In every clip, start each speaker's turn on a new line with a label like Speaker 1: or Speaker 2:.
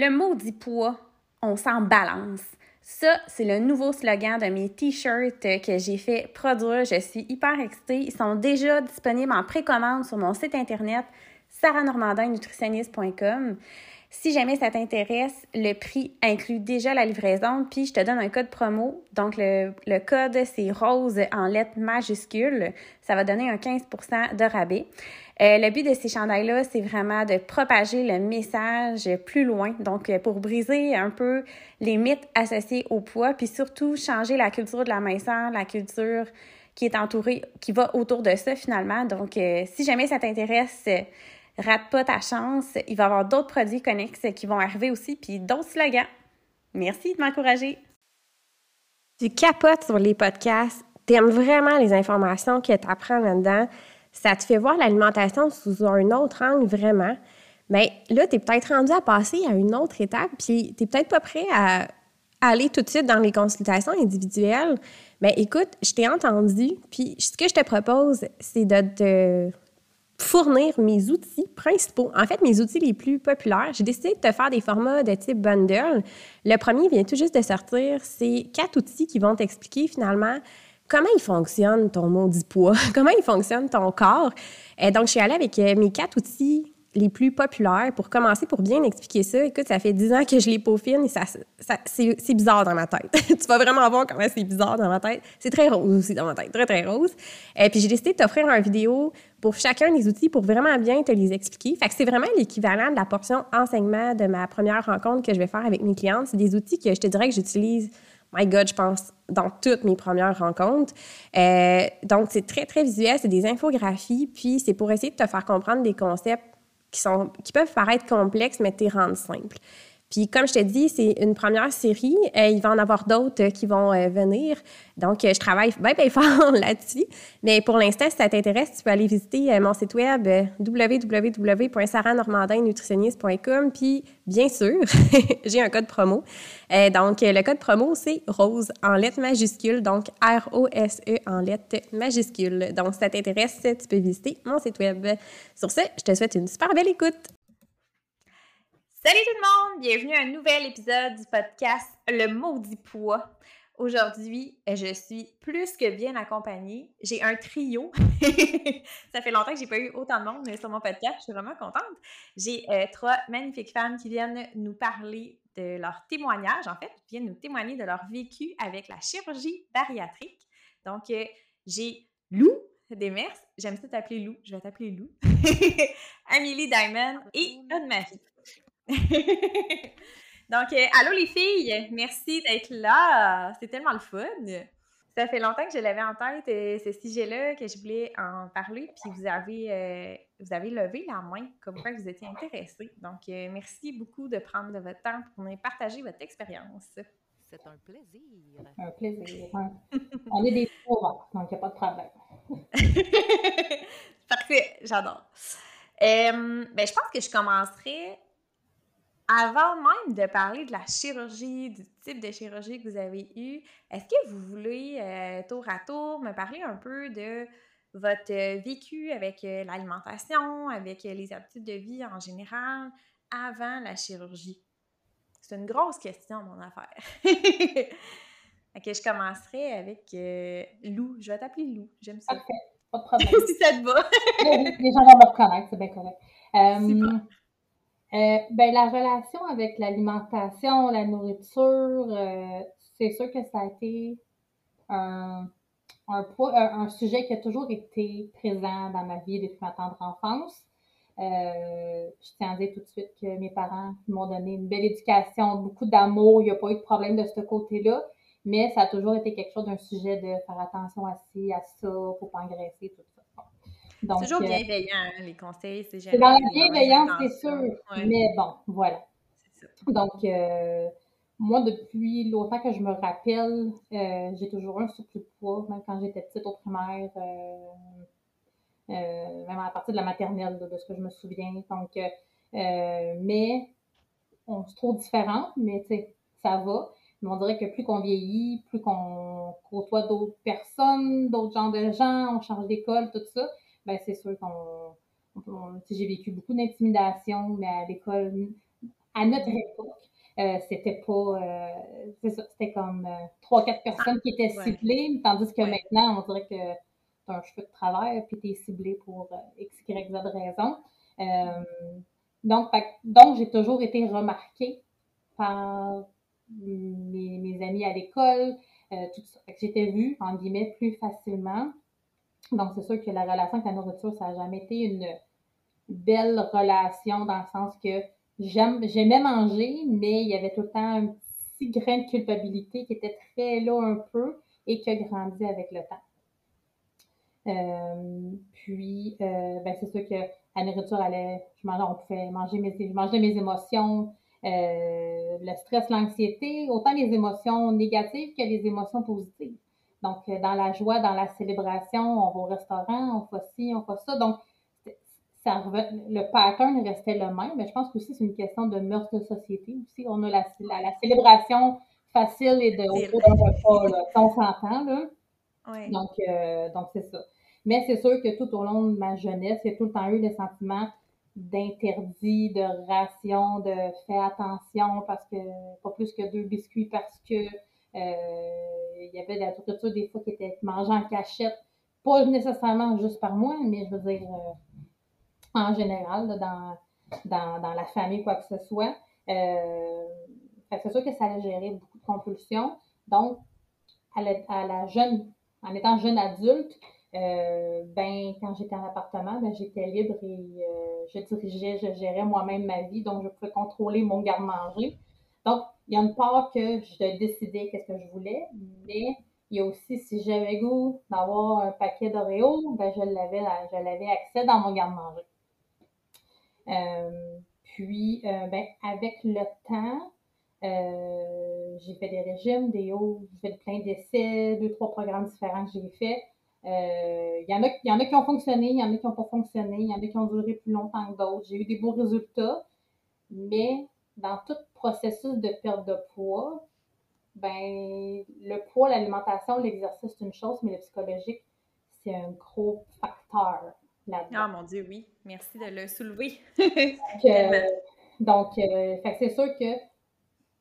Speaker 1: Le maudit poids, on s'en balance. Ça, c'est le nouveau slogan de mes t-shirts que j'ai fait produire. Je suis hyper excitée. Ils sont déjà disponibles en précommande sur mon site internet sarahnormandinnutritionniste.com. Si jamais ça t'intéresse, le prix inclut déjà la livraison, puis je te donne un code promo. Donc, le, le code, c'est rose en lettres majuscules. Ça va donner un 15% de rabais. Euh, le but de ces chandails-là, c'est vraiment de propager le message plus loin. Donc, euh, pour briser un peu les mythes associés au poids, puis surtout changer la culture de la minceur, la culture qui est entourée, qui va autour de ça finalement. Donc, euh, si jamais ça t'intéresse, rate pas ta chance. Il va y avoir d'autres produits connexes qui vont arriver aussi, puis d'autres slogans. Merci de m'encourager. Tu capotes sur les podcasts, t'aimes vraiment les informations que tu apprends là-dedans ça te fait voir l'alimentation sous un autre angle vraiment. Mais là, tu es peut-être rendu à passer à une autre étape, puis tu peut-être pas prêt à, aller tout de suite dans les consultations individuelles. Mais écoute, je t'ai entendu, puis ce que je te propose, c'est de te fournir mes outils principaux. En fait, mes outils les plus populaires. J'ai décidé de te faire des formats de type bundle. Le premier vient tout juste de sortir. C'est quatre outils qui vont t'expliquer finalement comment il fonctionne ton maudit poids, comment il fonctionne ton corps? Et donc, je suis allée avec euh, mes quatre outils les plus populaires pour commencer, pour bien expliquer ça. Écoute, ça fait dix ans que je les peaufine et ça, c'est bizarre dans ma tête. tu vas vraiment voir comment c'est bizarre dans ma tête. C'est très rose aussi dans ma tête, très, très rose. Et puis, j'ai décidé de t'offrir une vidéo pour chacun des outils pour vraiment bien te les expliquer. Fait que c'est vraiment l'équivalent de la portion enseignement de ma première rencontre que je vais faire avec mes clientes. C'est des outils que je te dirais que j'utilise my God, je pense, dans toutes mes premières rencontres. Euh, donc, c'est très, très visuel, c'est des infographies, puis c'est pour essayer de te faire comprendre des concepts qui, sont, qui peuvent paraître complexes, mais te rendre simples. Puis comme je te dis, c'est une première série. Euh, il va en avoir d'autres euh, qui vont euh, venir. Donc, je travaille bien, bien fort là-dessus. Mais pour l'instant, si ça t'intéresse, tu peux aller visiter mon site web www.sarahnormandinnutritionniste.com. Puis, bien sûr, j'ai un code promo. donc, le code promo, c'est ROSE en lettres majuscules. Donc, R-O-S-E en lettres majuscules. Donc, si ça t'intéresse, tu peux visiter mon site web. Sur ce, je te souhaite une super belle écoute. Salut tout le monde! Bienvenue à un nouvel épisode du podcast Le maudit poids. Aujourd'hui, je suis plus que bien accompagnée. J'ai un trio. Ça fait longtemps que j'ai pas eu autant de monde sur mon podcast. Je suis vraiment contente. J'ai euh, trois magnifiques femmes qui viennent nous parler de leur témoignage. En fait, qui viennent nous témoigner de leur vécu avec la chirurgie bariatrique. Donc, euh, j'ai Lou Demers. J'aime ça t'appeler Lou. Je vais t'appeler Lou. Amélie Diamond et Anne-Marie. Donc, euh, allô les filles, merci d'être là. C'est tellement le fun. Ça fait longtemps que je l'avais en tête, euh, ce sujet-là, que je voulais en parler, puis vous avez, euh, vous avez levé la main comme quoi vous étiez intéressés. Donc, merci beaucoup de prendre de votre temps pour nous partager votre expérience.
Speaker 2: C'est un plaisir.
Speaker 3: Un plaisir. On est des pauvres, donc il n'y a pas de problème.
Speaker 1: Parfait, j'adore. ben, je pense que je commencerai avant même de parler de la chirurgie, du type de chirurgie que vous avez eu, est-ce que vous voulez, euh, tour à tour, me parler un peu de votre euh, vécu avec euh, l'alimentation, avec les habitudes de vie en général, avant la chirurgie? C'est une grosse question, mon affaire. ok, je commencerai avec Lou. Je vais t'appeler Lou. J'aime ça.
Speaker 3: Parfait. Pas de problème.
Speaker 1: si ça te va.
Speaker 3: les gens vont me reconnaître, c'est bien correct. Euh, ben, la relation avec l'alimentation, la nourriture, euh, c'est sûr que ça a été un, un, un, sujet qui a toujours été présent dans ma vie depuis ma tendre enfance. Euh, je tiens à dire tout de suite que mes parents m'ont donné une belle éducation, beaucoup d'amour, il n'y a pas eu de problème de ce côté-là, mais ça a toujours été quelque chose d'un sujet de faire attention à ci, à ça, faut pas engraisser, tout.
Speaker 1: C'est toujours bienveillant, hein, les conseils, c'est
Speaker 3: C'est dans la bienveillance, c'est sûr. Mais bon, voilà. Ça. Donc, moi, depuis longtemps que je me rappelle, j'ai toujours un surplus de poids, même quand j'étais petite au primaire. Euh, même à partir de la maternelle, de ce que je me souviens. Donc, euh, mais on se trouve différentes, mais tu sais, ça va. Mais on dirait que plus qu'on vieillit, plus qu'on côtoie d'autres personnes, d'autres genres de gens, on change d'école, tout ça, ben c'est sûr qu'on. j'ai vécu beaucoup d'intimidation, mais à l'école, à notre époque, euh, c'était pas. Euh, c'est ça, c'était comme trois, quatre personnes qui étaient ciblées, tandis que maintenant, on dirait que un cheveu de travers, puis tu es ciblé pour euh, X, Y, Z raison. Euh, donc, donc j'ai toujours été remarquée par mes, amis à l'école, euh, tout ça. J'étais vue, en guillemets, plus facilement. Donc, c'est sûr que la relation avec la nourriture, ça n'a jamais été une belle relation dans le sens que j'aimais manger, mais il y avait tout le temps un petit grain de culpabilité qui était très là un peu et qui a grandi avec le temps. Euh, puis, euh, ben, c'est sûr que la nourriture allait, je mangeais, on pouvait manger mes, je mangeais mes émotions, euh, le stress, l'anxiété, autant les émotions négatives que les émotions positives. Donc, dans la joie, dans la célébration, on va au restaurant, on fait ci, on fait ça. Donc, ça, le pattern restait le même, mais je pense que aussi c'est une question de mœurs de société aussi. On a la, la, célébration facile et de autour d'un repas, là, on s'entend, là. Donc, donc c'est ça. Mais c'est sûr que tout au long de ma jeunesse, j'ai tout le temps eu le sentiment d'interdit, de ration, de fais attention parce que pas plus que deux biscuits parce que euh, il y avait de la nourriture des fois qui était mangée en cachette, pas nécessairement juste par moi, mais je veux dire euh, en général dans, dans, dans, la famille, quoi que ce soit. Euh, c'est sûr que ça a géré beaucoup de compulsions. Donc, à la jeune, en étant jeune adulte, euh, ben, quand j'étais en appartement, ben, j'étais libre et euh, je dirigeais, je gérais moi-même ma vie, donc je pouvais contrôler mon garde-manger. Donc, il y a une part que je décidais qu'est-ce que je voulais, mais il y a aussi, si j'avais goût d'avoir un paquet d'Oreo, ben, je l'avais, je l'avais accès dans mon garde-manger. Euh, puis, ben, avec le temps, j'ai fait des régimes, des hauts, j'ai fait plein d'essais, deux, trois programmes différents que j'ai faits. Il euh, y, en a, y en a qui ont fonctionné, il y en a qui n'ont pas fonctionné, il y en a qui ont duré plus longtemps que d'autres. J'ai eu des beaux résultats, mais dans tout processus de perte de poids, ben, le poids, l'alimentation, l'exercice, c'est une chose, mais le psychologique, c'est un gros facteur là-dedans.
Speaker 1: Ah mon Dieu, oui. Merci de le soulever.
Speaker 3: donc, euh, euh, c'est sûr que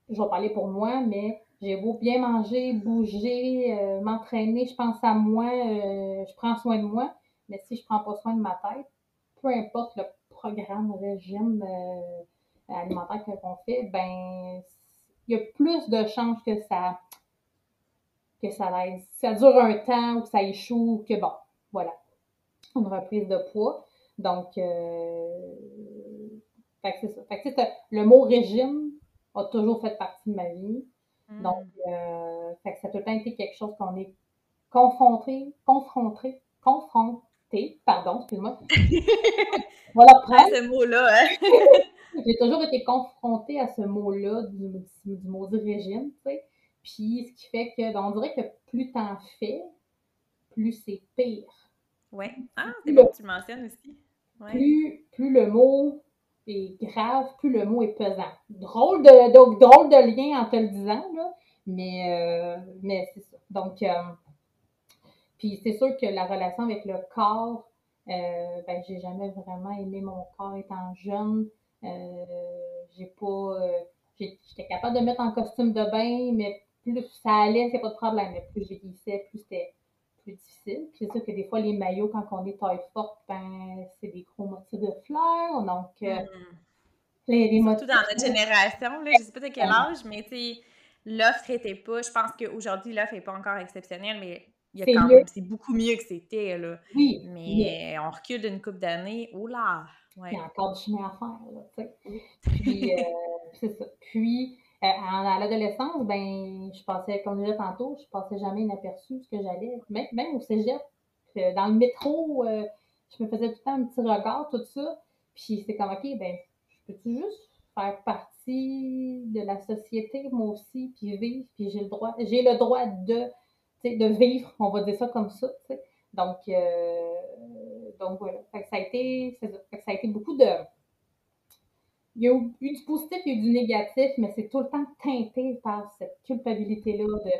Speaker 3: je vais parler pour moi, mais j'ai beau bien manger, bouger, euh, m'entraîner, je pense à moi, je prends soin de moi, mais si je prends pas soin de ma tête, peu importe le programme, le régime alimentaire qu'on fait, ben il y a plus de chances que ça que ça ça dure un temps ou que ça échoue, que bon, voilà, une reprise de poids. Donc, c'est ça. Fait que, le mot régime a toujours fait partie de ma vie. Mm. Donc, euh, ça a tout le temps été quelque chose qu'on est confronté, confronté, confronté, pardon, excuse-moi.
Speaker 1: voilà, prendre. ce mot-là, hein?
Speaker 3: J'ai toujours été confrontée à ce mot-là, du, du, mot du régime, tu sais. Puis, ce qui fait que, ben, on dirait que plus t'en fais, plus c'est pire.
Speaker 1: Oui. Ah, c'est bon que tu le mentionnes aussi.
Speaker 3: Plus, plus le mot est grave, plus le mot est pesant. Drôle de, drôle de lien en te le disant, là, mais, euh, mais c'est ça. Donc, euh, puis c'est sûr que la relation avec le corps, euh, ben, j'ai jamais vraiment aimé mon corps étant jeune. Euh, j'ai pas. J'étais capable de mettre en costume de bain, mais plus ça allait, c'est pas de problème. Mais plus j'ai glissé, plus c'était difficile. Puis c'est sûr que des fois, les maillots, quand on est taille forte, ben, c'est des gros motifs de fleurs. Donc, euh,
Speaker 1: hmm. les, Surtout dans notre génération, là, je sais pas de quel âge, mais tu l'offre était pas. Je pense qu'aujourd'hui, l'offre n'est pas encore exceptionnelle, mais il y a quand même, c'est beaucoup mieux que c'était, là.
Speaker 3: Oui.
Speaker 1: Mais on recule d'une couple d'années. Oh là!
Speaker 3: Il y a encore du chemin à faire, là, tu sais. Puis, euh, c'est ça. Puis, euh, à l'adolescence, ben, je passais, comme je disais tantôt, je passais jamais inaperçu ce que j'allais. Même, même au cégep, euh, dans le métro, euh, je me faisais tout le temps un petit regard, tout ça. Puis c'est comme, OK, ben, je peux-tu juste faire partie de la société, moi aussi, puis vivre, puis j'ai le droit, j'ai le droit de, de vivre, on va dire ça comme ça. Donc, euh, donc voilà. Ça a été, ça. A été beaucoup de, il y a eu du positif, il y a eu du négatif, mais c'est tout le temps teinté par cette culpabilité-là de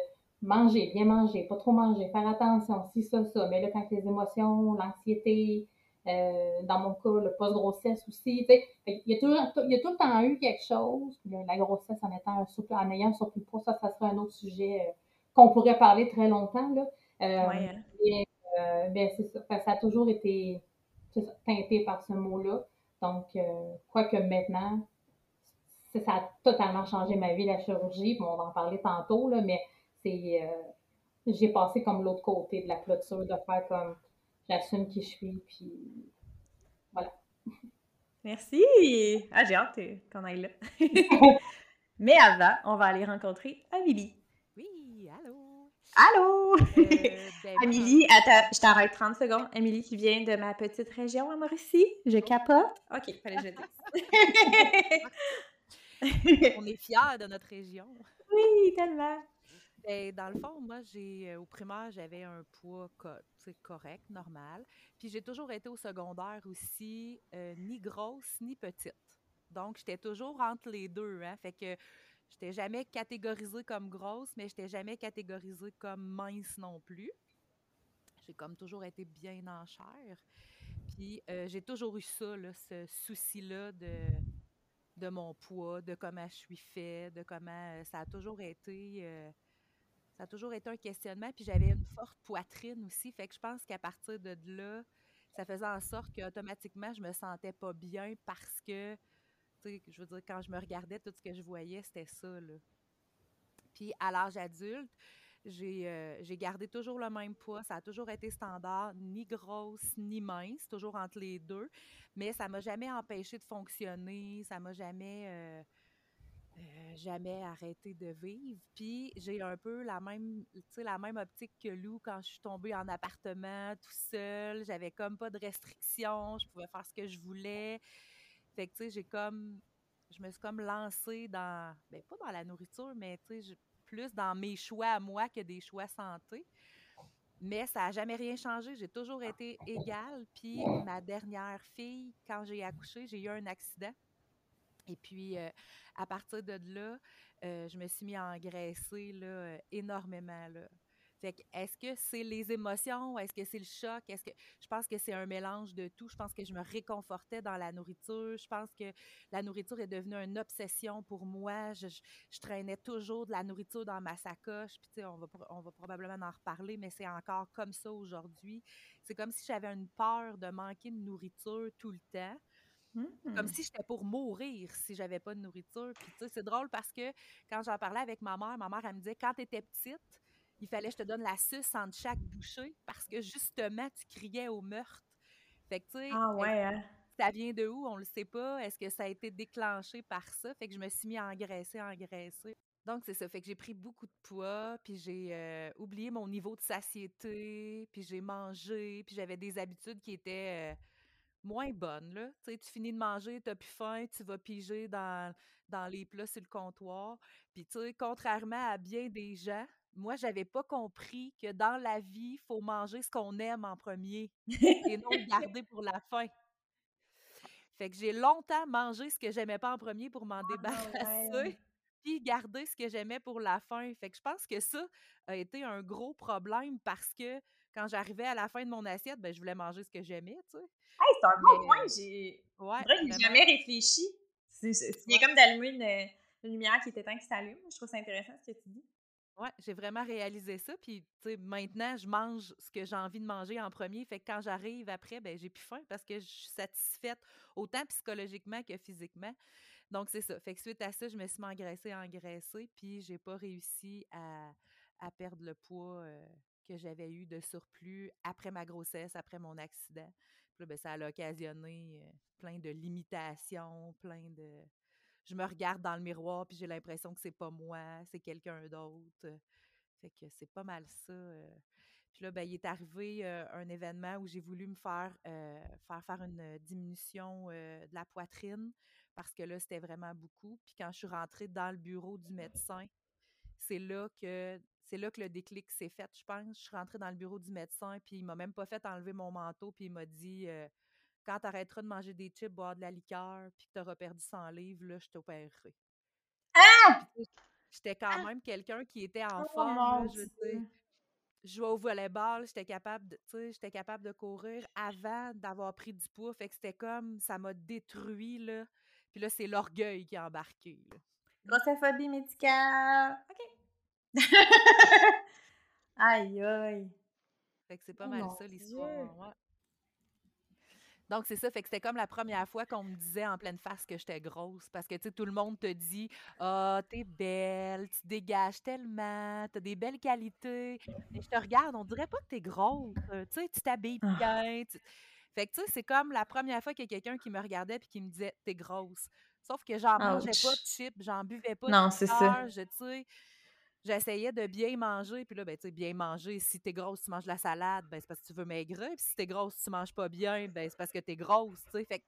Speaker 3: manger, bien manger, pas trop manger, faire attention, si ça, ça. Mais là, quand les émotions, l'anxiété, euh, dans mon cas, le post-grossesse aussi, il y, a toujours, il y a tout le temps eu quelque chose. La grossesse en étant un en ayant un surplus poids, ça, ça serait un autre sujet euh, qu'on pourrait parler très longtemps. Là. Euh, ouais, hein. ben, c'est ça. ça a toujours été teinté par ce mot-là. Donc, euh, quoique maintenant, ça a totalement changé ma vie, la chirurgie. Bon, on va en parler tantôt, là, mais c'est. Euh, j'ai passé comme l'autre côté de la clôture, de faire comme j'assume qui je suis, puis voilà.
Speaker 1: Merci! Ah, j'ai hâte qu'on aille là. mais avant, on va aller rencontrer Amélie.
Speaker 2: Allô!
Speaker 1: Euh, ben, Amélie, attends, je t'arrête 30 secondes. Amélie qui vient de ma petite région à Mauricie. Je capote. OK, fallait que
Speaker 2: On est fiers de notre région.
Speaker 1: Oui, tellement.
Speaker 2: Ben, dans le fond, moi, j'ai euh, au primaire, j'avais un poids correct, normal. Puis j'ai toujours été au secondaire aussi, euh, ni grosse ni petite. Donc, j'étais toujours entre les deux. Hein? Fait que J'étais jamais catégorisée comme grosse, mais j'étais jamais catégorisée comme mince non plus. J'ai comme toujours été bien en chair. Puis euh, j'ai toujours eu ça, ce souci-là de, de mon poids, de comment je suis fait, de comment euh, ça a toujours été. Euh, ça a toujours été un questionnement. Puis j'avais une forte poitrine aussi. Fait que je pense qu'à partir de là, ça faisait en sorte qu'automatiquement, je me sentais pas bien parce que je veux dire, quand je me regardais, tout ce que je voyais, c'était ça. Puis à l'âge adulte, euh, j'ai gardé toujours le même poids. Ça a toujours été standard, ni grosse, ni mince, toujours entre les deux. Mais ça m'a jamais empêché de fonctionner. Ça m'a jamais... Euh, euh, jamais arrêté de vivre. Puis j'ai un peu la même, la même optique que Lou quand je suis tombée en appartement tout seul. J'avais comme pas de restrictions, je pouvais faire ce que je voulais. Fait j'ai comme. Je me suis comme lancée dans. Ben, pas dans la nourriture, mais, tu plus dans mes choix à moi que des choix santé. Mais ça n'a jamais rien changé. J'ai toujours été égale. Puis ma dernière fille, quand j'ai accouché, j'ai eu un accident. Et puis, euh, à partir de là, euh, je me suis mis à engraisser là, énormément. Là. Fait que est-ce que c'est les émotions? Est-ce que c'est le choc? Est-ce que je pense que c'est un mélange de tout. Je pense que je me réconfortais dans la nourriture. Je pense que la nourriture est devenue une obsession pour moi. Je, traînais toujours de la nourriture dans ma sacoche. Puis tu sais, on va, on va probablement en reparler, mais c'est encore comme ça aujourd'hui. C'est comme si j'avais une peur de manquer de nourriture tout le temps. Comme mmh. si j'étais pour mourir si j'avais pas de nourriture. Puis tu sais, c'est drôle parce que quand j'en parlais avec ma mère, ma mère, elle me disait, quand tu étais petite, il fallait que je te donne la suce entre chaque bouchée parce que justement, tu criais au meurtre. Fait que, tu sais,
Speaker 1: ah ouais, hein?
Speaker 2: ça vient de où? On le sait pas. Est-ce que ça a été déclenché par ça? Fait que je me suis mis à engraisser, engraisser. Donc, c'est ça. Fait que j'ai pris beaucoup de poids, puis j'ai euh, oublié mon niveau de satiété, puis j'ai mangé, puis j'avais des habitudes qui étaient euh, moins bonnes, là. Tu tu finis de manger, t'as plus faim, tu vas piger dans, dans les plats sur le comptoir. Puis, tu sais, contrairement à bien des gens, moi, j'avais pas compris que dans la vie, il faut manger ce qu'on aime en premier et non garder pour la fin. Fait que j'ai longtemps mangé ce que j'aimais pas en premier pour m'en ah débarrasser, puis garder ce que j'aimais pour la fin. Fait que je pense que ça a été un gros problème parce que quand j'arrivais à la fin de mon assiette, ben, je voulais manger ce que j'aimais, tu sais.
Speaker 1: Hey, c'est un bon point, j'ai ouais, jamais réfléchi. C'est ouais. comme d'allumer une, lumière qui était temps qui s'allume. Je trouve ça intéressant ce que tu dis.
Speaker 2: Ouais, j'ai vraiment réalisé ça. Puis, tu sais, maintenant, je mange ce que j'ai envie de manger en premier. Fait que quand j'arrive après, ben, j'ai plus faim parce que je suis satisfaite autant psychologiquement que physiquement. Donc, c'est ça. Fait que suite à ça, je me suis engraissée, engraissée, puis j'ai pas réussi à, perdre le poids euh, que j'avais eu de surplus après ma grossesse, après mon accident. Puis là, ben, ça a occasionné euh, plein de limitations, plein de je me regarde dans le miroir puis j'ai l'impression que c'est pas moi, c'est quelqu'un d'autre. Fait que c'est pas mal ça. Puis là, ben, il est arrivé un événement où j'ai voulu me faire, faire faire une diminution de la poitrine parce que là, c'était vraiment beaucoup. Puis quand je suis rentrée dans le bureau du médecin, c'est là que c'est là que le déclic s'est fait, je pense. Je suis rentrée dans le bureau du médecin, puis il m'a même pas fait enlever mon manteau, puis il m'a dit quand tu arrêteras de manger des chips, boire de la liqueur, puis que tu auras perdu 100 livres, là, je t'opérerai. Ah! J'étais quand ah! même quelqu'un qui était en oh forme. je veux je jouais au volleyball, j'étais capable de, j'étais capable de courir avant d'avoir pris du poids. Fait que c'était comme, ça m'a détruit, là. Puis là, c'est l'orgueil qui a embarqué, là.
Speaker 1: Grossophobie médicale. OK. aïe, aïe.
Speaker 2: Fait que c'est pas oh mal ça, l'histoire. Donc, c'est ça. Fait que c'était comme la première fois qu'on me disait en pleine face que j'étais grosse. Parce que, tu sais, tout le monde te dit Ah, t'es belle, tu dégages tellement, t'as des belles qualités. Et je te regarde, on dirait pas que t'es grosse. Euh, tu sais, tu t'habilles ah. bien. Fait que, tu sais, c'est comme la première fois qu'il y a quelqu'un qui me regardait puis qui me disait T'es grosse. Sauf que j'en mangeais pas de chips, j'en buvais pas
Speaker 1: non, c'est ça.
Speaker 2: Sais j'essayais de bien manger. Puis là, ben, tu sais, bien manger, si t'es grosse, tu manges de la salade, ben, c'est parce que tu veux maigrir. Puis si t'es grosse, tu manges pas bien, ben, c'est parce que t'es grosse, tu sais. Fait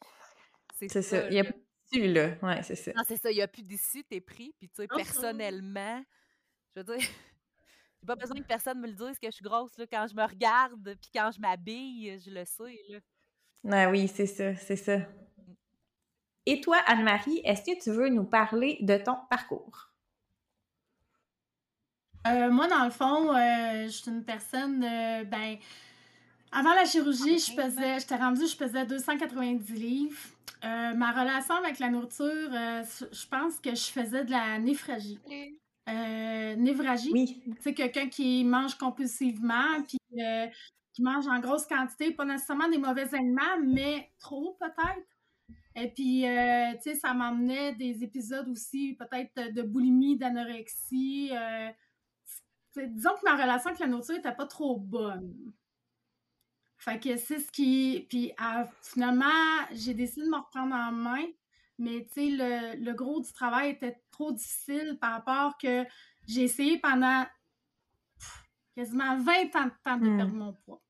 Speaker 1: c'est ça. Il y a plus là. Ouais, c'est ça.
Speaker 2: Non, c'est ça. Il y a plus d'ici, t'es pris. Puis, tu sais, personnellement, je veux dire, j'ai pas besoin que personne me le dise que je suis grosse, là. Quand je me regarde, puis quand je m'habille, je le sais, là.
Speaker 1: Ah oui, c'est ça, c'est ça. Mmh. Et toi, Anne-Marie, est-ce que tu veux nous parler de ton parcours?
Speaker 4: Euh, moi, dans le fond, euh, je suis une personne, euh, ben, avant la chirurgie, je pesais, j'étais rendue, je pesais 290 livres. ma relation avec la nourriture, je pense que je faisais de la néphragie. névragie.
Speaker 1: Oui.
Speaker 4: C'est quelqu'un qui mange compulsivement, puis qui mange en grosse quantité, pas nécessairement des mauvais aliments, mais trop peut-être. Et puis, tu sais, ça m'emmenait des épisodes aussi, peut-être de boulimie, d'anorexie disons que ma relation avec la nourriture n'était pas trop bonne. Fait que c'est ce qui. Puis finalement, j'ai décidé de me reprendre en main. Mais tu sais, le, gros du travail était trop difficile par rapport que j'ai essayé pendant quasiment 20 ans de temps de perdre hmm. mon poids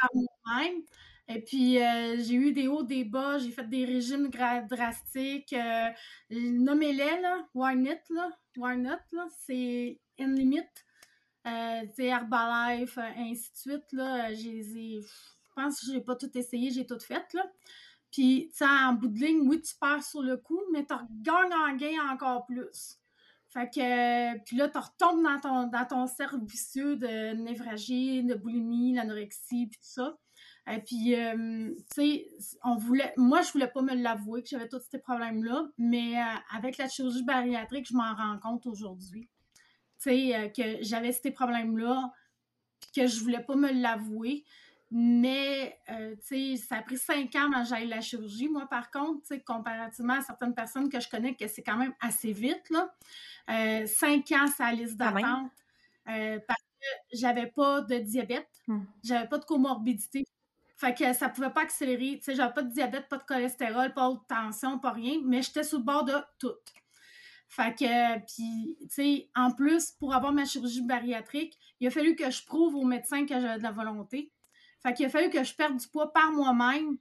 Speaker 4: par moi-même. Et puis, euh, j'ai eu des hauts, des bas, j'ai fait des régimes drastiques. Euh, Nommez-les, là, why not, là, why not, là, c'est une limite euh, Herbalife, euh, ainsi de suite, là, euh, je pense que je n'ai pas tout essayé, j'ai tout fait, là. Puis, tu en bout de ligne, oui, tu perds sur le coup, mais tu gagnes en gain encore plus. Fait que, puis là, tu retombes dans ton, dans ton cercle vicieux de névragie, de boulimie, l'anorexie, puis tout ça. Et puis, euh, tu sais, on voulait, moi, je voulais pas me l'avouer que j'avais tous ces problèmes-là, mais avec la chirurgie bariatrique, je m'en rends compte aujourd'hui. Euh, que j'avais ces problèmes-là, que je voulais pas me l'avouer. Mais, euh, tu sais, ça a pris cinq ans avant que la chirurgie. Moi, par contre, tu sais, comparativement à certaines personnes que je connais, que c'est quand même assez vite, là. Euh, cinq ans, c'est la liste d'attente. parce que j'avais pas de diabète, hmm. j'avais pas de comorbidité. Fait que ça pouvait pas accélérer. Tu sais, j'avais pas de diabète, pas de cholestérol, pas de tension, pas rien, mais j'étais sous le bord de tout. Fait que, puis, tu sais, en plus, pour avoir ma chirurgie bariatrique, il a fallu que je prouve aux médecins que j'avais de la volonté. Fait qu'il a fallu que je perde du poids par moi-même.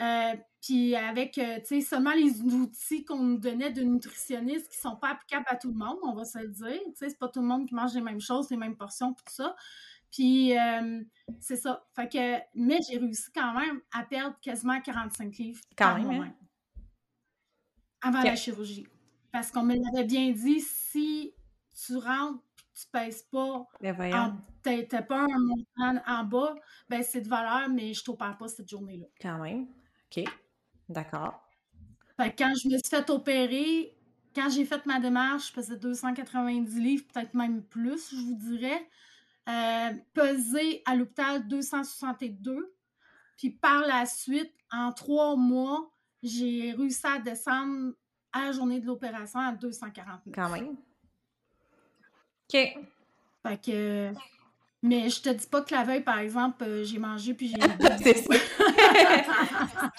Speaker 4: Euh, puis avec, euh, tu sais, seulement les outils qu'on nous donnait de nutritionnistes qui sont pas applicables à tout le monde, on va se le dire. Tu sais, c'est pas tout le monde qui mange les mêmes choses, les mêmes portions, tout ça. Puis, euh, c'est ça. Fait que, mais j'ai réussi quand même à perdre quasiment 45 livres quand même, hein? Avant la chirurgie. Parce qu'on me l'avait bien dit, si tu rentres et tu pèses pas,
Speaker 1: ben
Speaker 4: t'as pas un montant en bas, ben c'est de valeur, mais je t'opère pas cette journée-là.
Speaker 1: Quand même. OK. D'accord.
Speaker 4: quand je me suis fait opérer, quand j'ai fait ma démarche, je pesais 290 livres, peut-être même plus, je vous dirais. Euh, pesé à l'hôpital 262. Puis par la suite, en trois mois, j'ai réussi à descendre à la journée de l'opération à 249.
Speaker 1: Quand même.
Speaker 4: OK. Fait que. Mais je te dis pas que la veille, par exemple, euh, j'ai mangé puis j'ai. C'est ça.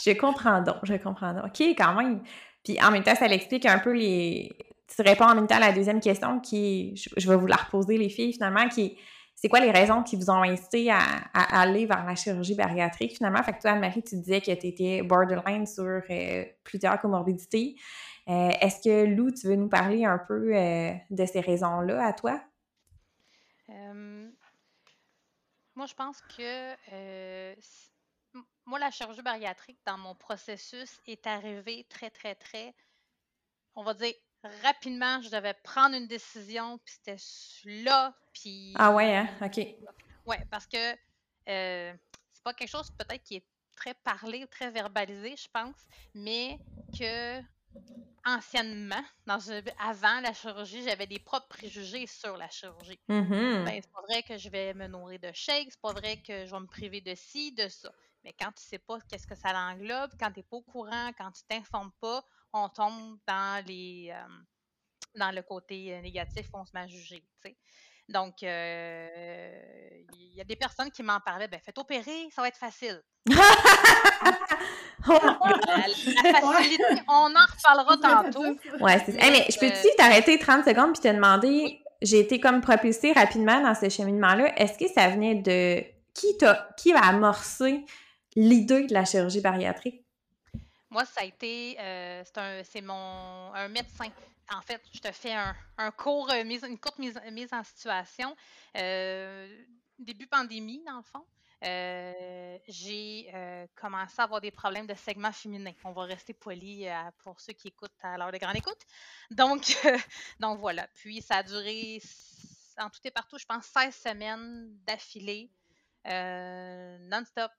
Speaker 1: je comprends donc, je comprends donc. OK, quand même. Puis en même temps, ça l'explique un peu les. Tu réponds en même temps à la deuxième question qui. Je, vais vous la reposer, les filles, finalement, qui, c'est quoi les raisons qui vous ont incité à, aller vers la chirurgie bariatrique finalement? Fait toi, Anne-Marie, tu disais que tu étais borderline sur euh, plusieurs comorbidités. Euh, est-ce que Lou, tu veux nous parler un peu euh, de ces raisons-là à toi?
Speaker 5: moi, je pense que moi, la chirurgie bariatrique, dans mon processus, est arrivée très, très, très, on va dire, rapidement, je devais prendre une décision, puis c'était là, puis...
Speaker 1: Ah ouais, hein? OK.
Speaker 5: Ouais, parce que euh, c'est pas quelque chose peut-être qui est très parlé très verbalisé, je pense, mais que anciennement, dans avant la chirurgie, j'avais des propres préjugés sur la chirurgie.
Speaker 1: Mm-hmm.
Speaker 5: Ben, c'est pas vrai que je vais me nourrir de shakes, c'est pas vrai que je vais me priver de ci, de ça. Mais quand tu sais pas qu'est-ce que ça l'englobe, quand tu n'es pas au courant, quand tu t'informes pas, on tombe dans les euh, dans le côté euh, négatif, on se met à juger. Donc, euh, il y a des personnes qui m'en parlaient, ben faites opérer, ça va être facile. la, facilité, on en reparlera tantôt.
Speaker 1: Ouais, c'est mais je peux-tu t'arrêter 30 secondes puis te demander, j'ai été comme propulsée rapidement dans ce cheminement-là, est-ce que ça venait de... Qui, t'a, qui a amorcé l'idée de la chirurgie bariatrique?
Speaker 5: Moi, ça a été, euh, c'est mon un médecin. En fait, je te fais un, euh, une courte mise, en situation. Euh, début pandémie, dans le fond. j'ai commencé à avoir des problèmes de segment féminin. On va rester poli pour ceux qui écoutent à l'heure de grande écoute. Donc, donc voilà. Puis ça a duré en tout et partout, je pense, 16 semaines d'affilée, non-stop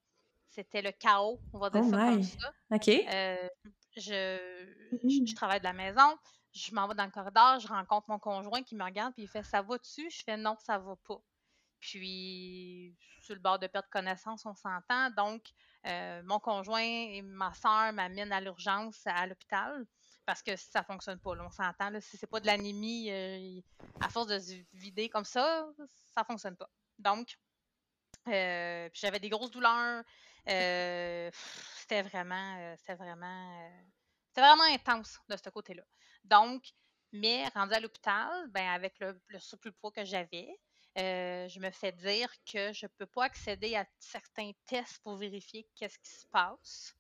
Speaker 5: c'était le chaos, on va dire oh ça comme ça.
Speaker 1: OK.
Speaker 5: Euh, je, je, travaille de la maison, je m'en vais dans le corridor, je rencontre mon conjoint qui me regarde, puis il fait Ça va dessus Je fais Non, ça va pas. Puis, sur le bord de perte de connaissance, on s'entend. Donc, euh, mon conjoint et ma soeur m'amènent à l'urgence à l'hôpital parce que ça fonctionne pas. on s'entend. Si c'est pas de l'anémie, euh, à force de se vider comme ça, ça fonctionne pas. Donc, j'avais des grosses douleurs. Euh, c'était vraiment, euh, c'était vraiment, euh, c'était vraiment intense de ce côté-là. Donc, mais rendu à l'hôpital, ben avec le, le surplus de poids que j'avais, je me fais dire que je ne peux pas accéder à certains tests pour vérifier qu'est-ce qui se passe.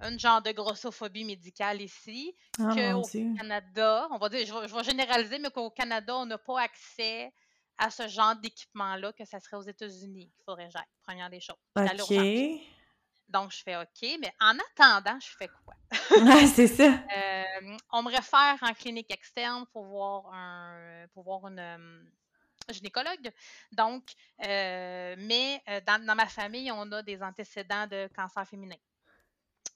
Speaker 5: Un genre de grossophobie médicale ici, oh, qu'au Canada, on va dire, je vais généraliser, mais qu'au Canada, on n'a pas accès à ce genre d'équipement-là que ça serait aux États-Unis qu'il faudrait gérer, première des choses.
Speaker 1: OK.
Speaker 5: Donc, je fais OK, mais en attendant, je fais quoi?
Speaker 1: c'est ça.
Speaker 5: Euh, on me réfère en clinique externe pour voir un pour voir une euh, gynécologue. Donc, euh, mais dans, dans, ma famille, on a des antécédents de cancer féminin.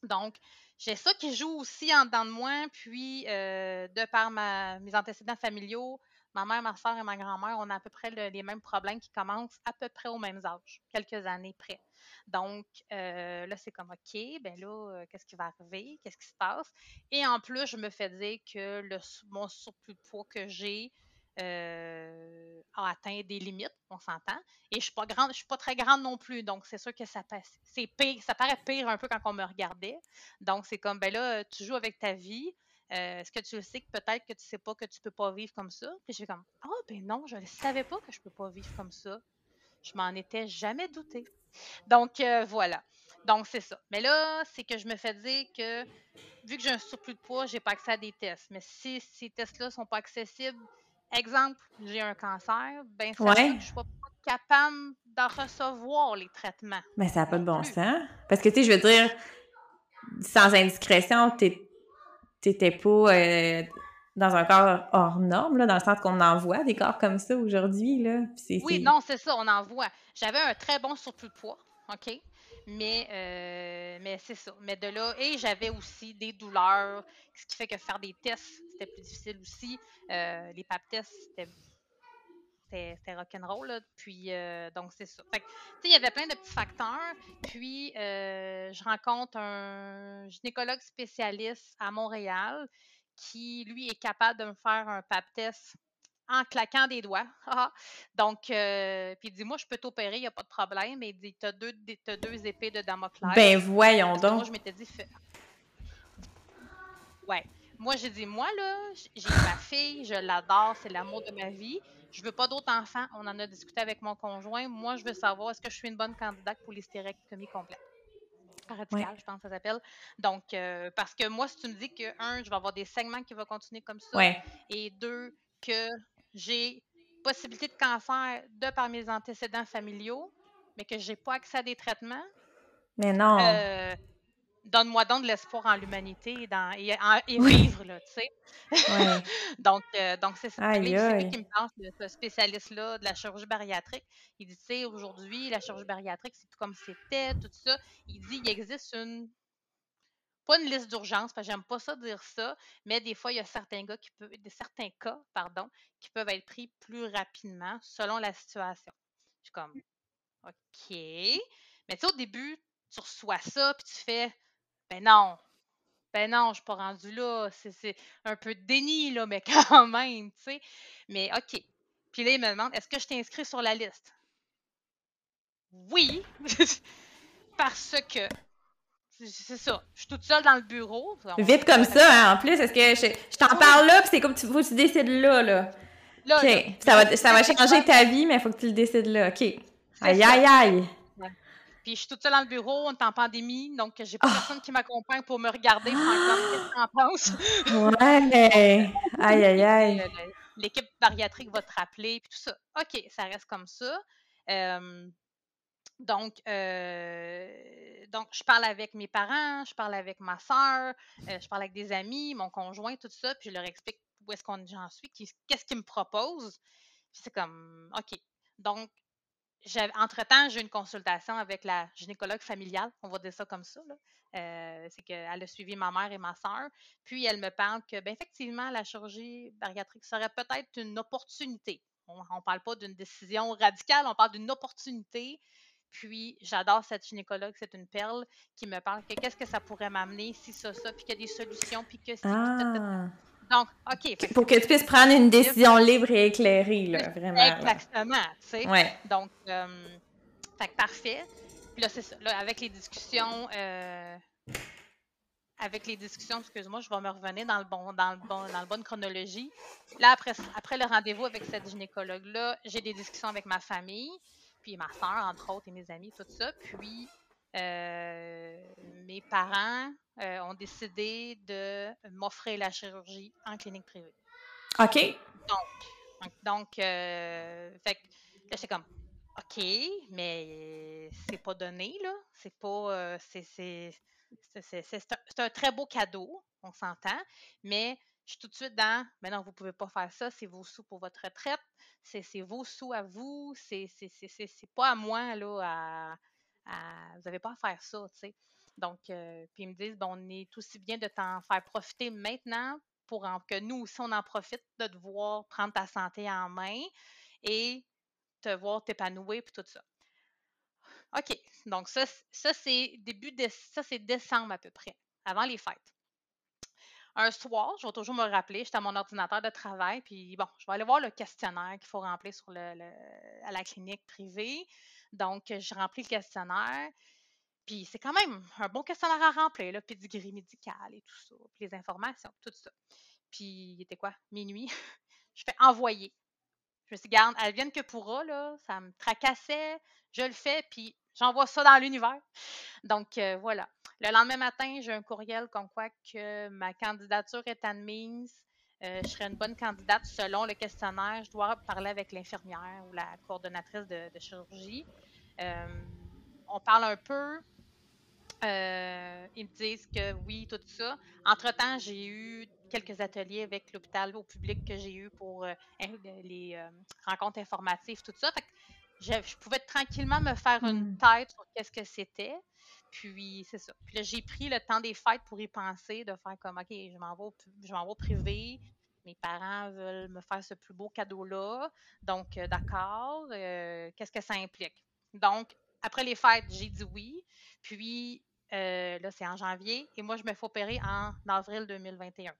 Speaker 5: Donc, j'ai ça qui joue aussi en dedans de moi, puis de par ma, mes antécédents familiaux, ma mère, ma soeur et ma grand-mère, on a à peu près les mêmes problèmes qui commencent à peu près au même âge, quelques années près. Donc, euh, là, c'est comme, OK, ben là, euh, qu'est-ce qui va arriver? Qu'est-ce qui se passe? Et en plus, je me fais dire que le, mon surplus de poids que j'ai euh, a atteint des limites, on s'entend. Et je suis pas grande, je suis pas très grande non plus, donc c'est sûr que ça passe. Ça paraît pire un peu quand on me regardait. Donc, c'est comme, ben là, tu joues avec ta vie. Euh, est-ce que tu le sais que peut-être que tu sais pas que tu peux pas vivre comme ça? Puis je fais comme Ah oh, ben non, je ne savais pas que je peux pas vivre comme ça. Je m'en étais jamais douté. Donc euh, voilà. Donc c'est ça. Mais là, c'est que je me fais dire que vu que j'ai un surplus de poids, j'ai pas accès à des tests. Mais si ces tests-là sont pas accessibles, exemple, j'ai un cancer, ben ça ouais. que je sois pas capable d'en recevoir les traitements.
Speaker 1: Mais ça n'a pas de bon sens. Parce que tu sais, je veux dire, sans indiscrétion, t'es t'étais pas euh, dans un corps hors norme, là, dans le sens qu'on en voit des corps comme ça aujourd'hui. Là.
Speaker 5: oui, non, c'est ça, on en voit. J'avais un très bon surplus de poids, OK? Mais, euh, mais c'est ça. Mais de là, et j'avais aussi des douleurs, ce qui fait que faire des tests, c'était plus difficile aussi. Euh, les pap tests, c'était c'était rock'n'roll. Puis, euh, donc, c'est ça. Fait il y avait plein de petits facteurs. Puis, euh, je rencontre un gynécologue spécialiste à Montréal qui, lui, est capable de me faire un pap test en claquant des doigts. Ah, donc, euh, puis il dit, moi, je peux t'opérer, il n'y a pas de problème. Mais il dit, tu as deux, deux épées de Damoclès.
Speaker 1: Ben, voyons donc.
Speaker 5: Moi, je m'étais dit, ouais. Moi, j'ai dit, moi, là, j'ai ma fille, je l'adore, c'est l'amour de ma vie je veux pas d'autres enfants. On en a discuté avec mon conjoint. Moi, je veux savoir est-ce que je suis une bonne candidate pour l'hystérectomie complète. Radical, je pense que ça s'appelle. Donc, euh, parce que moi, si tu me dis que, un, je vais avoir des segments qui vont continuer comme ça, et deux, que j'ai possibilité de cancer de par mes antécédents familiaux, mais que j'ai pas accès à des traitements.
Speaker 1: Mais non. Euh,
Speaker 5: donne-moi donc de l'espoir en l'humanité et, vivre, là, tu sais. donc, euh, donc c'est ça. C'est lui qui me pense, ce spécialiste-là de la chirurgie bariatrique. Il dit, tu sais, aujourd'hui, la chirurgie bariatrique, c'est tout comme c'était, tout ça. Il dit, il existe une pas une liste d'urgence, parce que j'aime pas ça dire ça, mais des fois, il y a certains gars qui peuvent, certains cas, pardon, qui peuvent être pris plus rapidement selon la situation. Je suis comme, OK. Mais tu sais, au début, tu reçois ça, puis tu fais, ben non, ben non, je suis pas rendu là. C'est un peu de déni, là, mais quand même, tu sais. Mais OK. Puis là, il me demande, est-ce que je t'inscris sur la liste? Oui, parce que c'est ça. Je suis toute seule dans le bureau.
Speaker 1: Vite comme ça, hein, en plus. Est-ce que je, je t'en parle là, puis c'est comme tu, faut que tu décides là, là. Ça va, ça va changer ta vie, mais il faut que tu le décides là. OK. Aïe, aïe, aïe.
Speaker 5: Puis je suis toute seule dans le bureau, on est en pandémie, donc j'ai pas ah! personne qui m'accompagne pour me regarder pour qu'est-ce que en penses?
Speaker 1: ouais. Aïe, aïe, aïe.
Speaker 5: Euh, l'équipe bariatrique va te rappeler, puis tout ça. OK, ça reste comme ça. donc, euh, donc, je parle avec mes parents, je parle avec ma soeur, euh, je parle avec des amis, mon conjoint, tout ça, puis je leur explique où est-ce qu'on j'en suis, qu'est-ce qu'ils me proposent. Puis c'est comme, OK. Donc, entre-temps, j'ai une consultation avec la gynécologue familiale, on va dire ça comme ça. Euh, c'est qu'elle a suivi ma mère et ma soeur. Puis elle me parle que, ben, effectivement, la chirurgie bariatrique serait peut-être une opportunité. On ne parle pas d'une décision radicale, on parle d'une opportunité. Puis j'adore cette gynécologue, c'est une perle qui me parle que qu'est-ce que ça pourrait m'amener si ça, ça, puis qu'il y a des solutions, puis que
Speaker 1: ah.
Speaker 5: Donc, OK.
Speaker 1: Pour que tu puisses prendre une décision libre et éclairée, là, vraiment.
Speaker 5: Exactement, tu sais.
Speaker 1: Ouais.
Speaker 5: Donc, euh, fait parfait. Puis là, c'est ça. Là, avec les discussions, euh, avec les discussions, excuse-moi, je vais me revenir dans le bon, dans le bon, dans la bonne chronologie. Là, après, après le rendez-vous avec cette gynécologue-là, j'ai des discussions avec ma famille, puis ma soeur, entre autres, et mes amis, tout ça. Puis, mes parents euh, ont décidé de m'offrir la chirurgie en clinique privée.
Speaker 1: OK.
Speaker 5: Donc, donc euh, fait là, c'est comme, OK, mais c'est pas donné, là. C'est pas. c'est un, un, très beau cadeau, on s'entend, mais je suis tout de suite dans, mais non, vous pouvez pas faire ça, c'est vos sous pour votre retraite, c'est vos sous à vous, c'est pas à moi, là, à vous n'avez pas à faire ça, tu sais. Donc, euh, puis ils me disent, bon, on est aussi bien de t'en faire profiter maintenant pour que nous aussi, on en profite de te voir prendre ta santé en main et te voir t'épanouir, puis tout ça. OK. Donc, ça, ça c'est début ça, c'est décembre à peu près, avant les fêtes. Un soir, je vais toujours me rappeler, j'étais à mon ordinateur de travail, puis bon, je vais aller voir le questionnaire qu'il faut remplir à la clinique privée. Donc, je remplis le questionnaire. Puis c'est quand même un bon questionnaire à remplir, là, puis du gris médical et tout ça, puis les informations, tout ça. Puis il était quoi? Minuit. je fais envoyer. Je me suis dit, garde, elle vienne que pourra, là, ça me tracassait, je le fais, puis j'envoie ça dans l'univers. Donc euh, voilà. Le lendemain matin, j'ai un courriel comme quoi que ma candidature est admise. Euh, je serais une bonne candidate selon le questionnaire. Je dois parler avec l'infirmière ou la coordonnatrice de, chirurgie. Euh, on parle un peu. Euh, ils me disent que oui, tout ça. Entre-temps, j'ai eu quelques ateliers avec l'hôpital au public que j'ai eu pour les rencontres informatives, tout ça. je, pouvais tranquillement me faire une hmm. tête sur qu'est-ce que c'était. Puis, c'est ça. Puis là, j'ai pris le temps des fêtes pour y penser, de faire comme, OK, je m'en vais, je m'en vais au privé. Mes parents veulent me faire ce plus beau cadeau-là. Donc, euh, d'accord, euh, qu'est-ce que ça implique? Donc, après les fêtes, j'ai dit oui. Puis, euh, là, c'est en janvier. Et moi, je me fais opérer en avril 2021.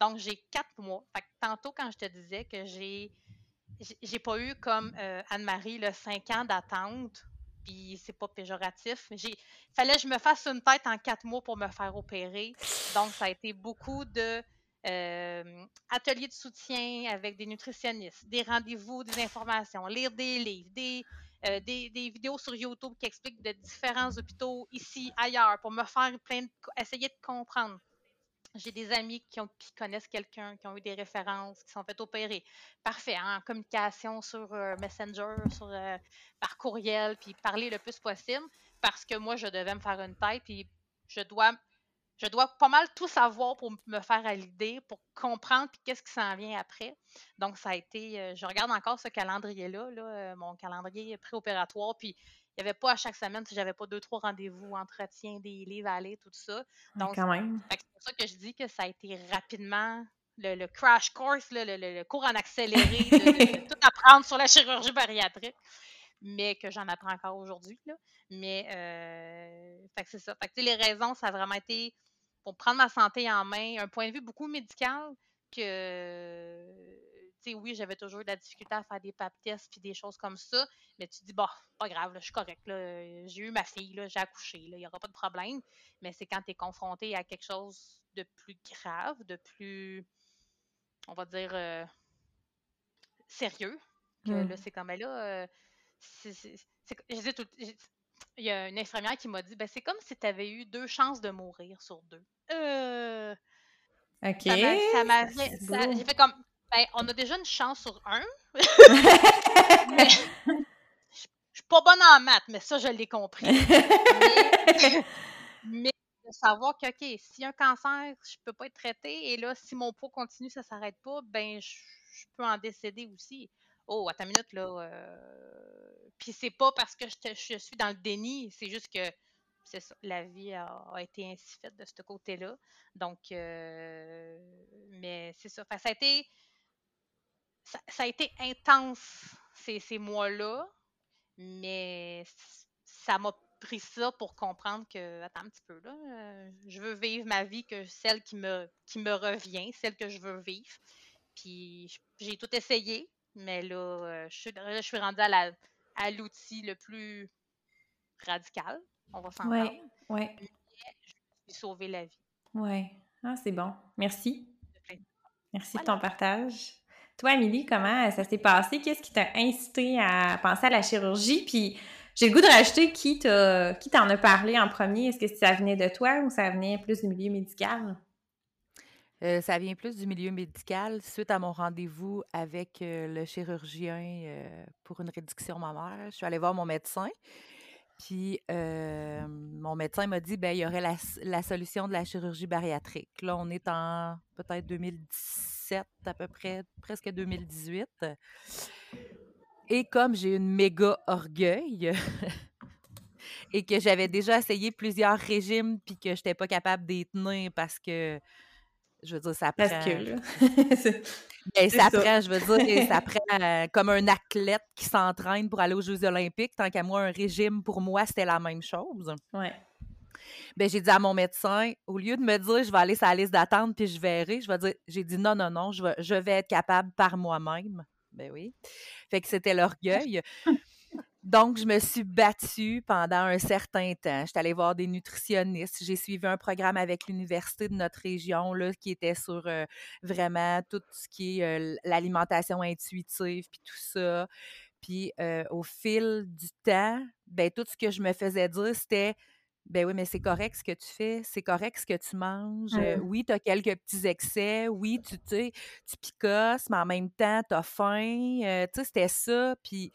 Speaker 5: Donc, j'ai quatre mois. Fait que tantôt, quand je te disais que j'ai j'ai pas eu comme Anne-Marie le cinq ans d'attente puis c'est pas péjoratif. Il fallait que je me fasse une tête en quatre mois pour me faire opérer. Donc, ça a été beaucoup de ateliers de soutien avec des nutritionnistes, des rendez-vous, des informations, lire des livres, des, des, des, vidéos sur YouTube qui expliquent de différents hôpitaux ici, ailleurs, pour me faire plein de, essayer de comprendre. J'ai des amis qui connaissent quelqu'un, qui ont eu des références, qui sont fait opérer. Parfait, hein, en communication sur euh, Messenger, sur, euh, par courriel, puis parler le plus possible, parce que moi, je devais me faire une tête, puis je dois, je dois pas mal tout savoir pour me faire à l'idée, pour comprendre, qu'est-ce qui s'en vient après. Donc, ça a été, euh, je regarde encore ce calendrier-là, là, mon calendrier préopératoire, puis il n'y avait pas à chaque semaine si j'avais pas deux, trois rendez-vous, entretien, des livres à aller, tout ça.
Speaker 1: Donc, quand même.
Speaker 5: C'est pour ça que je dis que ça a été rapidement le, crash course, le, cours en accéléré, de, tout apprendre sur la chirurgie bariatrique, mais que j'en apprends encore aujourd'hui. Mais euh, c'est ça. Fait que, les raisons, ça a vraiment été pour prendre ma santé en main, un point de vue beaucoup médical que oui, j'avais toujours de la difficulté à faire des pap tests puis des choses comme ça, mais tu dis, bon, pas grave, je suis correct, j'ai eu ma fille, j'ai accouché, il n'y aura pas de problème. Mais c'est quand tu es confronté à quelque chose de plus grave, de plus, on va dire, euh, sérieux, que là, mmh. c'est comme, ben là, euh, il y a une infirmière qui m'a dit, ben, c'est comme si tu avais eu deux chances de mourir sur deux. Euh,
Speaker 1: OK.
Speaker 5: Ça m'a J'ai fait comme, ben, on a déjà une chance sur un. je suis pas bonne en maths, mais ça, je l'ai compris. mais, de savoir que, OK, si un cancer, je peux pas être traité, et là, si mon poids continue, ça s'arrête pas, ben, je, peux en décéder aussi. Oh, attends une minute, là. Euh... Puis c'est pas parce que je, je, suis dans le déni, c'est juste que la vie a, été ainsi faite de ce côté-là. Donc, euh, mais c'est ça. ça a été ça, a été intense ces, ces mois-là, mais ça m'a pris ça pour comprendre que, attends un petit peu, là, je veux vivre ma vie que celle qui me, qui me revient, celle que je veux vivre. Puis j'ai tout essayé, mais là, euh, je, suis, je suis rendue à, à l'outil le plus radical. On va s'en
Speaker 1: ouais, Ouais.
Speaker 5: Mais je suis sauvé la vie.
Speaker 1: Oui. Ah, c'est bon. Merci. Merci de ton partage. Toi, Amélie, comment ça s'est passé? Qu'est-ce qui t'a incité à penser à la chirurgie? Puis j'ai le goût de rajouter qui t'en a parlé en premier. Est-ce que ça venait de toi ou ça venait plus du milieu médical?
Speaker 2: Euh, ça vient plus du milieu médical suite à mon rendez-vous avec euh, le chirurgien euh, pour une réduction mammaire. Je suis allée voir mon médecin. Puis mon médecin m'a dit ben il y aurait la, solution de la chirurgie bariatrique. Là, on est en peut-être 2017 à peu près, presque 2018. Et comme j'ai une méga orgueil et que j'avais déjà essayé plusieurs régimes puis que je n'étais pas capable d'y tenir parce que je veux dire, ça prend. Parce que, ben, ça, prend, je veux dire, ça prend euh, comme un athlète qui s'entraîne pour aller aux Jeux Olympiques. Tant qu'à moi, un régime pour moi, c'était la même chose.
Speaker 1: Ouais.
Speaker 2: Ben, j'ai dit à mon médecin, au lieu de me dire je vais aller sur la liste d'attente puis je verrai, je vais dire, j'ai dit non, non, non, je vais, je vais être capable par moi-même. Ben oui. Fait que c'était l'orgueil. Donc, je me suis battue pendant un certain temps. J'étais allée voir des nutritionnistes. J'ai suivi un programme avec l'université de notre région là, qui était sur euh, vraiment tout ce qui est euh, l'alimentation intuitive, puis tout ça. Puis euh, au fil du temps, ben, tout ce que je me faisais dire, c'était ben oui, mais c'est correct ce que tu fais, c'est correct ce que tu manges. Euh, oui, tu as quelques petits excès, oui, tu sais, tu picosses, mais en même temps, tu as faim. Euh, tu sais, c'était ça. Puis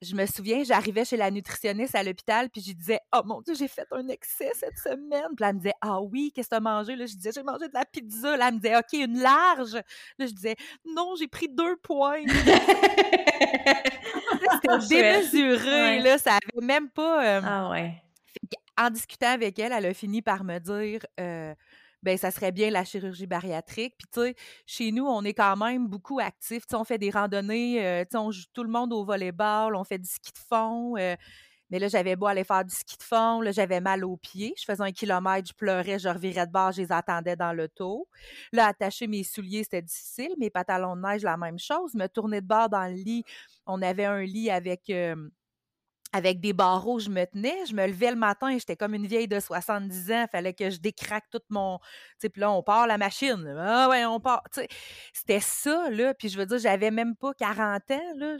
Speaker 2: je me souviens, j'arrivais chez la nutritionniste à l'hôpital, puis je disais Oh mon Dieu, j'ai fait un excès cette semaine. Puis elle me disait Ah oui, qu'est-ce que tu as mangé? Là, je disais J'ai mangé de la pizza. Là, elle me disait OK, une large. Là, je disais Non, j'ai pris deux points. C'était démesuré, là, ça avait même pas.
Speaker 1: ah ouais
Speaker 2: en discutant avec elle, elle a fini par me dire euh, ben ça serait bien la chirurgie bariatrique. Puis tu sais, chez nous, on est quand même beaucoup actifs. on fait des randonnées, euh, on joue tout le monde au volleyball, on fait du ski de fond. Euh, mais là, j'avais beau aller faire du ski de fond, là, j'avais mal aux pieds. Je faisais un kilomètre, je pleurais, je revirais de bord, je les attendais dans l'auto. Là, attacher mes souliers, c'était difficile. Mes pantalons de neige, la même chose. Me tourner de bord dans le lit. On avait un lit avec avec des barreaux, je me tenais. Je me levais le matin, j'étais comme une vieille de 70 ans. Il fallait que je décraque tout mon. Tu puis là, on part la machine. Ah ouais, on part. C'était ça, là. Puis je veux dire, j'avais même pas 40 ans, là.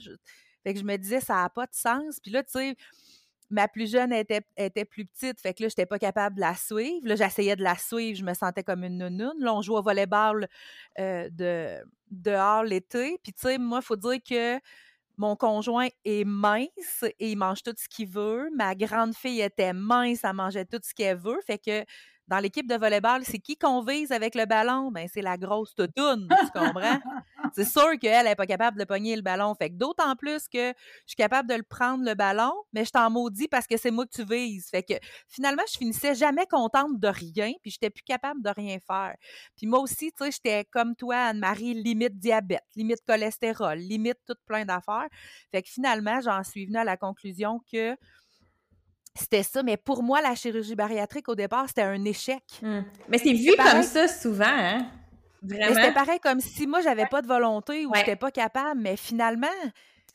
Speaker 2: Fait que je me disais, ça n'a pas de sens. Puis là, tu sais, ma plus jeune était, était plus petite. Fait que là, j'étais pas capable de la suivre. Là, j'essayais de la suivre. Je me sentais comme une nounoune. Là, on joue au volleyball euh, de, dehors l'été. Puis, tu sais, moi, il faut dire que mon conjoint est mince et il mange tout ce qu'il veut. Ma grande fille était mince, elle mangeait tout ce qu'elle veut. Dans l'équipe de volleyball, c'est qui qu'on vise avec le ballon? Ben, c'est la grosse toutoune, tu comprends? c'est sûr qu'elle n'est pas capable de pogner le ballon. Fait que d'autant plus que je suis capable de le prendre, le ballon, mais je t'en maudis parce que c'est moi que tu vises. Fait que finalement, je finissais jamais contente de rien, puis j'étais plus capable de rien faire. Puis moi aussi, tu sais, j'étais comme toi, Anne-Marie, limite diabète, limite cholestérol, limite tout plein d'affaires. Fait que finalement, j'en suis venue à la conclusion que c'était ça. Mais pour moi, la chirurgie bariatrique, au départ, c'était un échec.
Speaker 1: Mmh. Mais c'est vu comme ça souvent, hein?
Speaker 2: Vraiment. C'était pareil comme si moi, j'avais pas de volonté ou j'étais pas capable. Mais finalement,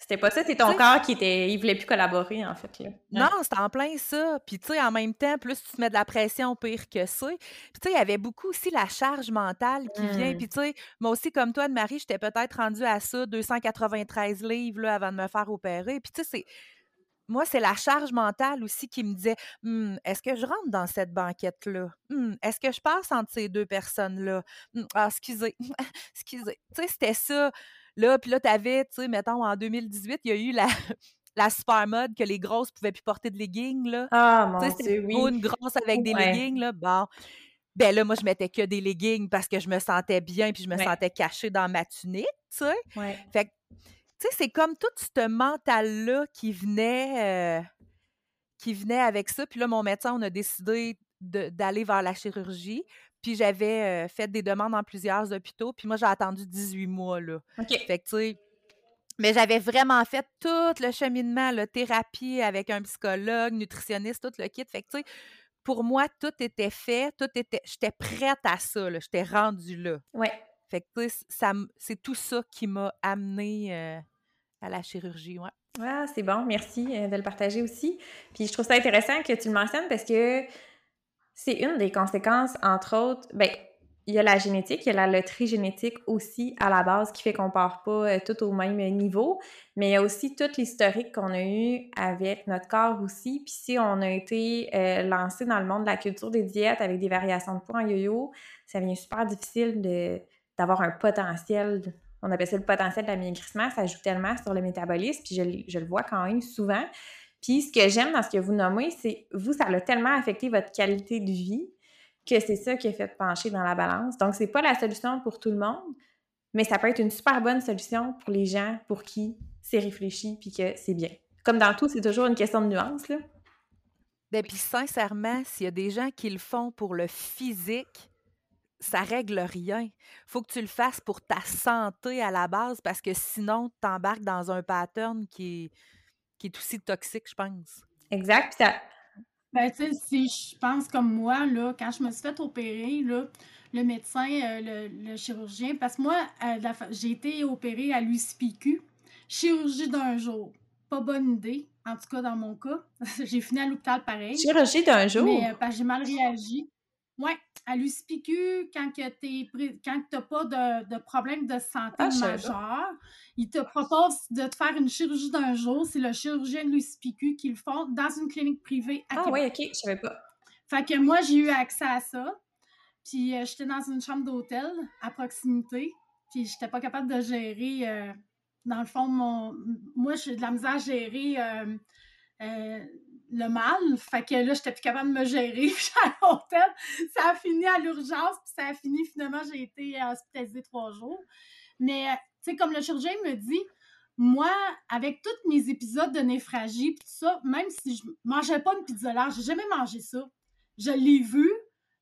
Speaker 1: c'était pas ça, c'est ton corps qui était. Il voulait plus collaborer, en fait. Là.
Speaker 2: Non, c'était en plein ça. Puis, tu sais, en même temps, plus tu te mets de la pression, pire que ça. Puis, tu sais, il y avait beaucoup aussi la charge mentale qui vient. Mmh. Puis, tu sais, moi aussi, comme toi, de Marie, j'étais peut-être rendue à ça, 293 livres là, avant de me faire opérer. Puis, tu sais, c'est moi, c'est la charge mentale aussi qui me disait «Hum, est-ce que je rentre dans cette banquette-là? Hum, est-ce que je passe entre ces deux personnes-là? Hum, ah, excusez, excusez. Tu sais, c'était ça. Là, puis là, tu avais, tu sais, mettons, en 2018, il y a eu la. la super mode que les grosses pouvaient plus porter de leggings, là.
Speaker 1: Ah, mon Dieu, oui.
Speaker 2: une grosse avec des leggings, là. Bon. Ben là, moi, je mettais que des leggings parce que je me sentais bien puis je me sentais cachée dans ma tunique, tu sais.
Speaker 1: Ouais.
Speaker 2: Fait que c'est comme tout ce mental-là qui venait, euh, qui venait avec ça. Puis là, mon médecin, on a décidé d'aller vers la chirurgie. Puis j'avais euh, fait des demandes dans plusieurs hôpitaux. Puis moi, j'ai attendu 18 mois, là. Fait que, tu sais, mais j'avais vraiment fait tout le cheminement, la thérapie avec un psychologue, nutritionniste, tout le kit. Fait que, tu sais, pour moi, tout était fait, tout était, j'étais prête à ça, j'étais rendue là.
Speaker 1: Ouais.
Speaker 2: Fait que, tu sais, c'est tout ça qui m'a amené euh, à la chirurgie.
Speaker 1: Ah, c'est bon, merci euh, de le partager aussi. Puis je trouve ça intéressant que tu le mentionnes parce que c'est une des conséquences, entre autres, ben, il y a la génétique, il y a la loterie génétique aussi à la base qui fait qu'on part pas euh, tout au même niveau, mais il y a aussi tout l'historique qu'on a eu avec notre corps aussi. Puis si on a été euh, lancé dans le monde de la culture des diètes avec des variations de poids en yo-yo, ça devient super difficile d'avoir un potentiel on appelle ça le potentiel d'amaigrissement, ça joue tellement sur le métabolisme, puis je, le vois quand même souvent. Puis ce que j'aime dans ce que vous nommez, c'est vous, ça a tellement affecté votre qualité de vie que c'est ça qui a fait pencher dans la balance. Donc, c'est pas la solution pour tout le monde, mais ça peut être une super bonne solution pour les gens pour qui c'est réfléchi puis que c'est bien. Comme dans tout, c'est toujours une question de nuance, là.
Speaker 2: Bien, puis sincèrement, s'il y a des gens qui le font pour le physique, ça règle rien. faut que tu le fasses pour ta santé à la base parce que sinon, tu t'embarques dans un pattern qui est, qui est aussi toxique, je pense.
Speaker 1: Exact. Ça...
Speaker 4: Ben, tu sais, si je pense comme moi, là, quand je me suis fait opérer, là, le médecin, euh, le, chirurgien, parce que moi, j'ai été opérée à l'USPQ, chirurgie d'un jour. Pas bonne idée, en tout cas dans mon cas. j'ai fini à l'hôpital pareil.
Speaker 1: Chirurgie d'un jour?
Speaker 4: Mais euh, j'ai mal réagi. Oui, à l'USPQ, quand tu n'as pas de, de, problème de santé ah, majeur, ils te proposent de te faire une chirurgie d'un jour. C'est le chirurgien de l'USPQ qui le font dans une clinique privée
Speaker 1: à ah, oui, OK, je savais pas.
Speaker 4: Fait que moi, j'ai eu accès à ça. Puis euh, j'étais dans une chambre d'hôtel à proximité. Puis j'étais pas capable de gérer. Euh, dans le fond, mon, moi, j'ai de la misère à gérer euh, le mal. Fait que là, j'étais plus capable de me gérer. Puis à l'hôtel, ça a fini à l'urgence, puis ça a fini finalement, j'ai été hospitalisée trois jours. Mais, euh, tu sais, comme le chirurgien me dit, moi, avec tous mes épisodes de néphragie, tout ça, même si je mangeais pas une pizza large, j'ai jamais mangé ça. Je l'ai vu,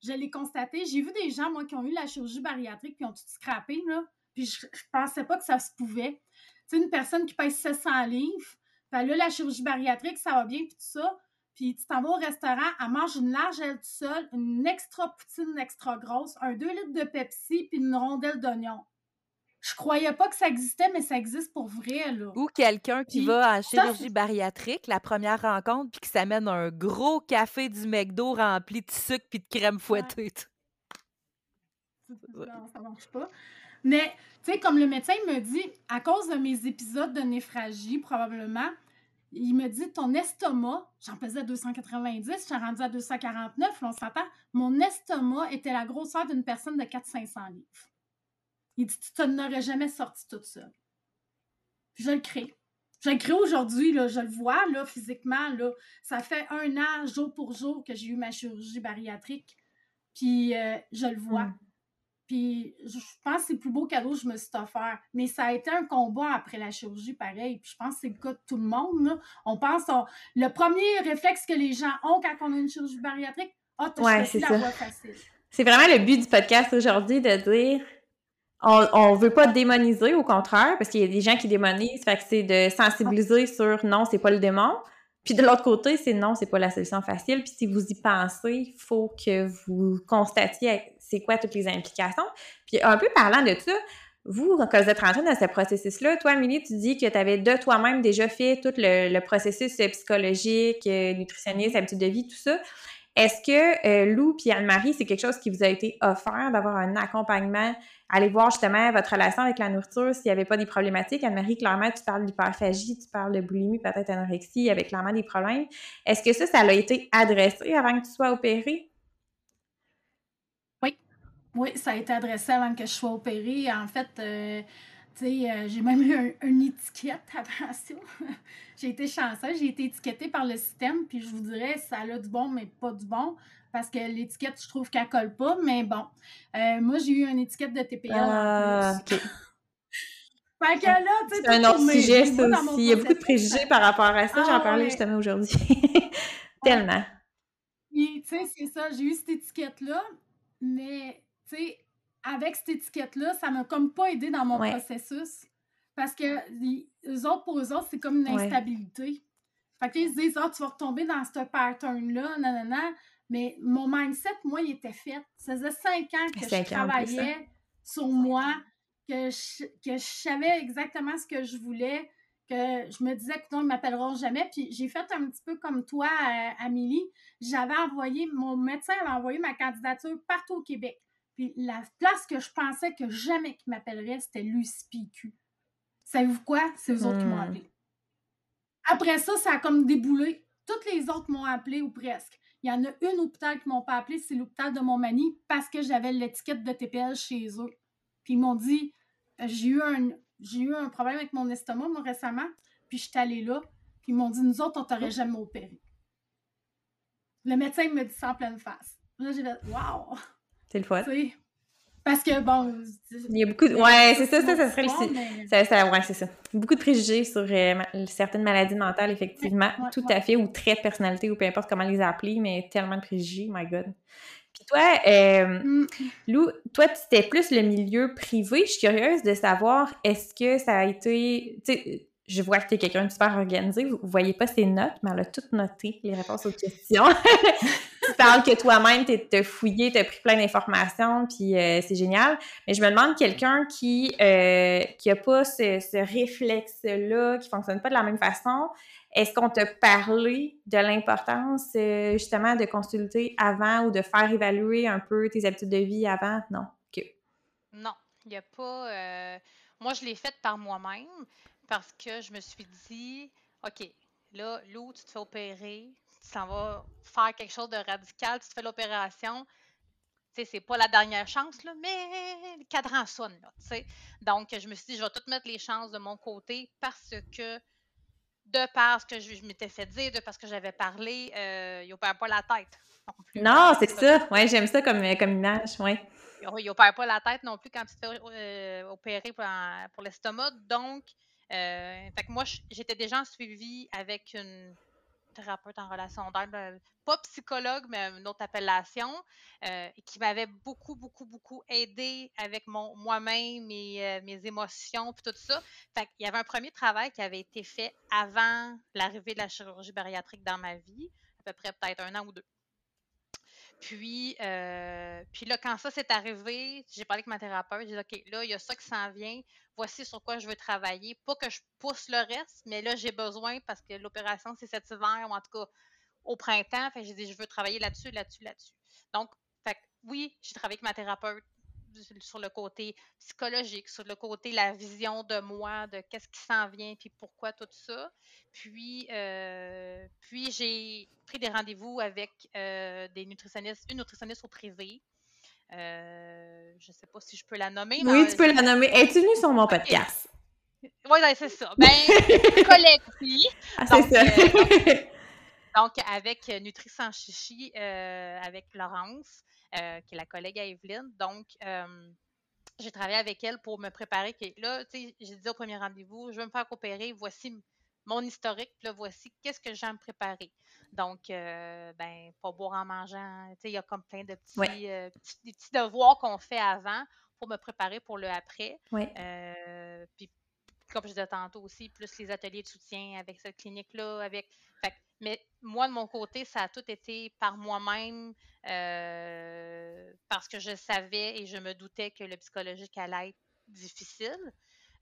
Speaker 4: je l'ai constaté. J'ai vu des gens, moi, qui ont eu la chirurgie bariatrique, qui ont tout scrappé, là. Puis je, je pensais pas que ça se pouvait. Tu sais, une personne qui pèse 700 livres, puis là, la chirurgie bariatrique, ça va bien, puis tout ça. Puis tu t'en vas au restaurant, elle mange une large elle seule, une extra poutine extra grosse, un 2 litres de Pepsi, puis une rondelle d'oignon. je croyais pas que ça existait, mais ça existe pour vrai, là.
Speaker 2: Ou quelqu'un qui va en chirurgie bariatrique, la première rencontre, puis qui s'amène un gros café du McDo rempli de sucre puis de crème fouettée.
Speaker 4: Non, ça marche pas. Mais, tu sais, comme le médecin me dit, à cause de mes épisodes de néphragie, probablement, il me dit ton estomac, j'en pesais 290, je suis rendue à 249, on s'entend, mon estomac était la grosseur d'une personne de 400-500 livres. Il dit Tu n'aurais jamais sorti tout ça. Puis je le crée. Je le crée aujourd'hui, je le vois là, physiquement. Là. Ça fait un an, jour pour jour, que j'ai eu ma chirurgie bariatrique. Puis euh, je le vois. Mm. Puis je pense que c'est le plus beau cadeau que je me suis offert. Mais ça a été un combat après la chirurgie, pareil. Puis je pense que c'est le cas de tout le monde. On pense, le premier réflexe que les gens ont quand on a une chirurgie bariatrique, ah, oh, tu ouais, la voie facile.
Speaker 1: C'est vraiment le but du podcast aujourd'hui de dire on, ne veut pas démoniser, au contraire, parce qu'il y a des gens qui démonisent, fait que c'est de sensibiliser sur non, c'est pas le démon. Puis de l'autre côté, c'est non, c'est pas la solution facile. Puis si vous y pensez, il faut que vous constatiez c'est quoi toutes les implications. Puis un peu parlant de ça, vous, quand vous êtes rentré dans ce processus-là, toi, Amélie, tu dis que tu avais de toi-même déjà fait tout le, processus psychologique, euh, nutritionniste, habitude de vie, tout ça. Est-ce que euh, Lou puis Anne-Marie, c'est quelque chose qui vous a été offert d'avoir un accompagnement, aller voir justement votre relation avec la nourriture, s'il n'y avait pas des problématiques? Anne-Marie, clairement, tu parles d'hyperphagie, tu parles de boulimie, peut-être anorexie, avait clairement des problèmes. Est-ce que ça, ça a été adressé avant que tu sois opérée?
Speaker 4: Oui, ça a été adressé avant que je sois opérée. En fait, euh, tu sais, euh, j'ai même eu une étiquette, attention. j'ai été chanceuse, j'ai été étiquetée par le système, puis je vous dirais, ça a du bon, mais pas du bon, parce que l'étiquette, je trouve qu'elle colle pas, mais bon. Euh, moi, j'ai eu une étiquette de TPL ah, OK.
Speaker 1: Fait que là, tu sais, C'est un autre sujet, ça aussi. Il y a beaucoup de préjugés par rapport à ça. J'en ah, parlais justement aujourd'hui. Tellement.
Speaker 4: tu sais, c'est ça. J'ai eu cette étiquette-là, mais tu sais, avec cette étiquette-là, ça m'a comme pas aidé dans mon processus. Parce que les autres, pour eux autres, c'est comme une instabilité. Fait qu'ils se disent, ah, tu vas retomber dans ce pattern-là, nanana. Mais mon mindset, moi, il était fait. Ça faisait cinq ans que je travaillais sur moi, que je, que je savais exactement ce que je voulais, que je me disais que non, ils ne m'appelleront jamais. Puis j'ai fait un petit peu comme toi, euh, Amélie. J'avais envoyé, mon médecin avait envoyé ma candidature partout au Québec. Puis la place que je pensais que jamais qu'il m'appellerait, c'était l'UCPQ. Savez-vous quoi? C'est eux autres qui m'ont hmm. appelé. Après ça, ça a comme déboulé. Toutes les autres m'ont appelé ou presque. Il y en a une hôpital qui m'ont pas appelé, c'est l'hôpital de Montmagny parce que j'avais l'étiquette de TPL chez eux. Puis ils m'ont dit j'ai eu un j'ai eu un problème avec mon estomac moi, récemment, puis je suis allée là, puis ils m'ont dit nous autres on t'aurait jamais opéré. Le médecin me dit ça en pleine face. Là j'ai dit waouh.
Speaker 1: C'est le fun.
Speaker 4: Parce que, bon.
Speaker 1: Il y a beaucoup de. Ouais, c'est ça, ça, ça serait le. Ça, ça, ouais, c'est ça. Beaucoup de préjugés sur euh, certaines maladies mentales, effectivement. tout à fait, ou traits de personnalité, ou peu importe comment les appeler, mais tellement de préjugés, my God. Puis toi, euh, mm. Lou, toi, c'était plus le milieu privé. Je suis curieuse de savoir, est-ce que ça a été. Tu sais, je vois que tu es quelqu'un de super organisé. Vous, ne voyez pas ses notes, mais elle a toutes noté les réponses aux questions. tu parles que toi-même, tu as fouillé, tu as pris plein d'informations, puis euh, c'est génial. Mais je me demande, quelqu'un qui euh, qui a pas ce, réflexe-là, qui fonctionne pas de la même façon, est-ce qu'on t'a parlé de l'importance euh, justement de consulter avant ou de faire évaluer un peu tes habitudes de vie avant? Non.
Speaker 5: Non, il n'y a pas. Moi, je l'ai fait par moi-même parce que je me suis dit, OK, là, Lou, tu te fais opérer, tu t'en vas faire quelque chose de radical, tu te fais l'opération. Tu sais, c'est pas la dernière chance, là, mais le cadran sonne, là, tu sais. Donc, je me suis dit, je vais tout mettre les chances de mon côté parce que, de par ce que je, m'étais fait dire, de parce que j'avais parlé, euh, il n'opère pas la tête
Speaker 1: non plus. Non, c'est ça. Oui, j'aime ça comme, comme image, oui.
Speaker 5: Il n'opère pas la tête non plus quand tu te fais euh, opérer pour, pour l'estomac. Donc, euh, fait que moi, j'étais déjà en suivi avec une thérapeute en relation d'aide, euh, pas psychologue, mais une autre appellation, euh, qui m'avait beaucoup, beaucoup, beaucoup aidé avec mon moi-même, mes, mes émotions, puis tout ça. Fait qu'il y avait un premier travail qui avait été fait avant l'arrivée de la chirurgie bariatrique dans ma vie, à peu près peut-être un an ou deux. Puis, euh, puis là, quand ça s'est arrivé, j'ai parlé avec ma thérapeute. J'ai dit, OK, là, il y a ça qui s'en vient. Voici sur quoi je veux travailler. Pas que je pousse le reste, mais là, j'ai besoin parce que l'opération, c'est cet hiver, ou en tout cas au printemps. J'ai dit, je veux travailler là-dessus, là-dessus, là-dessus. Donc, fait, oui, j'ai travaillé avec ma thérapeute sur le côté psychologique, sur le côté la vision de moi, de qu'est-ce qui s'en vient, puis pourquoi tout ça. Puis, euh, puis j'ai pris des rendez-vous avec euh, des nutritionnistes, une nutritionniste au privé. Euh, je ne sais pas si je peux la nommer.
Speaker 1: Oui, tu peux la nommer. Es-tu venue sur mon podcast?
Speaker 5: Oui, c'est ça. Ben, collègue, oui. Ah, c'est ça. donc, avec Nutrition Chichi, avec Laurence. Euh, qui est la collègue à Evelyne. Donc, euh, j'ai travaillé avec elle pour me préparer. Là, tu sais, j'ai dit au premier rendez-vous, je vais me faire opérer, voici mon historique, puis là, voici qu'est-ce que j'ai à me préparer. Donc, euh, ben, pas boire en mangeant, tu sais, il y a comme plein de petits, petits, petits devoirs qu'on fait avant pour me préparer pour le après.
Speaker 1: Oui.
Speaker 5: puis, comme je disais tantôt aussi, plus les ateliers de soutien avec cette clinique-là, avec. Mais moi, de mon côté, ça a tout été par moi-même euh, parce que je savais et je me doutais que le psychologique allait être difficile.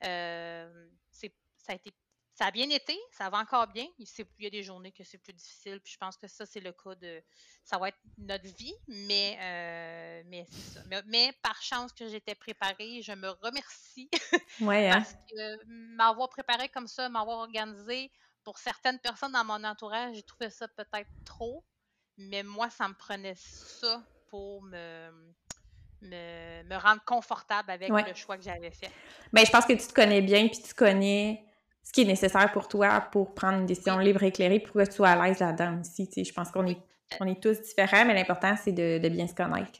Speaker 5: Euh, ça a été ça a bien été, ça va encore bien. Il, y a des journées que c'est plus difficile, puis je pense que ça, c'est le cas de. Ça va être notre vie, mais, euh, mais c'est ça. Mais, par chance que j'étais préparée, je me remercie.
Speaker 1: Ouais,
Speaker 5: hein? Parce que m'avoir préparée comme ça, m'avoir organisée, pour certaines personnes dans mon entourage, j'ai trouvé ça peut-être trop, mais moi, ça me prenait ça pour me, me, rendre confortable avec le choix que j'avais fait.
Speaker 1: Bien, je pense que tu te connais bien, puis tu connais ce qui est nécessaire pour toi pour prendre une décision libre et éclairée pour que tu sois à l'aise là-dedans aussi. je pense qu'on est, on est tous différents, mais l'important, c'est de, bien se connaître.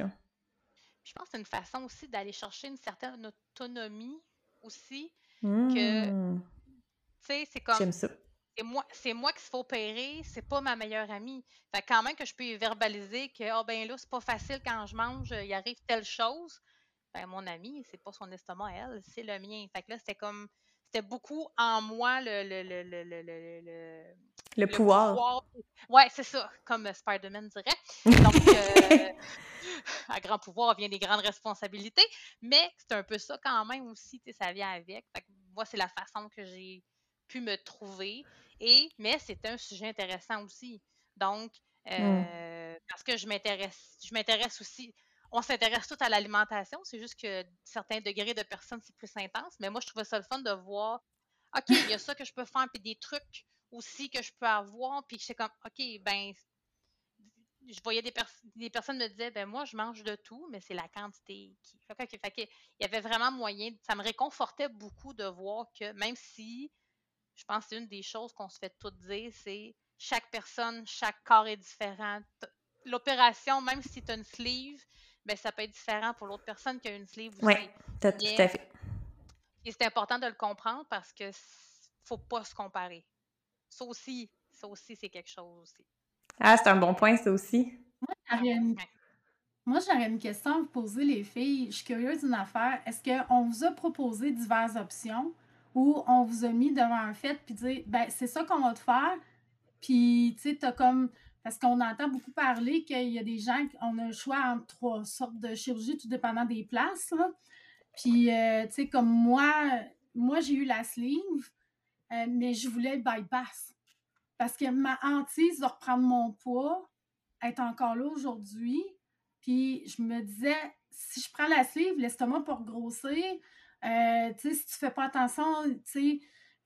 Speaker 5: Je pense que c'est une façon aussi d'aller chercher une certaine autonomie aussi. Que, mmh. tu sais, c'est comme.
Speaker 1: J'aime ça
Speaker 5: c'est moi, c'est moi qui se fait opérer, c'est pas ma meilleure amie. Fait quand même que je peux verbaliser que oh ben là, c'est pas facile quand je mange, il arrive telle chose. Ben mon amie, c'est pas son estomac elle, c'est le mien. Fait que là, c'était comme c'était beaucoup en moi le le, le, le, le,
Speaker 1: le pouvoir.
Speaker 5: Ouais, c'est ça, comme Spider-Man dirait. Donc euh, à grand pouvoir vient des grandes responsabilités, mais c'est un peu ça quand même aussi, ça vient avec. Fait que moi, c'est la façon que j'ai pu me trouver. Et, mais c'était un sujet intéressant aussi. Donc, mmh. euh, parce que je m'intéresse, je m'intéresse aussi. On s'intéresse tout à l'alimentation, c'est juste que certains degrés de personnes, c'est plus intense. Mais moi, je trouvais ça le fun de voir, OK, il y a ça que je peux faire, puis des trucs aussi que je peux avoir. Puis c'est comme, OK, ben, je voyais des, des personnes me disaient, ben moi, je mange de tout, mais c'est la quantité qui. Fait, il y avait vraiment moyen, ça me réconfortait beaucoup de voir que même si je pense c'est une des choses qu'on se fait toutes dire, c'est chaque personne, chaque corps est différent. L'opération, même si tu as une sleeve, ben, ça peut être différent pour l'autre personne qui a une sleeve.
Speaker 1: Oui, tout à fait.
Speaker 5: Et c'est important de le comprendre parce que faut pas se comparer. Ça aussi, ça aussi, c'est quelque chose aussi.
Speaker 1: Ah, c'est un bon point, ça aussi.
Speaker 4: Moi, j'aurais une... question à vous poser, les filles. Je suis curieuse d'une affaire. Est-ce qu'on vous a proposé diverses options? où on vous a mis devant un fait puis dire ben c'est ça qu'on va te faire puis tu sais t'as comme parce qu'on entend beaucoup parler qu'il y a des gens qui ont le choix entre trois sortes de chirurgie tout dépendant des places puis euh, tu sais comme moi moi j'ai eu la sleeve euh, mais je voulais bypass parce que ma hantise de reprendre mon poids est encore là aujourd'hui puis je me disais si je prends la sleeve l'estomac pour grossir euh, tu sais, si tu fais pas attention, tu sais.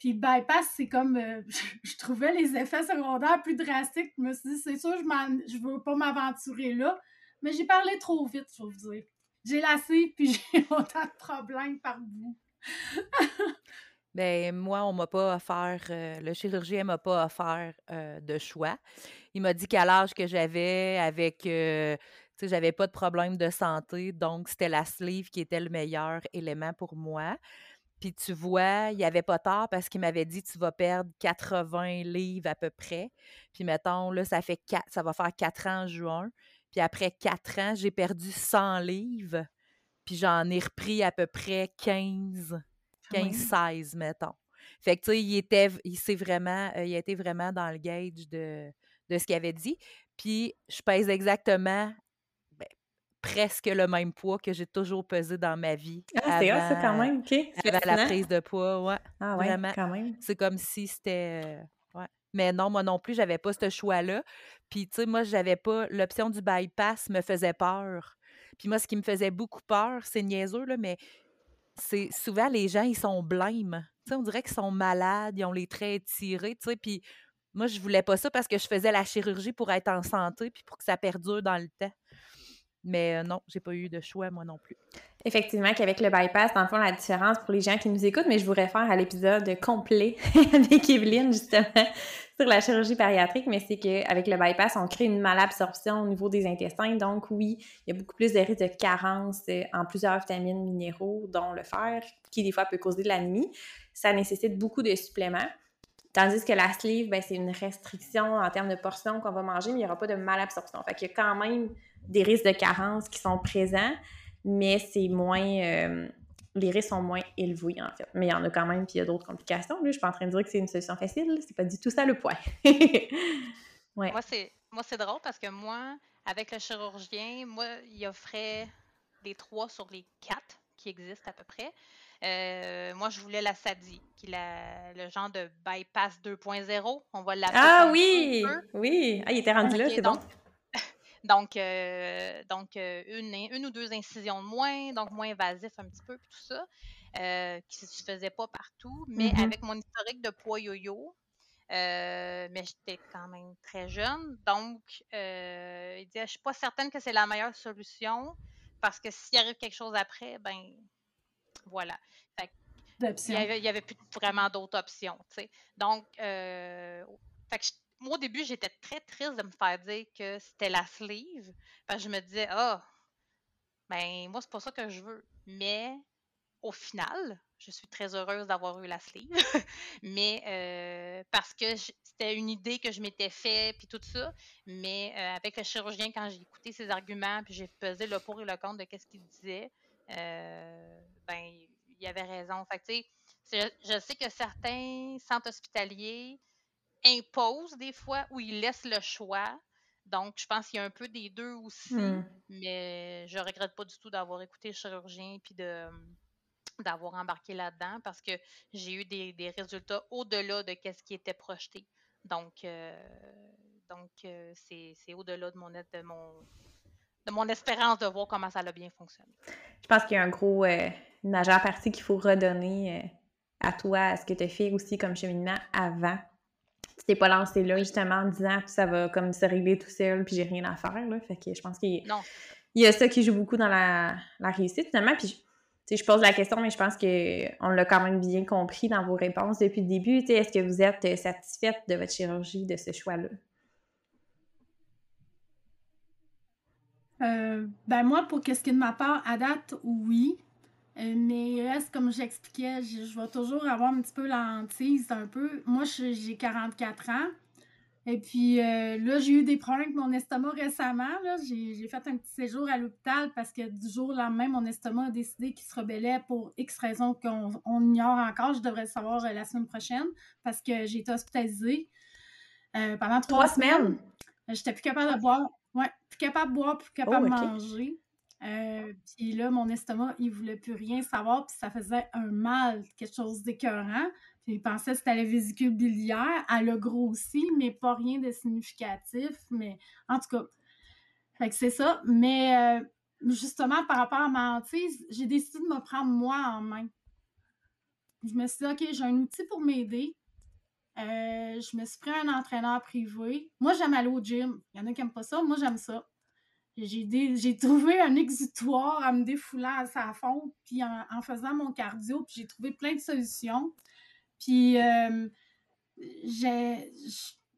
Speaker 4: Puis bypass, c'est comme, euh, je, trouvais les effets secondaires plus drastiques. Je me suis dit, c'est sûr, je, je veux pas m'aventurer là. Mais j'ai parlé trop vite, je vous dire. J'ai lassé, puis j'ai autant de problèmes par bout.
Speaker 2: ben moi, on m'a pas offert, euh, le chirurgien m'a pas offert de choix. Il m'a dit qu'à l'âge que j'avais, avec sais, j'avais pas de problème de santé, donc c'était la sleeve qui était le meilleur élément pour moi. Puis tu vois, il n'y avait pas tard parce qu'il m'avait dit tu vas perdre 80 livres à peu près. Puis mettons, là, ça fait quatre, ça va faire 4 ans en juin. Puis après 4 ans, j'ai perdu 100 livres. Puis j'en ai repris à peu près 15, 15, 16, mettons. Fait que tu sais, il était, il s'est vraiment, euh, il été vraiment dans le gauge de, de ce qu'il avait dit. Puis je pèse exactement presque le même poids que j'ai toujours pesé dans ma vie.
Speaker 1: Ah, c'est ça quand même, OK.
Speaker 2: la prise de poids, ouais.
Speaker 1: Ah ouais, vraiment. quand même.
Speaker 2: C'est comme si c'était... Euh, ouais. Mais non, moi non plus, j'avais pas ce choix-là. Puis, tu sais, moi, j'avais pas... L'option du bypass me faisait peur. Puis moi, ce qui me faisait beaucoup peur, c'est niaiseux, là, mais c'est souvent les gens, ils sont blêmes. Tu sais, on dirait qu'ils sont malades, ils ont les traits étirés, tu sais, puis moi, je voulais pas ça parce que je faisais la chirurgie pour être en santé puis pour que ça perdure dans le temps. Mais euh, non, j'ai pas eu de choix, moi non plus.
Speaker 1: Effectivement, qu'avec le bypass, dans le fond, la différence pour les gens qui nous écoutent, mais je vous réfère à l'épisode complet avec Evelyne, justement, sur la chirurgie bariatrique, mais c'est qu'avec le bypass, on crée une malabsorption au niveau des intestins. Donc, oui, il y a beaucoup plus de risques de carence euh, en plusieurs vitamines minéraux, dont le fer, qui des fois peut causer de l'anémie. Ça nécessite beaucoup de suppléments. Tandis que la sleeve, ben, c'est une restriction en termes de portions qu'on va manger, mais il n'y aura pas de malabsorption. Fait qu'il y a quand même des risques de carence qui sont présents, mais c'est moins. Euh, les risques sont moins élevés, en fait. Mais il y en a quand même, puis il y a d'autres complications. Là, je suis pas en train de dire que c'est une solution facile, c'est pas du tout ça le point.
Speaker 5: ouais. Moi, c'est drôle parce que moi, avec le chirurgien, moi, il offrait les trois sur les quatre qui existent à peu près. Euh, moi, je voulais la SADI, qui est le genre de bypass 2.0. On va l'appeler.
Speaker 1: Ah oui! Oui! Ah, il était rendu là, c'est bon.
Speaker 5: Donc, euh, donc euh, une, une, ou deux incisions de moins, donc moins invasif un petit peu, tout ça, qui ne se faisait pas partout. Mais mm-hmm. avec mon historique de poids yo-yo, mais j'étais quand même très jeune. Donc, il dit, je suis pas certaine que c'est la meilleure solution parce que s'il arrive quelque chose après, ben voilà. Il y avait, plus vraiment d'autres options. Donc, euh, moi, au début, j'étais très triste de me faire dire que c'était la sleeve. Parce que je me disais, ah, oh, ben, moi, c'est pas ça que je veux. Mais au final, je suis très heureuse d'avoir eu la sleeve. mais euh, parce que c'était une idée que je m'étais fait, puis tout ça. Mais euh, avec le chirurgien, quand j'ai écouté ses arguments, puis j'ai pesé le pour et le contre de ce qu'il disait, ben, il avait raison. Fait je, sais que certains centres hospitaliers imposent des fois ou ils laissent le choix. Donc, je pense qu'il y a un peu des deux aussi. Hmm. Mais je regrette pas du tout d'avoir écouté le chirurgien puis de d'avoir embarqué là-dedans parce que j'ai eu des, résultats au-delà de ce qui était projeté. Donc, euh, donc euh, c'est au-delà de mon, de mon de mon espérance de voir comment ça a bien fonctionné.
Speaker 1: Je pense qu'il y a un gros euh, majeure partie qu'il faut redonner euh, à toi, à ce que tu as fait aussi comme cheminement avant. Tu t'es pas lancé là justement en disant que ça va comme se régler tout seul puis j'ai rien à faire. Là. Fait que je pense qu'il y, a ça qui joue beaucoup dans la, réussite finalement. Puis je pose la question, mais je pense qu'on l'a quand même bien compris dans vos réponses depuis le début. Est-ce que vous êtes satisfaite de votre chirurgie, de ce choix-là?
Speaker 4: Euh, ben moi, pour qu'est-ce qui est de ma part, à date, oui. Euh, mais reste, comme j'expliquais, je, je, vais toujours avoir un petit peu l'antise un peu. Moi, j'ai 44 ans. Et puis euh, là, j'ai eu des problèmes avec mon estomac récemment. J'ai fait un petit séjour à l'hôpital parce que du jour au lendemain, mon estomac a décidé qu'il se rebellait pour X raisons qu'on ignore encore. Je devrais le savoir la semaine prochaine parce que j'ai été hospitalisée pendant trois, semaines? J'étais plus capable de boire. Ouais, plus capable de boire, plus capable de oh, manger. Euh, puis là, mon estomac, il voulait plus rien savoir, puis ça faisait un mal, quelque chose d'écœurant. Puis il pensait que c'était la vésicule biliaire. Elle a grossi, mais pas rien de significatif. Mais en tout cas, fait que c'est ça. Mais euh, justement, par rapport à ma hantise, j'ai décidé de me prendre moi en main. Je me suis dit, OK, j'ai un outil pour m'aider. Euh, je me suis pris un entraîneur privé. Moi, j'aime aller au gym. Il y en a qui n'aiment pas ça. Moi, j'aime ça. J'ai trouvé un exutoire en me défoulant à sa fond, puis en, faisant mon cardio, puis j'ai trouvé plein de solutions. Puis, euh,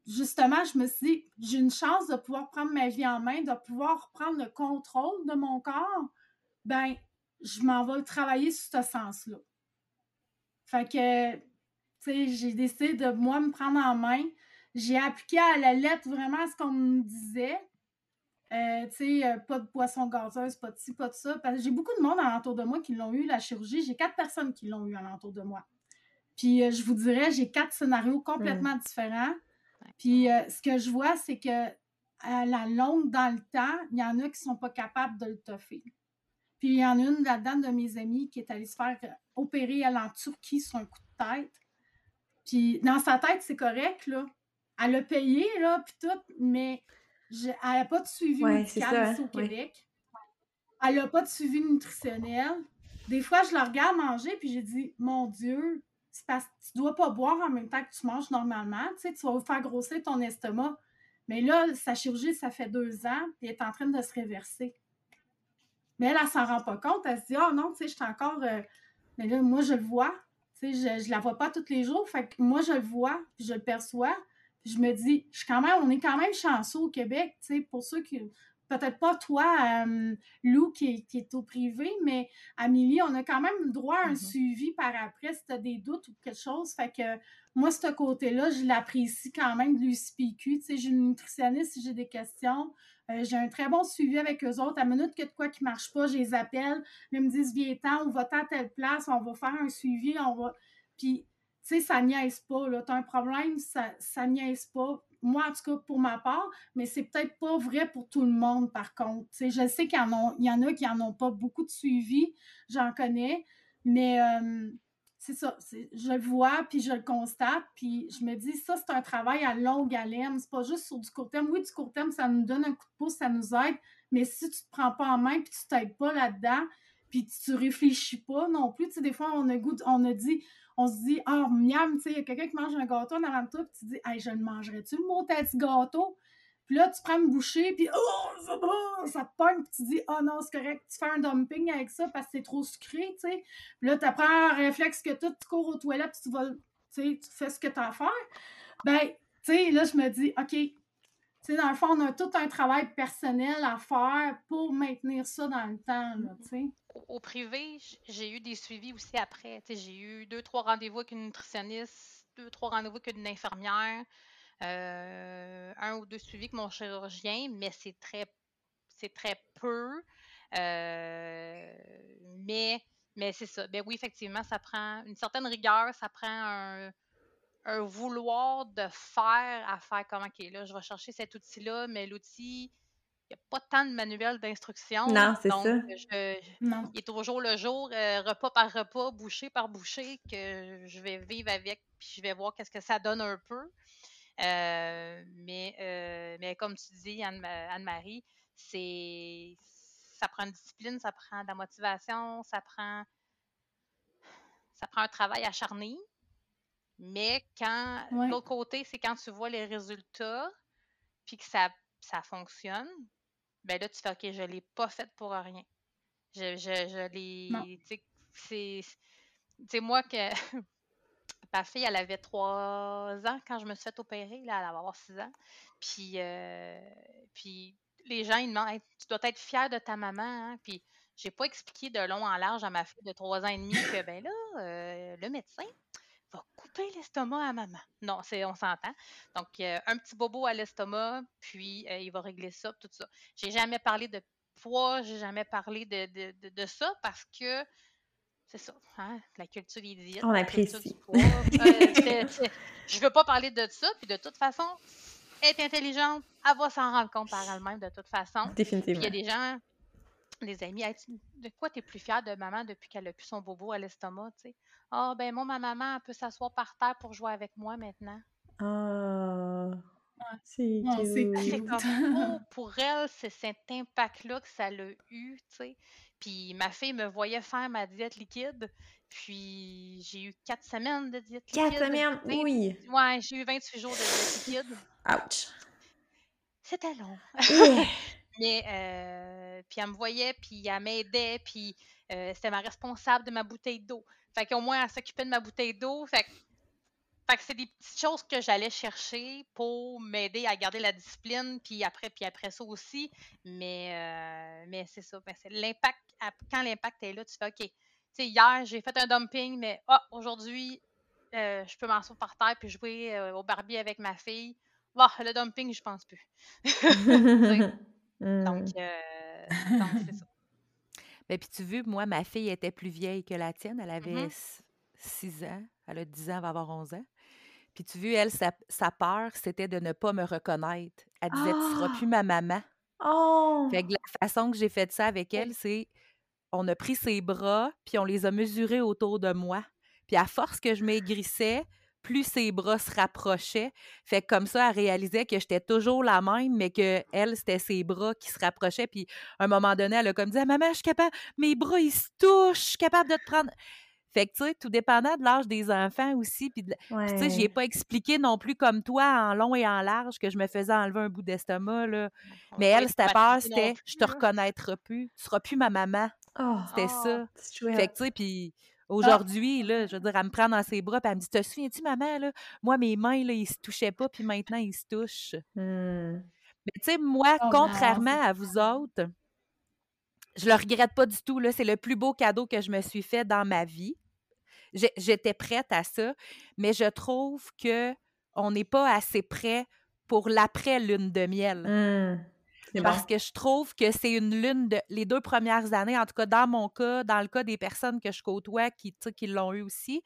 Speaker 4: justement, je me suis dit, j'ai une chance de pouvoir prendre ma vie en main, de pouvoir prendre le contrôle de mon corps. Ben, je m'en vais travailler sur ce sens-là. Fait que j'ai décidé de moi me prendre en main. J'ai appliqué à la lettre vraiment ce qu'on me disait. Euh, tu sais, euh, pas de poisson gazeuse, pas de ci, pas de ça. Parce que j'ai beaucoup de monde alentour de moi qui l'ont eu, la chirurgie. J'ai quatre personnes qui l'ont eu alentour de moi. Puis euh, je vous dirais, j'ai quatre scénarios complètement hmm. différents. Puis ce que je vois, c'est que à la longue, dans le temps, il y en a qui ne sont pas capables de le toffer. Puis il y en a une là-dedans de mes amis qui est allée se faire opérer, elle, en Turquie sur un coup de tête. Puis dans sa tête, c'est correct, là. Elle a payé, là, puis tout, mais elle n'a pas de suivi médical ici au Québec. Elle n'a pas de suivi nutritionnel. Des fois, je la regarde manger, puis j'ai dit, mon Dieu, c'est parce que tu ne dois pas boire en même temps que tu manges normalement. Tu sais, tu vas faire grossir ton estomac. Mais là, sa chirurgie, ça fait deux ans, puis elle est en train de se réverser. Mais elle, elle s'en rend pas compte. Elle se dit, oh non, tu sais, je suis encore. Euh, mais là, moi, je le vois. Tu sais, je, je la vois pas tous les jours. Fait que moi, je le vois, puis je le perçois. Puis je me dis, je suis quand même, on est quand même chanceux au Québec, tu sais, pour ceux qui, peut-être pas toi, euh, Lou, qui est, au privé, mais Amélie, on a quand même droit à un mm-hmm. suivi par après si tu as des doutes ou quelque chose. Fait que moi, ce côté-là, je l'apprécie quand même de l'USPQ. Tu sais, j'ai une nutritionniste si j'ai des questions. Euh, j'ai un très bon suivi avec eux autres. À la minute que de quoi qui marche pas, je les appelle. Ils me disent, viens-t'en, on va à telle place, on va faire un suivi, on va. Puis, tu sais, ça niaise pas. Tu as un problème, ça, ça niaise pas moi, en tout cas, pour ma part, mais c'est peut-être pas vrai pour tout le monde, par contre. je sais qu'il y, en y en a qui n'en ont pas beaucoup de suivi, j'en connais, mais euh, c'est ça, je le vois, puis je le constate, puis je me dis, ça, c'est un travail à longue haleine, c'est pas juste sur du court terme. Oui, du court terme, ça nous donne un coup de pouce, ça nous aide, mais si tu te prends pas en main, puis tu t'aides pas là-dedans, puis tu réfléchis pas non plus, tu sais, des fois, on a, goût, on a dit, on se dit, oh, miam, tu sais, il y a quelqu'un qui mange un gâteau en avant de toi, puis tu dis, hey, je le mangerais-tu, mon petit gâteau? Puis là, tu prends une bouchée, puis oh, ça te pogne, puis tu dis, oh non, c'est correct, tu fais un dumping avec ça parce que c'est trop sucré, tu sais. Puis là, tu apprends un réflexe que tout, tu cours aux toilettes, puis tu vas, tu fais ce que tu as à faire. Ben, tu sais, là, je me dis, OK, tu sais, dans le fond, on a tout un travail personnel à faire pour maintenir ça dans le temps, tu sais
Speaker 5: au privé, j'ai eu des suivis aussi après. J'ai eu deux, trois rendez-vous avec une nutritionniste, deux, trois rendez-vous avec une infirmière, euh, un ou deux suivis avec mon chirurgien, mais c'est très, c'est très peu. Euh, mais mais c'est ça. Ben oui, effectivement, ça prend une certaine rigueur, ça prend un, vouloir de faire à faire comme, OK, là, je vais chercher cet outil-là, mais l'outil, il n'y a pas tant de manuels d'instruction.
Speaker 1: Non, c'est ça.
Speaker 5: non. Il est toujours le jour, euh, repas par repas, bouchée par bouchée, que je vais vivre avec, puis je vais voir qu'est-ce que ça donne un peu. Euh, mais, euh, mais comme tu dis, Anne-Marie, c'est ça prend une discipline, ça prend de la motivation, ça prend ça prend un travail acharné. Mais quand l'autre côté, c'est quand tu vois les résultats, puis que ça, ça fonctionne, ben là, tu fais OK, je ne l'ai pas faite pour rien. Je, je, je l'ai. C'est. C'est moi que. Ma fille, elle avait trois ans quand je me suis fait opérer, là, elle va avoir six ans. Puis, euh, puis les gens, ils demandent Tu dois être fière de ta maman. Hein? Puis, j'ai pas expliqué de long en large à ma fille de trois ans et demi que, ben là, euh, le médecin, va couper l'estomac à maman. Non, c'est on s'entend. Donc, euh, un petit bobo à l'estomac, puis il va régler ça, tout ça. J'ai jamais parlé de poids, j'ai jamais parlé de, de, de, ça parce que c'est ça, hein, la culture idiot.
Speaker 1: On apprécie.
Speaker 5: Euh, je veux pas parler de ça, puis de toute façon, être intelligente, elle va s'en rendre compte par elle-même de toute façon.
Speaker 1: Définitivement.
Speaker 5: il y a des gens, des amis, de quoi tu es plus fière de maman depuis qu'elle a plus son bobo à l'estomac, tu sais? Ah, ben moi, ma maman, peut s'asseoir par terre pour jouer avec moi maintenant.
Speaker 1: Ah, c'est
Speaker 5: pour elle, c'est cet impact-là que ça l'a eu, tu sais? Puis ma fille me voyait faire ma diète liquide. Puis j'ai eu quatre semaines de diète liquide.
Speaker 1: Quatre semaines, oui.
Speaker 5: Ouais, j'ai eu 28 jours de diète liquide.
Speaker 1: Ouch.
Speaker 5: C'était long. Mais, euh, puis elle me voyait, puis elle m'aidait, puis euh, c'était ma responsable de ma bouteille d'eau. Fait qu'au moins, elle s'occupait de ma bouteille d'eau. Fait, que c'est des petites choses que j'allais chercher pour m'aider à garder la discipline, puis après, puis après ça aussi. Mais, euh, mais c'est ça. Ben, c'est l'impact. Quand l'impact est là, tu fais OK. Tu sais, hier, j'ai fait un dumping, mais oh, aujourd'hui, euh, je peux m'asseoir par terre puis jouer euh, au Barbie avec ma fille. Bah, le dumping, je pense plus. donc, donc c'est ça.
Speaker 2: Ben, puis tu veux, moi, ma fille était plus vieille que la tienne. Elle avait 6 mmh ans. Elle a 10 ans, elle va avoir 11 ans. Puis tu vois, elle, sa, sa peur, c'était de ne pas me reconnaître. Elle disait, tu seras
Speaker 1: Ah!
Speaker 2: plus ma maman.
Speaker 1: Oh!
Speaker 2: Fait que la façon que j'ai fait ça avec elle, c'est on a pris ses bras, puis on les a mesurés autour de moi. Puis à force que je maigrissais, plus ses bras se rapprochaient. Fait que comme ça, elle réalisait que j'étais toujours la même, mais que elle, c'était ses bras qui se rapprochaient. Puis à un moment donné, elle a comme dit Ah, Maman, je suis capable, mes bras, ils se touchent, je suis capable de te prendre. Fait que, tu sais, tout dépendant de l'âge des enfants aussi. Puis, puis, tu sais, j'y ai
Speaker 1: Ouais.
Speaker 2: pas expliqué non plus comme toi, en long et en large, que je me faisais enlever un bout d'estomac, là.
Speaker 5: On
Speaker 2: Mais elle, c'était peur, c'était je te reconnaîtrai plus. Tu seras plus ma maman.
Speaker 1: Oh!
Speaker 2: C'était
Speaker 5: Ah!
Speaker 2: ça.
Speaker 1: C'est
Speaker 2: Fait que, tu sais, puis aujourd'hui, là, je veux dire, elle me prend dans ses bras, puis elle me dit Te souviens-tu, maman, là, moi, mes mains, là, ils se touchaient pas, puis maintenant, ils se touchent.
Speaker 1: Hmm.
Speaker 2: Mais, tu sais, moi,
Speaker 4: Oh
Speaker 2: contrairement à vous autres, je le regrette pas du tout, là. C'est le plus beau cadeau que je me suis fait dans ma vie. J'étais prête à ça, mais je trouve que on n'est pas assez prêt pour l'après-lune de miel.
Speaker 1: Bon.
Speaker 2: Parce que je trouve que c'est une lune de. Les deux premières années, en tout cas dans mon cas, dans le cas des personnes que je côtoie qui, qui l'ont eu aussi,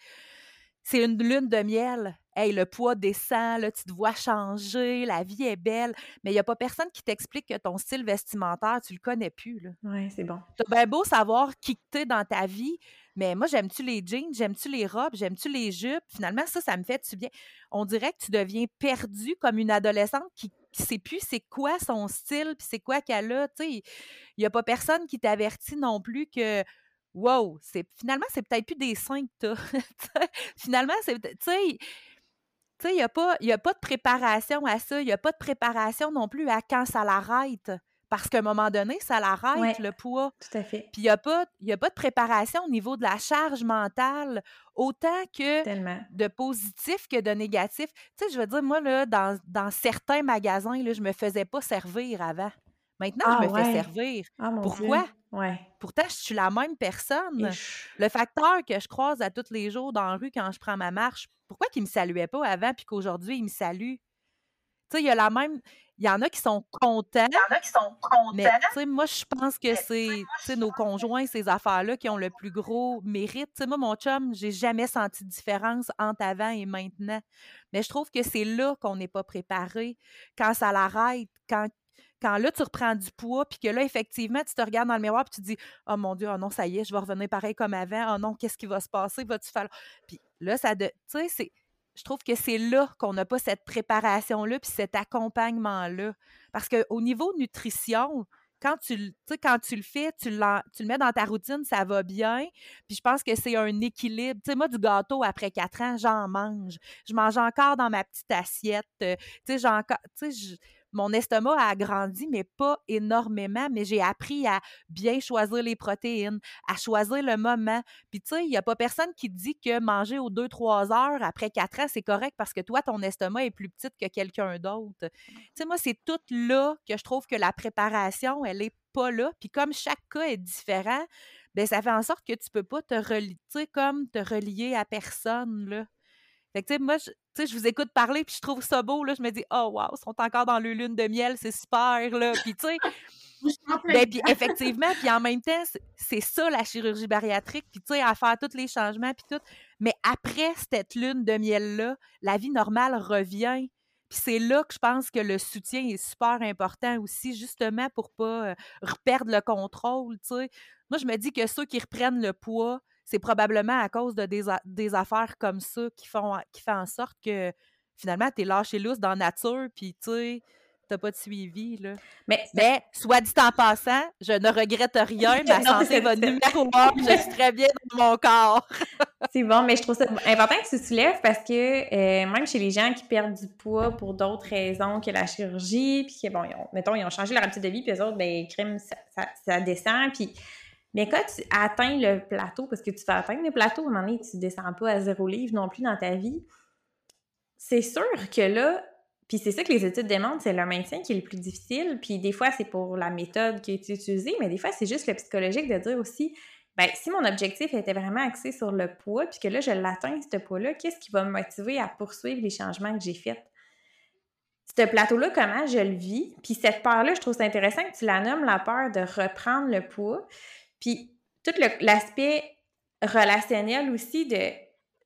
Speaker 2: c'est une lune de miel. Hey, le poids descend, là, tu te vois changer, la vie est belle, mais il n'y a pas personne qui t'explique que ton style vestimentaire, tu le connais plus.
Speaker 1: Ouais, c'est bon.
Speaker 2: T'as bien beau savoir qui que t'es dans ta vie, mais moi, j'aime-tu les jeans, j'aime-tu les robes, j'aime-tu les jupes? Finalement, ça, ça me fait du bien. On dirait que tu deviens perdu comme une adolescente qui ne sait plus c'est quoi son style, puis c'est quoi qu'elle a. Tu il n'y a pas personne qui t'avertit non plus que wow, c'est finalement, c'est peut-être plus des seins que t'as. finalement, c'est. Tu sais, tu sais, il n'y a, pas- y a pas de préparation à ça. Il n'y a pas de préparation non plus à quand ça l'arrête. Parce qu'à un moment donné, ça l'arrête,
Speaker 1: Ouais.
Speaker 2: le poids.
Speaker 1: Tout à fait.
Speaker 2: Puis il n'y a, pas- y a pas de préparation au niveau de la charge mentale, autant que
Speaker 1: Tellement.
Speaker 2: de positif que de négatif. Tu sais, je veux dire, moi, là, dans, dans certains magasins, là, je me faisais pas servir avant. Maintenant,
Speaker 1: Ah
Speaker 2: je me fais servir.
Speaker 1: Ah,
Speaker 2: Pourquoi?
Speaker 1: Ouais.
Speaker 2: Pourtant, je suis la même personne. Le facteur que je croise à tous les jours dans la rue quand je prends ma marche, pourquoi qu'il ne me saluait pas avant puis qu'aujourd'hui, il me salue? Tu sais, il y a la même. Il y en a qui sont contents,
Speaker 6: Il y en a qui sont
Speaker 2: mais
Speaker 6: contents.
Speaker 2: tu sais, moi, je pense que c'est nos conjoints, ces affaires-là, qui ont le plus gros mérite. Tu sais, moi, mon chum, j'ai jamais senti de différence entre avant et maintenant. Mais je trouve que c'est là qu'on n'est pas préparé. Quand ça l'arrête, quand, quand là, tu reprends du poids, puis que là, effectivement, tu te regardes dans le miroir, puis tu dis Oh mon Dieu, oh non, ça y est, je vais revenir pareil comme avant. Oh non, qu'est-ce qui va se passer? Va-tu falloir. Puis là, ça. De... Tu sais. Je trouve que c'est là qu'on n'a pas cette préparation-là, puis cet accompagnement-là. Parce qu'au niveau nutrition, quand tu, quand tu le fais, tu, tu le mets dans ta routine, ça va bien. Puis je pense que c'est un équilibre. Tu sais, moi, du gâteau, après quatre ans, j'en mange. Je mange encore dans ma petite assiette. euh, Tu sais, j'ai encore- tu sais, mon estomac a agrandi, mais pas énormément. Mais j'ai appris à bien choisir les protéines, à choisir le moment. Puis, tu sais, il n'y a pas personne qui dit que manger aux 2-3 heures après 4 ans, c'est correct parce que toi, ton estomac est plus petit que quelqu'un d'autre. Tu sais, moi, c'est tout là que je trouve que la préparation, elle est pas là. Puis, comme chaque cas est différent, ben ça fait en sorte que tu peux pas te relier, comme te relier à personne, là. Fait que, tu sais, moi, je, tu sais, je vous écoute parler, puis je trouve ça beau, là. Je me dis, oh, wow, ils sont encore dans le lune de miel, c'est super, là. Puis, tu sais, ben, puis effectivement, puis en même temps, c'est- ça la chirurgie bariatrique, puis tu sais, à faire tous les changements, puis tout. Mais après cette lune de miel-là, la vie normale revient. Puis c'est là que je pense que le soutien est super important aussi, justement pour pas euh, reperdre le contrôle, tu sais. Moi, je me dis que ceux qui reprennent le poids, c'est probablement à cause de des, affaires comme ça qui font, qui en sorte que finalement, t'es lâché lousse dans la nature, puis tu sais, t'as pas de suivi, là.
Speaker 1: Mais,
Speaker 2: Mais, soit dit en passant, je ne regrette rien. Ma santé va numéro un. Je suis très bien dans mon corps.
Speaker 1: C'est bon, mais je trouve ça important que tu soulèves parce que euh, même chez les gens qui perdent du poids pour d'autres raisons que la chirurgie, puis que, bon, ils ont- mettons, ils ont changé leur habitude de vie, puis eux autres, ben, crème, ça, ça, ça descend, puis... Mais quand tu atteins le plateau, parce que tu vas atteindre le plateau, à un moment donné, tu descends pas à zéro livre non plus dans ta vie, c'est sûr que là, puis c'est ça que les études démontrent, c'est le maintien qui est le plus difficile, puis des fois, c'est pour la méthode qui est utilisée, mais des fois, c'est juste le psychologique de dire aussi, ben, si mon objectif était vraiment axé sur le poids, puis que là, je l'atteins, ce poids-là, qu'est-ce qui va me motiver à poursuivre les changements que j'ai faits? Ce plateau-là, comment je le vis? Puis cette peur-là, je trouve ça intéressant que tu la nommes la peur de reprendre le poids. Puis tout l'aspect relationnel aussi de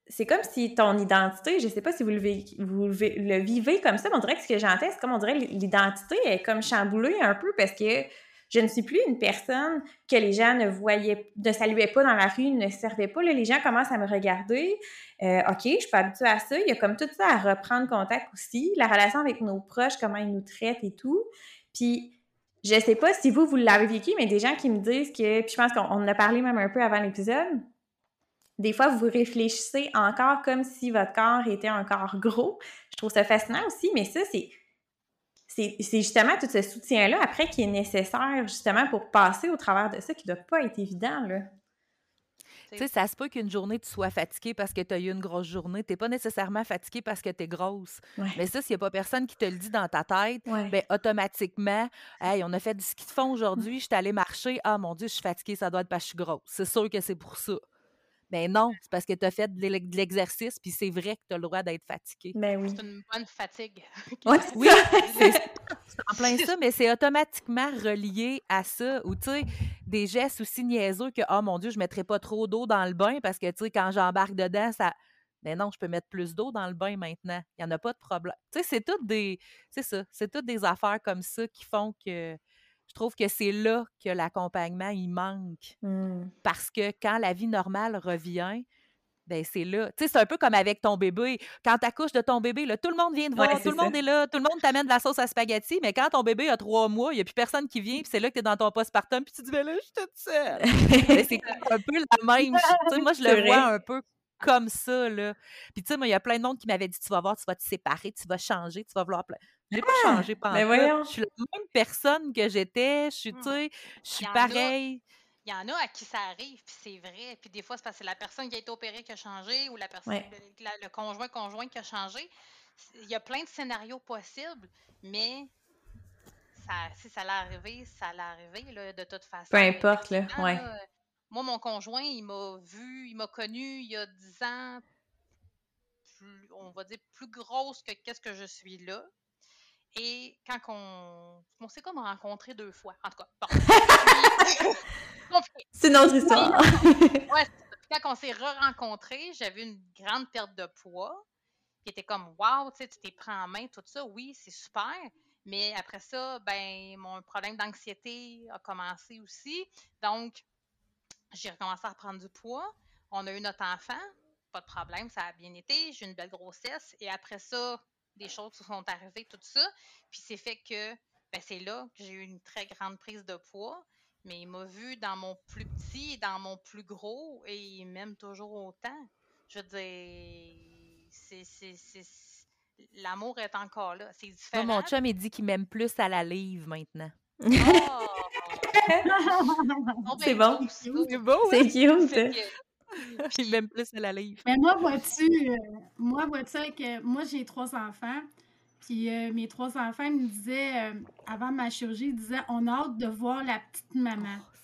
Speaker 1: c'est comme si ton identité, je sais pas si vous le, vous le vivez comme ça, mais on dirait que ce que j'entends, c'est comme on dirait l'identité est comme chamboulée un peu parce que je ne suis plus une personne que les gens ne voyaient, ne saluaient pas dans la rue, ne servaient pas. Là, les gens commencent à me regarder. Euh, OK, je suis pas habituée à ça. Il y a comme tout ça à reprendre contact aussi. La relation avec nos proches, comment ils nous traitent et tout. Puis, je sais pas si vous, vous l'avez vécu, mais des gens qui me disent que, puis je pense qu'on en a parlé même un peu avant l'épisode, des fois, vous réfléchissez encore comme si votre corps était un corps gros. Je trouve ça fascinant aussi, mais ça, c'est c'est justement tout ce soutien-là après qui est nécessaire justement pour passer au travers de ça qui ne doit pas être évident. Là.
Speaker 2: Tu sais, ça se peut qu'une journée, tu sois fatigué parce que tu as eu une grosse journée. Tu n'es pas nécessairement fatigué parce que tu es grosse. Mais ça, s'il n'y a pas personne qui te le dit dans ta tête, ben, automatiquement, hey, on a fait du ski de fond aujourd'hui, je suis allée marcher. Ah mon Dieu, je suis fatiguée, ça doit être parce que je suis grosse. C'est sûr que c'est pour ça. Mais non, c'est parce que tu as fait de l'exercice, puis c'est vrai que tu as le droit d'être fatigué.
Speaker 1: Ben oui.
Speaker 5: C'est une bonne fatigue.
Speaker 2: oui, c'est en plein ça, mais c'est automatiquement relié à ça. Ou tu sais, des gestes aussi niaiseux que, oh mon Dieu, je ne mettrai pas trop d'eau dans le bain parce que, tu sais, quand j'embarque dedans, ça. Mais non, je peux mettre plus d'eau dans le bain maintenant. Il n'y en a pas de problème. Tu sais, c'est toutes des. C'est ça. C'est toutes des affaires comme ça qui font que je trouve que c'est là que l'accompagnement, il manque.
Speaker 1: Mmh.
Speaker 2: Parce que quand la vie normale revient, ben c'est là. Tu sais, c'est un peu comme avec ton bébé. Quand tu accouches de ton bébé, là, tout le monde vient te voir, tout le monde est là, tout le monde t'amène de la sauce à spaghetti, mais quand ton bébé a trois mois, il n'y a plus personne qui vient, puis c'est là que tu es dans ton postpartum, puis tu te dis, ben là, je suis toute seule. c'est un peu la même. Tu sais, moi, je le vois un peu comme ça, là. Puis, tu sais, moi, il y a plein de monde qui m'avait dit, tu vas voir, tu vas te séparer, tu vas changer, tu vas vouloir plein. J'ai pas changé pendant
Speaker 1: mais voyons.
Speaker 2: Je suis la même personne que j'étais. Je suis, tu mmh. sais, je suis pareille.
Speaker 5: Il y en a à qui ça arrive, puis c'est vrai. Puis des fois, c'est parce que c'est la personne qui a été opérée qui a changé ou la personne, le, conjoint conjoint qui a changé. Il y a plein de scénarios possibles, mais ça, si ça allait arriver, ça allait arriver là, de toute façon.
Speaker 1: Peu importe, là. Ouais.
Speaker 5: moi, mon conjoint, il m'a vu, il m'a connu il y a 10 ans, on va dire plus grosse que qu'est-ce que je suis là. Et quand on. On s'est comme rencontré deux fois. En tout cas,
Speaker 1: C'est notre histoire.
Speaker 5: ouais, quand on s'est re-rencontrés, j'avais une grande perte de poids. Qui était comme, wow, tu sais, tu t'es pris en main, tout ça. Oui, c'est super. Mais après ça, ben, mon problème d'anxiété a commencé aussi. Donc, j'ai recommencé à prendre du poids. On a eu notre enfant. Pas de problème, ça a bien été. J'ai eu une belle grossesse. Et après ça, des choses qui sont arrivées, tout ça. Puis c'est fait que ben, c'est là que j'ai eu une très grande prise de poids. Mais il m'a vu dans mon plus petit et dans mon plus gros et il m'aime toujours autant. Je veux dire, c'est, l'amour est encore là. C'est différent.
Speaker 2: mon chum, il dit qu'il m'aime plus à la livre maintenant. Oh!
Speaker 1: c'est bon.
Speaker 2: C'est beau.
Speaker 1: C'est cute.
Speaker 2: J'ai même plus à la livre.
Speaker 4: Mais moi, vois-tu, euh, moi, vois-tu, que moi, j'ai trois enfants. Puis euh, mes trois enfants me disaient, euh, avant ma chirurgie, ils disaient On a hâte de voir la petite maman. Oh,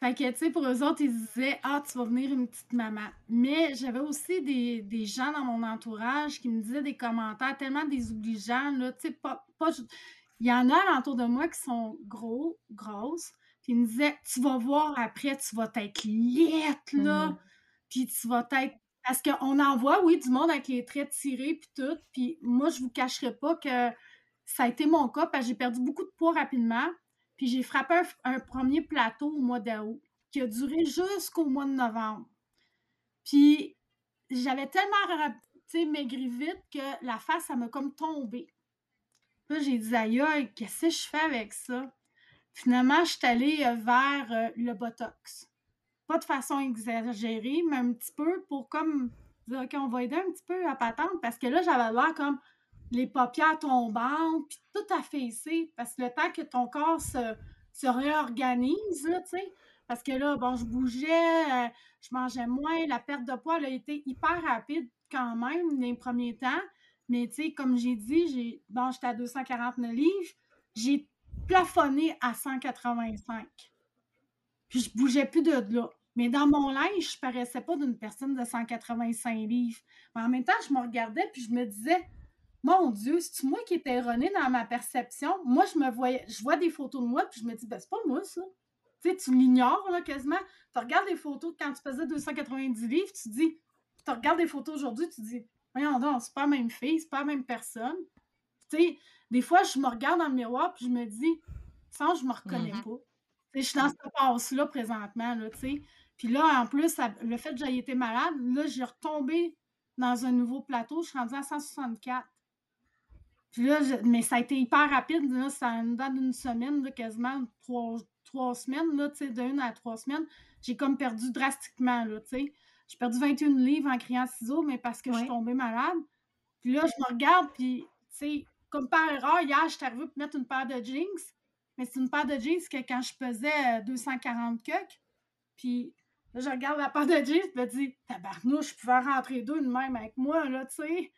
Speaker 4: fait que, tu sais, pour eux autres, ils disaient Ah, tu vas venir une petite maman. Mais j'avais aussi des, des, gens dans mon entourage qui me disaient des commentaires tellement désobligeants, là, tu sais, pas, pas. Il y en a alentour de moi qui sont gros, grosses, puis il me disait, tu vas voir après, tu vas être liette, là. Mmh. Puis tu vas être. Parce qu'on en voit, oui, du monde avec les traits tirés, puis tout. Puis moi, je vous cacherai pas que ça a été mon cas, parce que j'ai perdu beaucoup de poids rapidement. Puis j'ai frappé un, premier plateau au mois d'août, qui a duré jusqu'au mois de novembre. Puis j'avais tellement maigri vite que la face, ça m'a comme tombé. Là, j'ai dit, aïe, qu'est-ce que je fais avec ça? Finalement, je suis allée euh, vers euh, le Botox. Pas de façon exagérée, mais un petit peu pour comme dire, OK, on va aider un petit peu à patente parce que là, j'avais l'air comme les paupières tombantes, puis tout affaissé, parce que le temps que ton corps se, réorganise, tu sais, parce que là, bon, je bougeais, euh, je mangeais moins, la perte de poids a été hyper rapide quand même les premiers temps, mais tu sais, comme j'ai dit, j'ai, bon, j'étais à 249 livres, j'ai plafonné à 185. Puis je bougeais plus de là. Mais dans mon linge, je paraissais pas d'une personne de 185 livres. Mais en même temps, je me regardais puis je me disais, mon Dieu, c'est moi qui étais erroné dans ma perception? Moi, je me voyais, je vois des photos de moi puis je me dis, ben, c'est pas moi ça. Tu sais, tu l'ignores, là, quasiment. Tu regardes les photos quand tu faisais 290 livres, tu dis, tu regardes les photos aujourd'hui, tu dis, voyons c'est pas la même fille, c'est pas la même personne. Tu sais, des fois, je me regarde dans le miroir, puis je me dis, sans, je me reconnais
Speaker 2: Mm-hmm.
Speaker 4: pas. Je suis dans cette passe-là présentement, là, tu sais. Puis là, en plus, ça- le fait que j'ai été malade, là, j'ai retombé dans un nouveau plateau. Je suis rendue à 164. Puis là, je- mais ça a été hyper rapide. Là, ça a une date d'une semaine, là, quasiment trois, trois semaines, là, tu sais, de une à trois semaines. J'ai comme perdu drastiquement, là, tu sais. J'ai perdu 21 livres en criant ciseaux, mais parce que je suis tombée malade. Puis là, je me regarde, puis, tu sais, comme par erreur, hier, je suis arrivée pour mettre une paire de jeans. Mais c'est une paire de jeans que quand je pesais euh, 240 cucs, puis là, je regarde la paire de jeans, je me dis, tabarnouche, je pouvais rentrer deux de même avec moi, là, tu sais.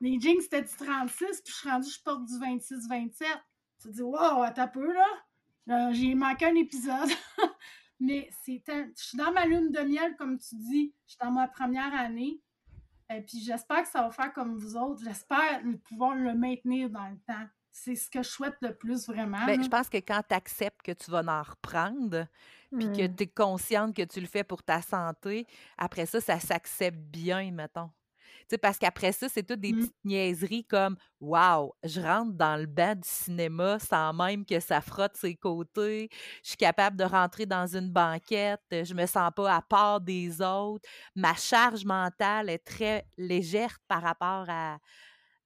Speaker 4: Les jeans, c'était du 36, puis je suis rendue, je porte du 26-27. Tu te dis, wow, un peu, là. Euh, J'ai manqué un épisode. Mais c'est un- je suis dans ma lune de miel, comme tu dis. Je suis dans ma première année. Et puis j'espère que ça va faire comme vous autres. J'espère pouvoir le maintenir dans le temps. C'est ce que je souhaite le plus vraiment. Là.
Speaker 2: je pense que quand tu acceptes que tu vas en reprendre, puis que tu es consciente que tu le fais pour ta santé, après ça, ça s'accepte bien, mettons. Sais, parce qu'après ça, c'est toutes des
Speaker 4: Mm.
Speaker 2: petites niaiseries comme Waouh, je rentre dans le banc du cinéma sans même que ça frotte ses côtés. Je suis capable de rentrer dans une banquette. Je me sens pas à part des autres. Ma charge mentale est très légère par rapport à,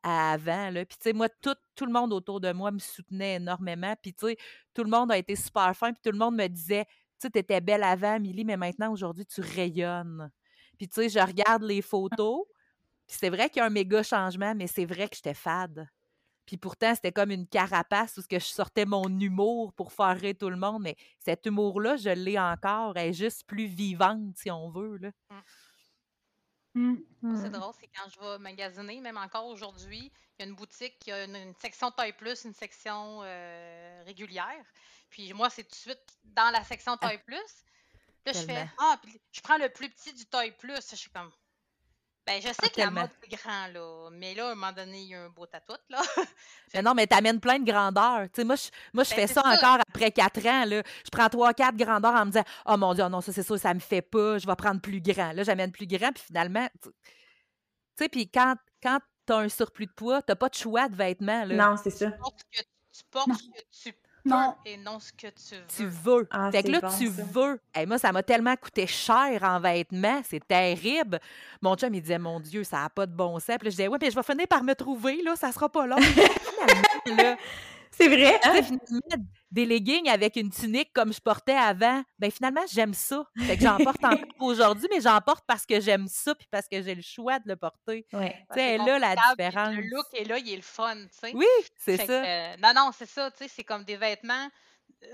Speaker 2: à avant. Là. Puis, tu sais, moi, tout, tout le monde autour de moi me soutenait énormément. Puis, tu sais, tout le monde a été super fin. Puis, tout le monde me disait, tu sais, t'étais belle avant, Milly, mais maintenant, aujourd'hui, tu rayonnes. Puis, tu sais, je regarde les photos. Puis, c'est vrai qu'il y a un méga changement, mais c'est vrai que j'étais fade. Puis pourtant, c'était comme une carapace où ce que je sortais mon humour pour faire rire tout le monde. Mais cet humour-là, je l'ai encore. Elle est juste plus vivante, si on veut. Là.
Speaker 4: Mm.
Speaker 5: C'est
Speaker 1: Hmm.
Speaker 5: drôle, c'est quand je vais magasiner, même encore aujourd'hui, il y a une boutique qui a une, une section taille plus, une section euh, régulière. Puis moi, c'est tout de suite dans la section taille plus. Là, je fais. Ah, puis je prends le plus petit du taille plus. Je suis comme Ben, je sais
Speaker 2: Ah,
Speaker 5: que la
Speaker 2: tellement.
Speaker 5: mode est grand, là. Mais là, à un moment donné, il y a un beau tout, là.
Speaker 2: Mais non, mais t'amènes plein de grandeur. Tu sais, moi, je, moi, je
Speaker 5: Ben,
Speaker 2: fais
Speaker 5: c'est
Speaker 2: ça,
Speaker 5: ça.
Speaker 2: encore après quatre ans. Là. Je prends trois, quatre grandeurs en me disant Oh mon Dieu, oh non, ça c'est sûr, ça me fait pas. Je vais prendre plus grand. Là, j'amène plus grand. Puis finalement, tu tu sais, puis quand, quand t'as un surplus de poids, t'as pas de choix de vêtements. Là.
Speaker 1: Non, c'est ça.
Speaker 5: Tu portes ce que tu portes,
Speaker 4: Non.
Speaker 5: ce que tu peux
Speaker 4: Non.
Speaker 5: et non ce que tu veux.
Speaker 2: Tu veux.
Speaker 1: Ah,
Speaker 2: fait que là,
Speaker 1: bon,
Speaker 2: tu
Speaker 1: ça.
Speaker 2: veux. Hey, moi, ça m'a tellement coûté cher en vêtements. C'est terrible. Mon chum, il disait, mon Dieu, ça n'a pas de bon sens. Puis là, je disais, ouais, mais je vais finir par me trouver, là. Ça sera pas long.
Speaker 1: C'est vrai, hein?
Speaker 2: finalement, des leggings avec une tunique comme je portais avant, ben finalement, j'aime ça. Fait que j'en porte encore aujourd'hui, mais j'en porte parce que j'aime ça puis parce que j'ai le choix de le porter.
Speaker 1: Ouais.
Speaker 2: Tu
Speaker 5: C'est
Speaker 2: sais, a la différence.
Speaker 5: Le look est là, il est le fun, tu sais.
Speaker 2: Oui, c'est ça.
Speaker 5: que, euh, non, non, c'est ça, tu sais, c'est comme des vêtements,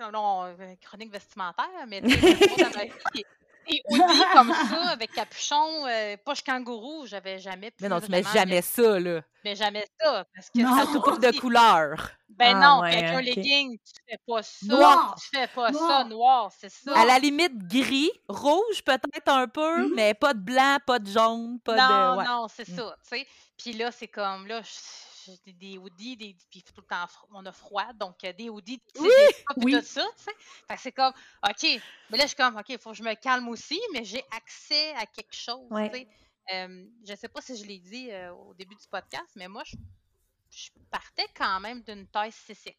Speaker 5: euh, non, euh, chronique vestimentaire, mais des hoodies comme ça, avec capuchon, euh, poche kangourou, j'avais jamais pu
Speaker 2: Mais non, tu mets jamais
Speaker 5: mettre-
Speaker 2: ça, là.
Speaker 5: mais jamais ça, parce que
Speaker 4: Non.
Speaker 5: ça tout
Speaker 2: pas de couleur.
Speaker 5: Ben
Speaker 1: Ah,
Speaker 5: non,
Speaker 1: ouais,
Speaker 5: avec un
Speaker 1: ok.
Speaker 5: legging, tu fais pas ça,
Speaker 4: Noir.
Speaker 5: tu fais pas ça,
Speaker 4: Noir.
Speaker 5: c'est ça.
Speaker 2: À la limite, gris, rouge peut-être un peu,
Speaker 4: Mhm.
Speaker 2: mais pas de blanc, pas de jaune, pas
Speaker 5: non,
Speaker 2: de. ouais.
Speaker 5: non, c'est
Speaker 2: Mm.
Speaker 5: ça, tu sais. Puis là, c'est comme, là, des, des hoodies, des, puis tout le temps, on a froid, donc euh, des hoodies,
Speaker 2: Oui,
Speaker 5: des
Speaker 4: oui.
Speaker 5: tout ça, tu sais. Fait que c'est comme, OK, mais là, je suis comme, OK, il faut que je me calme aussi, mais j'ai accès à quelque chose,
Speaker 1: Ouais.
Speaker 5: tu sais. Euh, je sais pas si je l'ai dit euh, au début du podcast, mais moi, je, je partais quand même d'une taille 6X.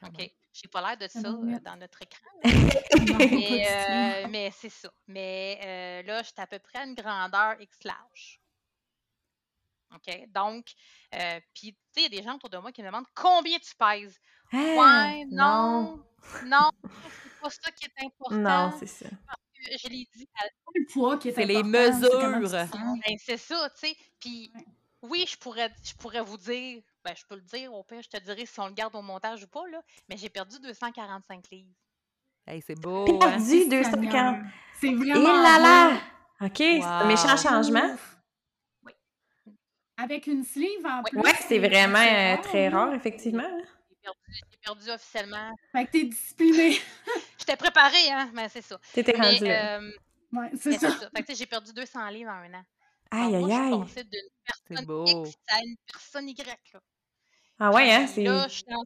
Speaker 2: Quand
Speaker 5: OK? J'ai pas l'air de ça euh, dans notre écran. Mais, mais c'est ça. Mais là, j'étais à peu près à une grandeur X large. OK? Donc, euh, puis, tu sais, il y a des gens autour de moi qui me demandent combien tu pèses.
Speaker 1: Ah,
Speaker 5: Ouais, non, non, c'est pas ça qui est important.
Speaker 1: Non, c'est ça.
Speaker 5: Je l'ai dit à
Speaker 4: le poids qui est
Speaker 2: C'est les
Speaker 4: important, c'est
Speaker 2: mesures.
Speaker 5: ben, c'est ça, tu sais. Puis, oui, je pourrais, je pourrais vous dire, ben, je peux le dire, au pire, je te dirai si on le garde au montage ou pas, là, mais j'ai perdu 245 livres.
Speaker 2: Hey, c'est beau, hein?
Speaker 1: Perdu
Speaker 4: Seigneur.
Speaker 1: 240.
Speaker 4: C'est
Speaker 1: Et
Speaker 4: vraiment.
Speaker 1: là là!
Speaker 4: beau.
Speaker 1: OK, c'est un méchant changement.
Speaker 4: Avec une sleeve en plus.
Speaker 1: Ouais, c'est vraiment euh,
Speaker 4: rare,
Speaker 1: très
Speaker 4: là.
Speaker 1: rare, effectivement. hein.
Speaker 5: J'ai perdu, j'ai perdu officiellement.
Speaker 4: Fait que t'es discipliné.
Speaker 5: J'étais préparée, hein, mais c'est ça.
Speaker 1: T'étais
Speaker 5: Mais,
Speaker 1: rendu là.
Speaker 5: euh,
Speaker 4: Ouais, c'est ça.
Speaker 5: ça. Fait que, j'ai perdu 200 livres en un an.
Speaker 1: Aïe, aïe,
Speaker 5: moi, je suis
Speaker 1: aïe.
Speaker 5: passée d'une
Speaker 2: C'est
Speaker 5: personne
Speaker 2: beau.
Speaker 5: X à une personne Y. Là.
Speaker 1: Ah ouais, hein?
Speaker 5: Là, je suis en-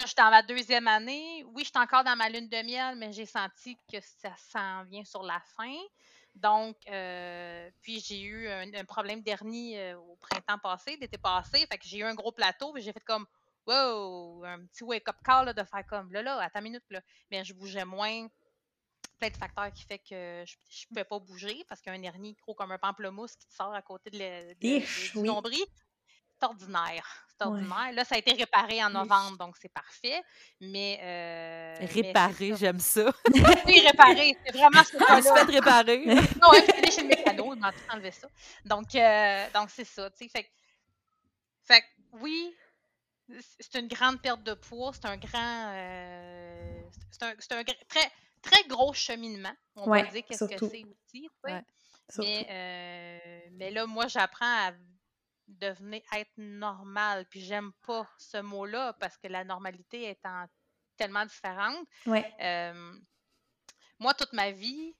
Speaker 5: je suis dans ma deuxième année. Oui, je suis encore dans ma lune de miel, mais j'ai senti que ça s'en vient sur la fin. Donc, euh, puis j'ai eu un, problème d'hernie euh, au printemps passé, l'été passé. Fait que j'ai eu un gros plateau, j'ai fait comme wow, un petit wake-up call de faire comme là, là, à ta minute, là. Mais je bougeais moins. Plein de facteurs qui fait que je ne pouvais pas bouger parce qu'il y a un hernie gros comme un pamplemousse qui te sort à côté de, du nombril ordinaire. C'est ordinaire. Là, ça a été réparé en novembre, donc c'est parfait. Mais. Euh,
Speaker 2: réparé, j'aime ça.
Speaker 5: oui, réparé. C'est vraiment ce
Speaker 2: que tu fait réparer.
Speaker 5: non, je suis chez le mécano, il m'a tout enlevé ça. Donc, euh, donc c'est ça. Tu sais, fait, fait oui, c'est une grande perte de poids. C'est un grand. Euh, c'est un, un, très, très gros cheminement. On va dire qu'est-ce que c'est aussi. Ouais, mais, euh, mais là, moi, j'apprends à devenir être normal. Puis j'aime pas ce mot-là parce que la normalité étant tellement différente. moi, toute ma vie,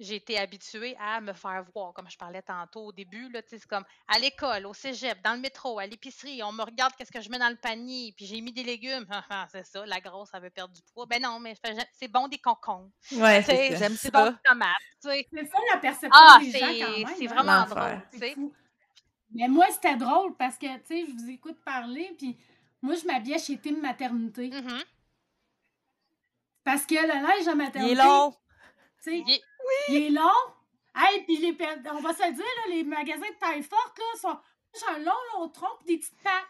Speaker 5: j'ai été habituée à me faire voir, comme je parlais tantôt au début. C'est comme à l'école, au cégep, dans le métro, à l'épicerie, on me regarde qu'est-ce que je mets dans le panier, puis j'ai mis des légumes. Ah, c'est ça, la grosse, elle veut perdre du poids. Ben non, mais c'est bon des concons.
Speaker 2: Ouais, j'aime
Speaker 5: ça. C'est bon des tomates.
Speaker 4: C'est ça la perception ah, des gens quand même.
Speaker 5: C'est hein. vraiment drôle.
Speaker 4: Mais moi, c'était drôle parce que, tu sais, je vous écoute parler, puis moi, je m'habillais chez Team Maternité.
Speaker 5: Mm-hmm.
Speaker 4: Parce que le linge à maternité.
Speaker 2: Il est long.
Speaker 4: Tu sais, oui. il est long. Hey, puis les, on va se le dire, là, les magasins de taille forte, là, sont j'ai un long, long tronc des petites pattes.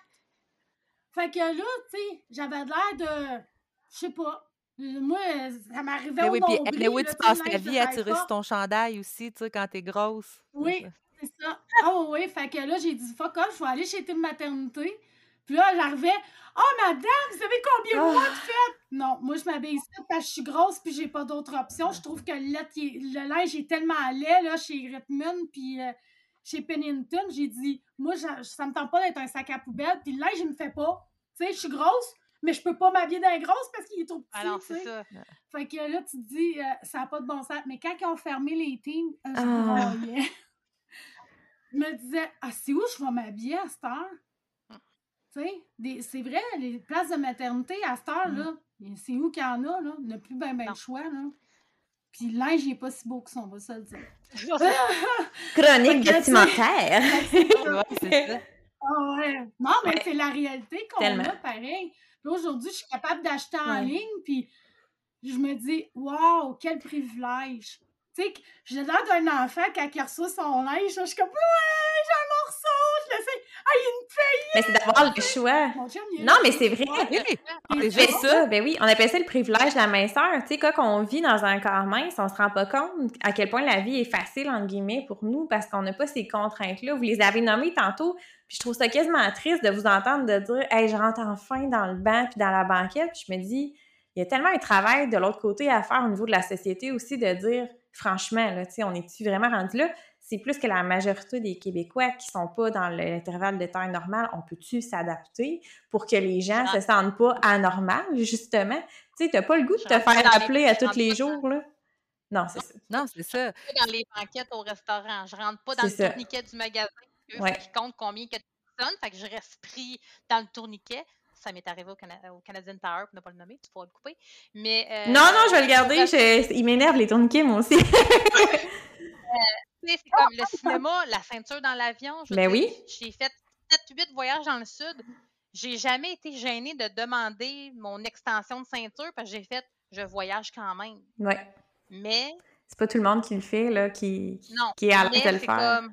Speaker 4: Fait que là, tu sais, j'avais l'air de. Je sais pas. Moi, ça m'arrivait au oui, nombril,
Speaker 2: Mais oui, tu passes ta vie à tirer sur ton chandail aussi, tu sais, quand t'es grosse.
Speaker 4: Oui, c'est ça. Ah oh, oui, fait que là, j'ai dit, fuck off, je vais aller chez Team Maternité. Puis là, j'arrivais, oh madame, vous savez combien de mois de fête? Non, moi, je m'habille ici parce que je suis grosse puis j'ai pas d'autre option. Je trouve que le, linge est tellement laid, là, chez Redmond puis euh, chez Pennington. J'ai dit, moi, je, ça me tente pas d'être un sac à poubelle, puis le linge, il me fait pas. Tu sais, je suis grosse, mais je peux pas m'habiller d'un grosse parce qu'il est trop petit.
Speaker 5: Alors, c'est ça.
Speaker 4: Fait que là, tu te dis, euh, ça n'a pas de bon sens. Mais quand ils ont fermé les teams, euh, je ah je me disais, ah, c'est où je vais m'habiller à cette heure? Tu sais, c'est vrai, les places de maternité à cette heure-là, hum. c'est où qu'il y en a, là? On n'a plus bien ben le choix, là. Puis linge n'est pas si beau que ça, on va se le dire.
Speaker 1: Chronique vestimentaire.
Speaker 4: c'est ça. Ah ouais. Non, mais c'est la réalité qu'on a, pareil. Là, aujourd'hui, je suis capable d'acheter en ligne, puis je me dis, waouh, quel privilège. Tu sais, j'ai l'air d'un enfant quand il reçoit son linge. Je suis comme, ouais, j'ai un morceau, je le sais. Ah, il y a une feuille!
Speaker 1: Mais c'est d'avoir le choix. non, mais c'est vrai. C'est ça. Ben oui, on appelle ça le privilège de la minceur. Tu sais, quand on vit dans un corps mince, on se rend pas compte à quel point la vie est facile, entre guillemets, pour nous, parce qu'on n'a pas ces contraintes-là. Vous les avez nommées tantôt. Puis je trouve ça quasiment triste de vous entendre de dire, hey, je rentre enfin dans le banc puis dans la banquette. Puis je me dis, il y a tellement un travail de l'autre côté à faire au niveau de la société aussi de dire, franchement, là, on est-tu vraiment rendu là? C'est plus que la majorité des Québécois qui sont pas dans l'intervalle de temps normal, on peut-tu s'adapter pour que les gens se sentent pas anormal, justement? Tu sais, t'as pas le goût de te faire appeler à tous les jours, là? Non, c'est ça.
Speaker 2: Non, c'est ça.
Speaker 5: Dans les banquettes au restaurant, je rentre pas dans le tourniquet du magasin, qui compte combien de personnes, fait que je reste pris dans le tourniquet ça m'est arrivé au, Canadian Tower, pour ne pas le nommer, tu pourras le couper. Mais, euh,
Speaker 1: non, non, je vais le garder. Il m'énerve les tourniquets, moi aussi.
Speaker 5: Euh, c'est comme le cinéma, la ceinture dans l'avion.
Speaker 1: Mais ben oui.
Speaker 5: J'ai fait 7-8 voyages dans le sud. J'ai jamais été gênée de demander mon extension de ceinture parce que j'ai fait je voyage quand même.
Speaker 1: Oui.
Speaker 5: Mais.
Speaker 1: C'est pas tout le monde qui le fait, là, qui, qui est à l'aise de le faire. Comme...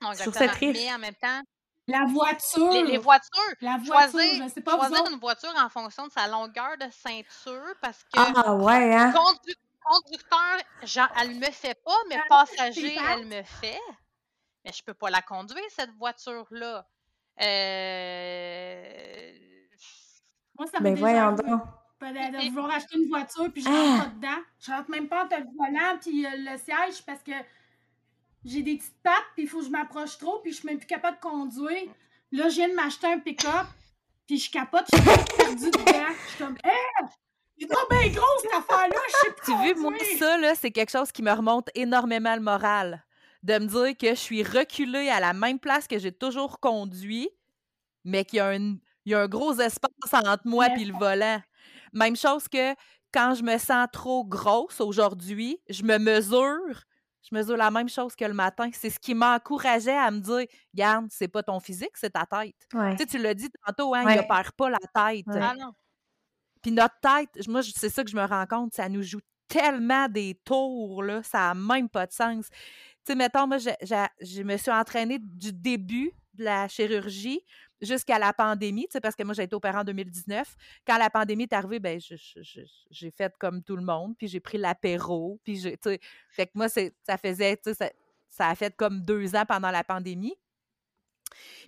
Speaker 5: Non, je trouve ça triste. Mais en même temps,
Speaker 4: la voiture.
Speaker 5: Les, voitures.
Speaker 4: La voiture, choisir, je sais pas
Speaker 5: choisir une voiture en fonction de sa longueur de ceinture parce que
Speaker 1: ah, ouais, hein?
Speaker 5: conducteur, genre, elle me fait pas, mais passager, elle me fait. Mais je peux pas la conduire, cette voiture-là. Euh...
Speaker 4: Moi, ça me ben voyons donc. De, vouloir acheter une voiture puis je rentre ah! pas dedans. Je rentre même pas entre le volant puis euh, le siège parce que j'ai des petites pattes, puis il faut que je m'approche trop, puis je suis même plus capable de conduire. Là, je viens de m'acheter un pick-up, puis je capote, je suis perdue dedans. Je suis comme, hé! Il est bien gros cette affaire-là, je sais
Speaker 2: Tu vu, moi, ça, là, c'est quelque chose qui me remonte énormément le moral. De me dire que je suis reculée à la même place que j'ai toujours conduit, mais qu'il y a une, Il y a un gros espace entre moi et le volant. Même chose que quand je me sens trop grosse aujourd'hui, je me mesure, je mesure la même chose que le matin. C'est ce qui m'encourageait à me dire Garde, c'est pas ton physique, c'est ta tête. Tu sais, tu l'as dit tantôt, hein, il ne perd pas la tête.
Speaker 5: Ah non.
Speaker 2: Puis notre tête, moi, c'est ça que je me rends compte, ça nous joue tellement des tours, là, ça n'a même pas de sens. Tu sais, mettons, moi, je, je, me suis entraînée du début de la chirurgie jusqu'à la pandémie, parce que moi, j'ai été opérée en 2019. Quand la pandémie est arrivée, ben, j'ai fait comme tout le monde, puis j'ai pris l'apéro, puis j'ai, fait que moi, ça faisait, ça, ça a fait comme deux ans pendant la pandémie.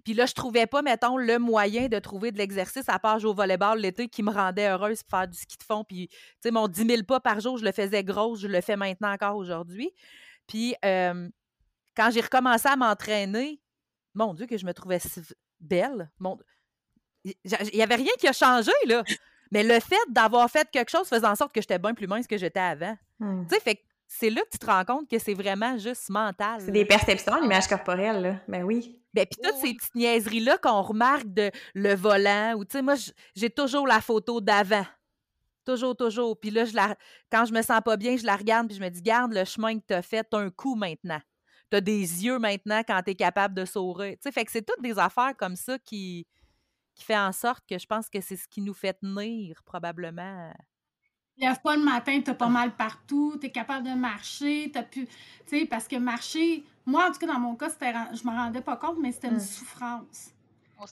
Speaker 2: Puis là, je trouvais pas, mettons, le moyen de trouver de l'exercice à part jouer au volleyball l'été qui me rendait heureuse pour faire du ski de fond. Puis, tu sais, mon 10 000 pas par jour, je le faisais gros, je le fais maintenant encore aujourd'hui. Puis, quand j'ai recommencé à m'entraîner, mon Dieu, que je me trouvais belle. Mon... Il n'y avait rien qui a changé, là. Mais le fait d'avoir fait quelque chose faisait en sorte que j'étais bien plus mince que j'étais avant.
Speaker 1: Mmh.
Speaker 2: Tu sais, fait c'est là que tu te rends compte que c'est vraiment juste mental.
Speaker 1: C'est des perceptions, l'image corporelle, là. Ben oui.
Speaker 2: Ben, puis toutes ces petites niaiseries-là qu'on remarque de le volant, ou tu sais, moi, j'ai toujours la photo d'avant. Toujours, toujours. Puis là, je la... quand je me sens pas bien, je la regarde, puis je me dis, garde le chemin que tu as fait, un coup maintenant. Tu as des yeux maintenant quand tu es capable de sourire. Tu sais, fait que c'est toutes des affaires comme ça qui, qui fait en sorte que je pense que c'est ce qui nous fait tenir, probablement
Speaker 4: lève pas le matin, t'as pas mal partout, t'es capable de marcher, t'as pu. Tu sais, parce que marcher, moi, en tout cas, dans mon cas, je me rendais pas compte, mais c'était une hum. souffrance.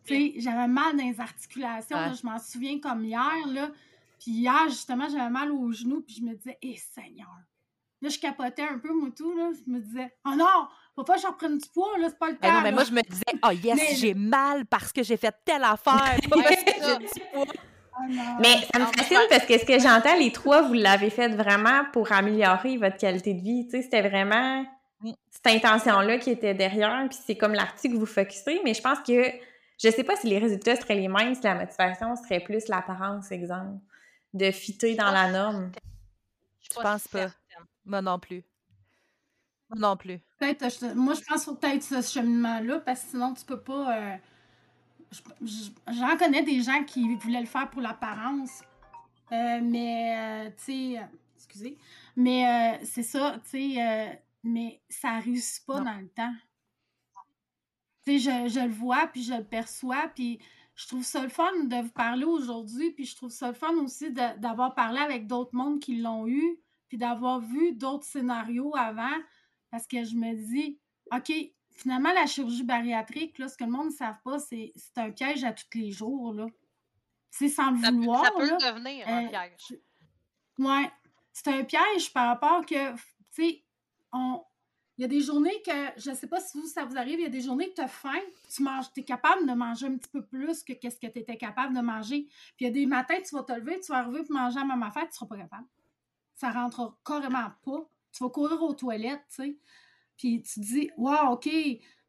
Speaker 4: Tu sais, j'avais mal dans les articulations, je m'en souviens comme hier, là. Puis hier, justement, j'avais mal aux genoux, puis je me disais, hé, Seigneur. Là, je capotais un peu, moi, tout, là. Je me disais, oh non, faut pas que je reprenne du poids, là, c'est pas le
Speaker 2: ben
Speaker 4: temps.
Speaker 2: mais moi, je me disais, oh yes, j'ai mal parce que j'ai fait telle affaire, pas parce que j'ai du poids.
Speaker 1: Ah Mais ça me fascine parce que ce que j'entends, les trois, vous l'avez fait vraiment pour améliorer votre qualité de vie. Tu sais, c'était vraiment mm. cette intention-là qui était derrière, puis c'est comme l'article que vous focussez, mais je pense que je sais pas si les résultats seraient les mêmes, si la motivation serait plus l'apparence, exemple, de fitter dans la norme.
Speaker 2: Je pense pas. Moi non plus. Moi non plus.
Speaker 4: moi, je pense qu'il faut peut-être ce cheminement-là, parce que sinon, tu peux pas. Euh, j'en connais des gens qui voulaient le faire pour l'apparence. Euh, mais, euh, tu sais, excusez, mais euh, c'est ça, tu sais, mais ça réussit pas dans le temps. Tu sais, je, le vois, puis je le perçois, puis je trouve ça le fun de vous parler aujourd'hui, puis je trouve ça le fun aussi d'avoir parlé avec d'autres mondes qui l'ont eu, puis d'avoir vu d'autres scénarios avant, parce que je me dis, OK, finalement, la chirurgie bariatrique, là, ce que le monde ne savent pas, c'est un piège à tous les jours. C'est sans le vouloir.
Speaker 5: Ça peut devenir un euh, piège.
Speaker 4: Oui. C'est un piège par rapport que, tu sais, on. Il y a des journées que, je ne sais pas si vous, ça vous arrive, il y a des journées que tu as faim, tu manges, tu es capable de manger un petit peu plus que ce que tu étais capable de manger. Puis il y a des matins, tu vas te lever, tu vas arriver pour manger à ma affaire, tu ne seras pas capable. Ça rentre carrément pas. Tu vas courir aux toilettes, tu sais. Puis tu dis, wow, OK,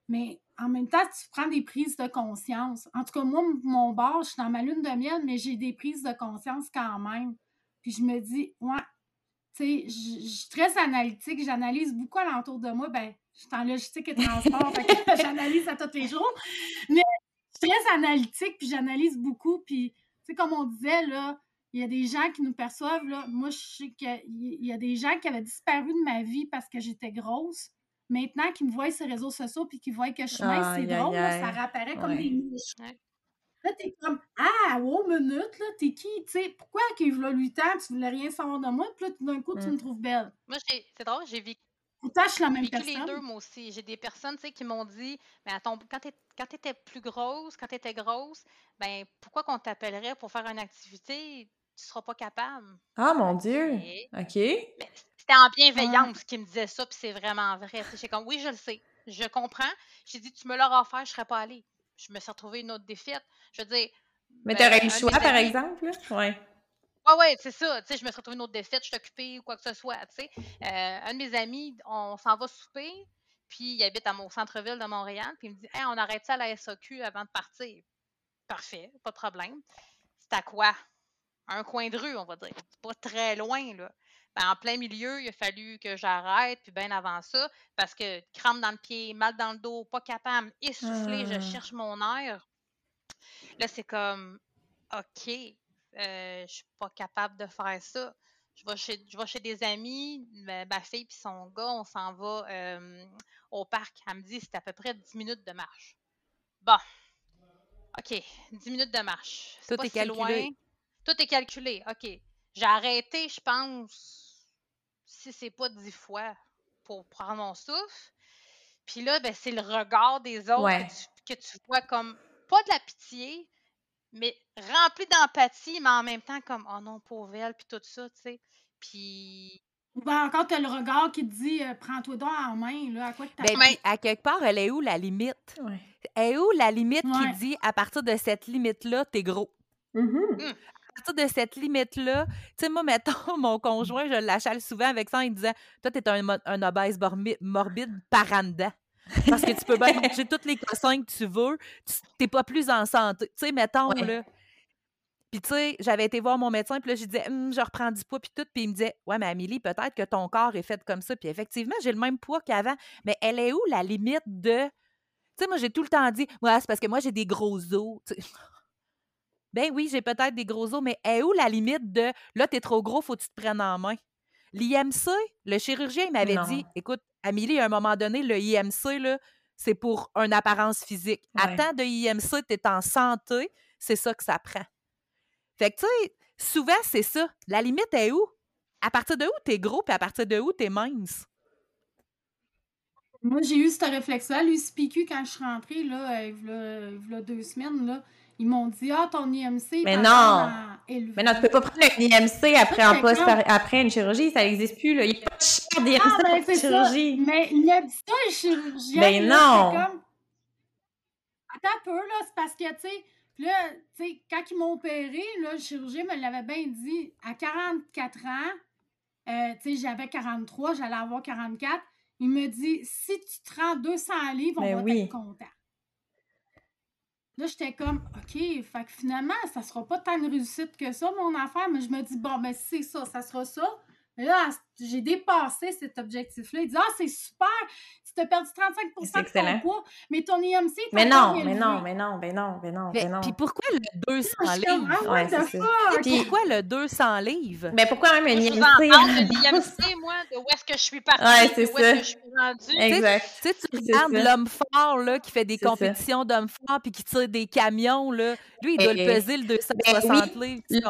Speaker 4: mais en même temps, tu prends des prises de conscience. En tout cas, moi, mon bar, je suis dans ma lune de miel, mais j'ai des prises de conscience quand même. Puis je me dis, ouais, tu sais, je suis très analytique, j'analyse beaucoup alentour de moi. Ben, je suis en logistique et transport, j'analyse à tous les jours. Mais je suis très analytique, puis j'analyse beaucoup. Puis, tu sais, comme on disait, là, il y a des gens qui nous perçoivent, là. Moi, je sais qu'il y a des gens qui avaient disparu de ma vie parce que j'étais grosse maintenant qu'ils me voient sur les réseaux sociaux puis qu'ils voient que je suis mince, c'est drôle, ça réapparaît comme des niches. Là, t'es comme Ah, wow, minute, là, t'es qui? Tu sais, pourquoi qu'il y a 8 ans, tu voulais rien savoir de moi, puis là, d'un coup, tu me mmh. trouves belle?
Speaker 5: Moi, c'est drôle, j'ai vécu.
Speaker 4: Pourtant, je suis la même
Speaker 5: vécu
Speaker 4: personne.
Speaker 5: les deux, moi aussi. J'ai des personnes, tu sais, qui m'ont dit Mais attends, quand tu étais plus grosse, quand tu étais grosse, ben pourquoi qu'on t'appellerait pour faire une activité? Tu seras pas capable.
Speaker 1: Ah, mon Dieu! OK.
Speaker 5: C'était en bienveillance qu'il me disait ça, puis c'est vraiment vrai. J'ai comme, oui, je le sais, je comprends. J'ai dit, tu me l'auras offert, je serais pas allée. Je me suis retrouvée une autre défaite. Je veux dire.
Speaker 1: Mais tu aurais eu le choix, par exemple, là? Ouais.
Speaker 5: Ouais, ouais, c'est ça. Tu sais, je me suis retrouvée une autre défaite, je suis occupée ou quoi que ce soit. Tu sais, euh, un de mes amis, on s'en va souper, puis il habite à mon centre-ville de Montréal, puis il me dit, hey, on arrête ça à la SAQ avant de partir. Parfait, pas de problème. C'est à quoi? Un coin de rue, on va dire. C'est pas très loin, là. Ben, en plein milieu, il a fallu que j'arrête, puis bien avant ça, parce que crampe dans le pied, mal dans le dos, pas capable, essoufflé, je ah. cherche mon air. Là, c'est comme, OK, euh, je suis pas capable de faire ça. Je vais chez, je vais chez des amis, ma, ma fille puis son gars, on s'en va euh, au parc. Elle me dit c'est à peu près 10 minutes de marche. Bon. OK, 10 minutes de marche. C'est pas
Speaker 2: est
Speaker 5: si
Speaker 2: calculé.
Speaker 5: loin. Tout est calculé. OK. J'ai arrêté, je pense, si c'est pas 10 fois pour prendre mon souffle. Puis là, ben, c'est le regard des autres
Speaker 1: Ouais.
Speaker 5: que, tu, que tu vois comme pas de la pitié, mais rempli d'empathie, mais en même temps comme oh non, pauvre elle, puis tout ça, tu sais. Puis
Speaker 4: Ou bien encore, t'as le regard qui te dit euh, prends-toi donc en main, là, à quoi que t'as
Speaker 2: Ben,
Speaker 5: Mais-
Speaker 2: puis à quelque part, elle est où la limite?
Speaker 1: Ouais.
Speaker 2: Elle est où la limite
Speaker 4: Ouais.
Speaker 2: qui dit à partir de cette limite-là, t'es gros?
Speaker 1: Mhm.
Speaker 2: À partir de cette limite-là, tu sais, moi, mettons, mon conjoint, je l'achale souvent avec ça, il me disait Toi, t'es un, un obèse morbi- morbide par en dedans. Parce que tu peux bien manger tous les cossins que tu veux, tu t'es pas plus en santé. Tu sais, mettons,
Speaker 1: Ouais.
Speaker 2: là. Puis, tu sais, j'avais été voir mon médecin, puis là, je disais, Hum, je reprends du poids, puis tout. Puis, il me disait, ouais, mais Amélie, peut-être que ton corps est fait comme ça. Puis, effectivement, j'ai le même poids qu'avant. Mais elle est où la limite de. Tu sais, moi, j'ai tout le temps dit, ouais, c'est parce que moi, j'ai des gros os. Ben oui, j'ai peut-être des gros os, mais est où la limite de là, t'es trop gros, faut que tu te prennes en main? L'IMC, le chirurgien, il m'avait dit écoute, Amélie, à un moment donné, le IMC, là, c'est pour une apparence physique.
Speaker 1: Ouais.
Speaker 2: Attends de IMC, tu es en santé, c'est ça que ça prend. Fait que, tu sais, souvent, c'est ça. La limite est où? À partir de où t'es gros, puis à partir de où t'es mince?
Speaker 4: Moi, j'ai eu ce réflexe-là. L'USPQ, quand je suis rentrée, là, euh, v'là- v'là deux semaines, là, ils m'ont dit Ah, ton IMC.
Speaker 1: Mais non.
Speaker 4: élevé.
Speaker 1: Mais non, tu peux pas prendre un IMC après, en poste après une chirurgie, ça n'existe plus. Là. Il n'y a pas de cher d'IMC
Speaker 4: Ah, ben, ça.
Speaker 1: chirurgie.
Speaker 4: Mais il a dit ça, le chirurgien.
Speaker 1: Ben
Speaker 4: là,
Speaker 1: non.
Speaker 4: comme... Attends un peu, là, c'est parce que, tu sais, là, tu sais, quand ils m'ont opéré, là, le chirurgien me l'avait bien dit, à 44 ans, euh, tu sais, j'avais 43, j'allais avoir 44, il me dit, si tu te rends 200 livres, on
Speaker 1: Ben
Speaker 4: va
Speaker 1: oui.
Speaker 4: être content. Là, j'étais comme, OK, fait que finalement, ça sera pas tant une réussite que ça, mon affaire, mais je me dis, bon, ben, c'est ça, ça sera ça. Mais là, j'ai dépassé cet objectif-là. Il dit, ah, c'est super, tu t'as perdu 35
Speaker 1: C'est
Speaker 4: de ton
Speaker 1: excellent.
Speaker 4: poids, mais ton IMC est
Speaker 1: Mais
Speaker 4: encore
Speaker 1: non, mais non, mais non, mais non, mais non,
Speaker 2: Mais-
Speaker 1: mais non.
Speaker 2: Puis pourquoi le 200
Speaker 4: Je suis comme,
Speaker 2: livres?
Speaker 1: Ouais, ça. Puis-
Speaker 2: Pourquoi le 200 livres?
Speaker 1: Ben pourquoi même un
Speaker 5: je
Speaker 1: IMC?
Speaker 5: en parle de l'IMC, moi, de où est-ce que je suis partie,
Speaker 1: Ouais,
Speaker 5: de
Speaker 1: c'est
Speaker 5: où est-ce
Speaker 1: ça.
Speaker 5: que je suis rendue.
Speaker 1: Exact.
Speaker 2: Tu sais, tu regardes l'homme fort là, qui fait des compétitions d'hommes forts puis qui tire des camions. Là. Lui, il doit
Speaker 1: Eh,
Speaker 2: le peser le 260 livres. tu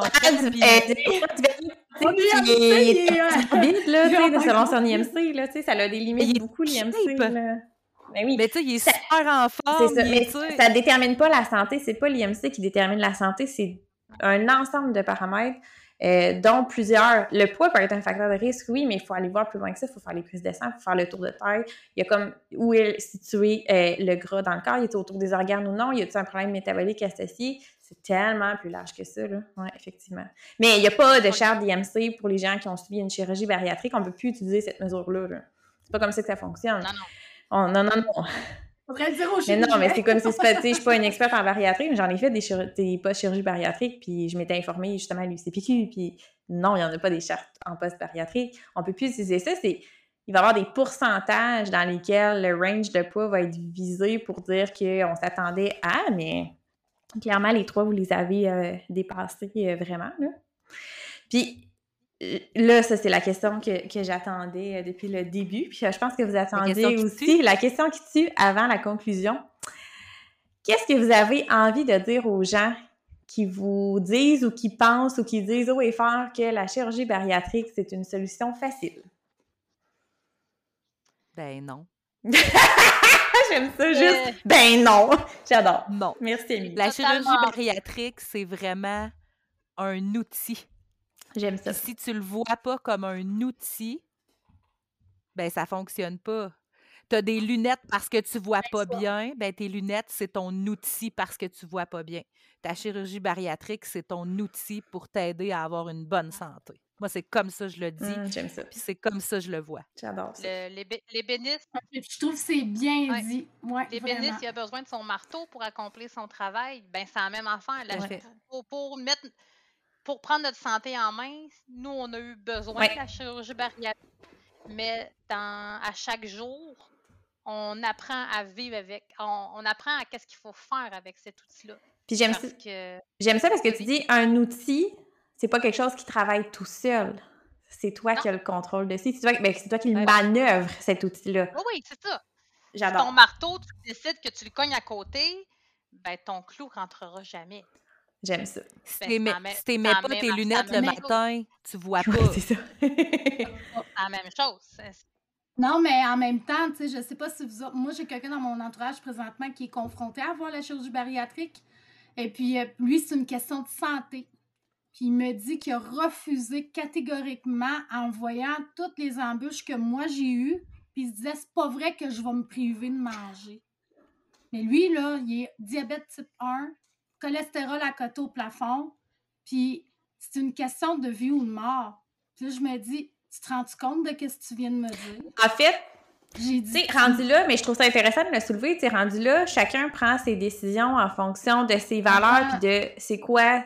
Speaker 1: Qui est morbide, là, tu sais,
Speaker 4: en
Speaker 1: selon son
Speaker 4: forme.
Speaker 1: IMC, là, tu sais, ça a des limites beaucoup, l'IMC, là. Ben oui.
Speaker 2: Mais tu sais, il est
Speaker 1: Ça-
Speaker 2: super en
Speaker 1: C'est
Speaker 2: forme.
Speaker 1: ça, mais ça détermine pas la santé. C'est pas l'IMC qui détermine la santé, c'est un ensemble de paramètres, euh, dont plusieurs. Le poids peut être un facteur de risque, oui, mais il faut aller voir plus loin que ça. Il faut faire les prises de sang, il faut faire le tour de taille. Il y a comme où est situé euh, le gras dans le corps, il est autour des organes ou non, il y a un problème métabolique associé? C'est tellement plus large que ça, là. Oui, effectivement. Mais il n'y a pas de charte d'IMC pour les gens qui ont subi une chirurgie bariatrique. On ne peut plus utiliser cette mesure-là. Là. C'est pas comme ça que ça fonctionne.
Speaker 5: Non, non.
Speaker 1: On- non, non, non.
Speaker 4: Faudrait dire au
Speaker 1: Mais non, mais c'est comme si je suis pas une experte en bariatrie, mais j'en ai fait des, chir- des post-chirurgie bariatrique, puis je m'étais informée justement à l'UCPQ, puis non, il n'y en a pas des chartes en post-bariatrique. On peut plus utiliser ça, c'est il va y avoir des pourcentages dans lesquels le range de poids va être visé pour dire qu'on s'attendait à, mais clairement, les trois, vous les avez euh, dépassés euh, vraiment. Là. Puis là, ça, c'est la question que, que j'attendais euh, depuis le début. Puis euh, je pense que vous
Speaker 2: qui
Speaker 1: aussi
Speaker 2: tue.
Speaker 1: la question qui tue avant la conclusion. Qu'est-ce que vous avez envie de dire aux gens qui vous disent ou qui pensent ou qui disent haut et fort que la chirurgie bariatrique, c'est une solution facile?
Speaker 2: Ben non.
Speaker 1: J'aime ça,
Speaker 5: Euh.
Speaker 1: juste. Ben non! J'adore.
Speaker 2: Non.
Speaker 1: Merci, Émilie.
Speaker 2: La
Speaker 5: Totalement.
Speaker 2: chirurgie bariatrique, c'est vraiment un outil.
Speaker 1: J'aime ça.
Speaker 2: Si tu le vois pas comme un outil, ben ça fonctionne pas. Tu as des lunettes parce que tu vois pas bien, ben tes lunettes, c'est ton outil parce que tu vois pas bien. Ta chirurgie bariatrique, c'est ton outil pour t'aider à avoir une bonne santé. Moi, c'est comme ça que je le dis,
Speaker 1: Hum, J'aime ça.
Speaker 2: puis c'est comme ça que je le vois.
Speaker 1: J'adore ça.
Speaker 5: Le-
Speaker 4: Puis Je trouve que c'est bien
Speaker 5: Ouais.
Speaker 4: dit. Ouais,
Speaker 5: bénisses, il a besoin de son marteau pour accomplir son travail. Ben, c'est la même affaire. Pour mettre, pour prendre notre santé en main, nous, on a eu besoin
Speaker 1: Ouais.
Speaker 5: de la chirurgie bariatrique. Mais dans, à chaque jour, on apprend à vivre avec, on, on apprend à qu'est-ce qu'il faut faire avec cet outil-là.
Speaker 1: Puis j'aime ça. J'aime ça parce que tu dis un outil, c'est pas quelque chose qui travaille tout seul. C'est toi qui as le contrôle dessus. C'est toi, ben, toi qui le manœuvre, cet outil-là.
Speaker 5: Oui, oui, c'est ça. J'adore. Ton marteau, tu décides que tu le cognes à côté, ben ton clou rentrera jamais.
Speaker 1: J'aime ça.
Speaker 2: Si tu mets, pas tes lunettes le matin, tu vois pas.
Speaker 1: c'est ça.
Speaker 5: la même chose.
Speaker 4: Non, mais en même temps, tu sais, je sais pas si vous Moi, j'ai quelqu'un dans mon entourage présentement qui est confronté à voir la chirurgie bariatrique. Et puis, euh, lui, c'est une question de santé. Puis il me dit qu'il a refusé catégoriquement en voyant toutes les embûches que moi j'ai eues. Puis il se disait, c'est pas vrai que je vais me priver de manger. Mais lui, là, il est diabète type 1, cholestérol à côté au plafond. Puis c'est une question de vie ou de mort. Puis là, je me dis, tu te rends -tu compte de ce que tu viens de me dire?
Speaker 1: En fait, j'ai dit. rendu là, mais je trouve ça intéressant de le soulever. Tu rendu là, chacun prend ses décisions en fonction de ses valeurs, puis de c'est quoi.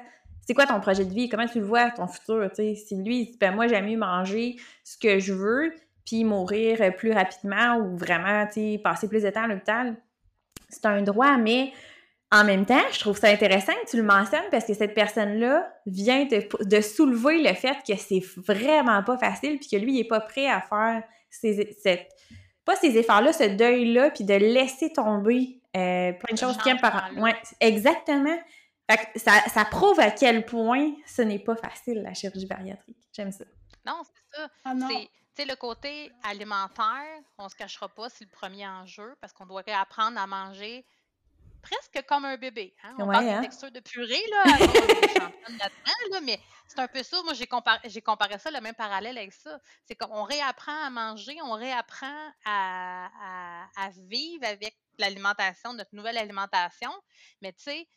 Speaker 1: C'est quoi ton projet de vie? Comment tu le vois, ton futur? sais Si lui, il dit, ben moi, j'aime mieux manger ce que je veux, puis mourir plus rapidement ou vraiment passer plus de temps à l'hôpital, c'est un droit, mais en même temps, je trouve ça intéressant que tu le mentionnes parce que cette personne-là vient de, soulever le fait que c'est vraiment pas facile puis que lui, il est pas prêt à faire ces, cette, pas ces efforts-là, ce deuil-là, puis de laisser tomber euh, plein de choses qui aiment par... Ouais, exactement. Fait ça, ça prouve à quel point ce n'est pas facile, la chirurgie bariatrique. J'aime ça.
Speaker 5: Non, c'est ça. Ah c'est le côté alimentaire, on se cachera pas, c'est le premier enjeu parce qu'on doit apprendre à manger presque comme un bébé. Hein? On parle de hein? texture de purée, là, là mais c'est un peu ça. Moi, j'ai comparé, j'ai comparé ça, le même parallèle avec ça. C'est qu'on réapprend à manger, on réapprend à, à, vivre avec l'alimentation, notre nouvelle alimentation. Mais tu sais,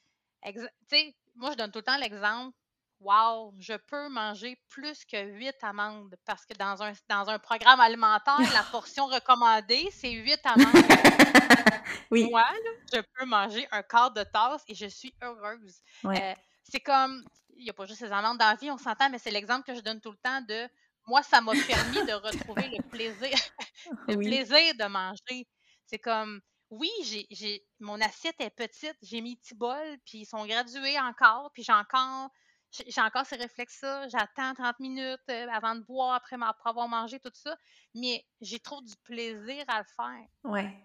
Speaker 5: moi, je donne tout le temps l'exemple Wow, je peux manger plus que 8 amandes parce que dans un, dans un programme alimentaire, la portion recommandée, c'est 8 amandes.
Speaker 1: oui.
Speaker 5: Moi, je peux manger un quart de tasse et je suis heureuse. Euh, c'est comme, il n'y a pas juste ces amandes dans la vie, on s'entend, mais c'est l'exemple que je donne tout le temps de moi, ça m'a permis de retrouver le plaisir, le plaisir de manger. C'est comme, oui, j'ai, mon assiette est petite, j'ai mis petits bols, puis ils sont gradués encore, puis j'ai encore j'ai encore ces réflexes-là. J'attends 30 minutes euh, avant de boire, après, avoir mangé, tout ça. Mais j'ai trop du plaisir à le faire.
Speaker 1: Ouais.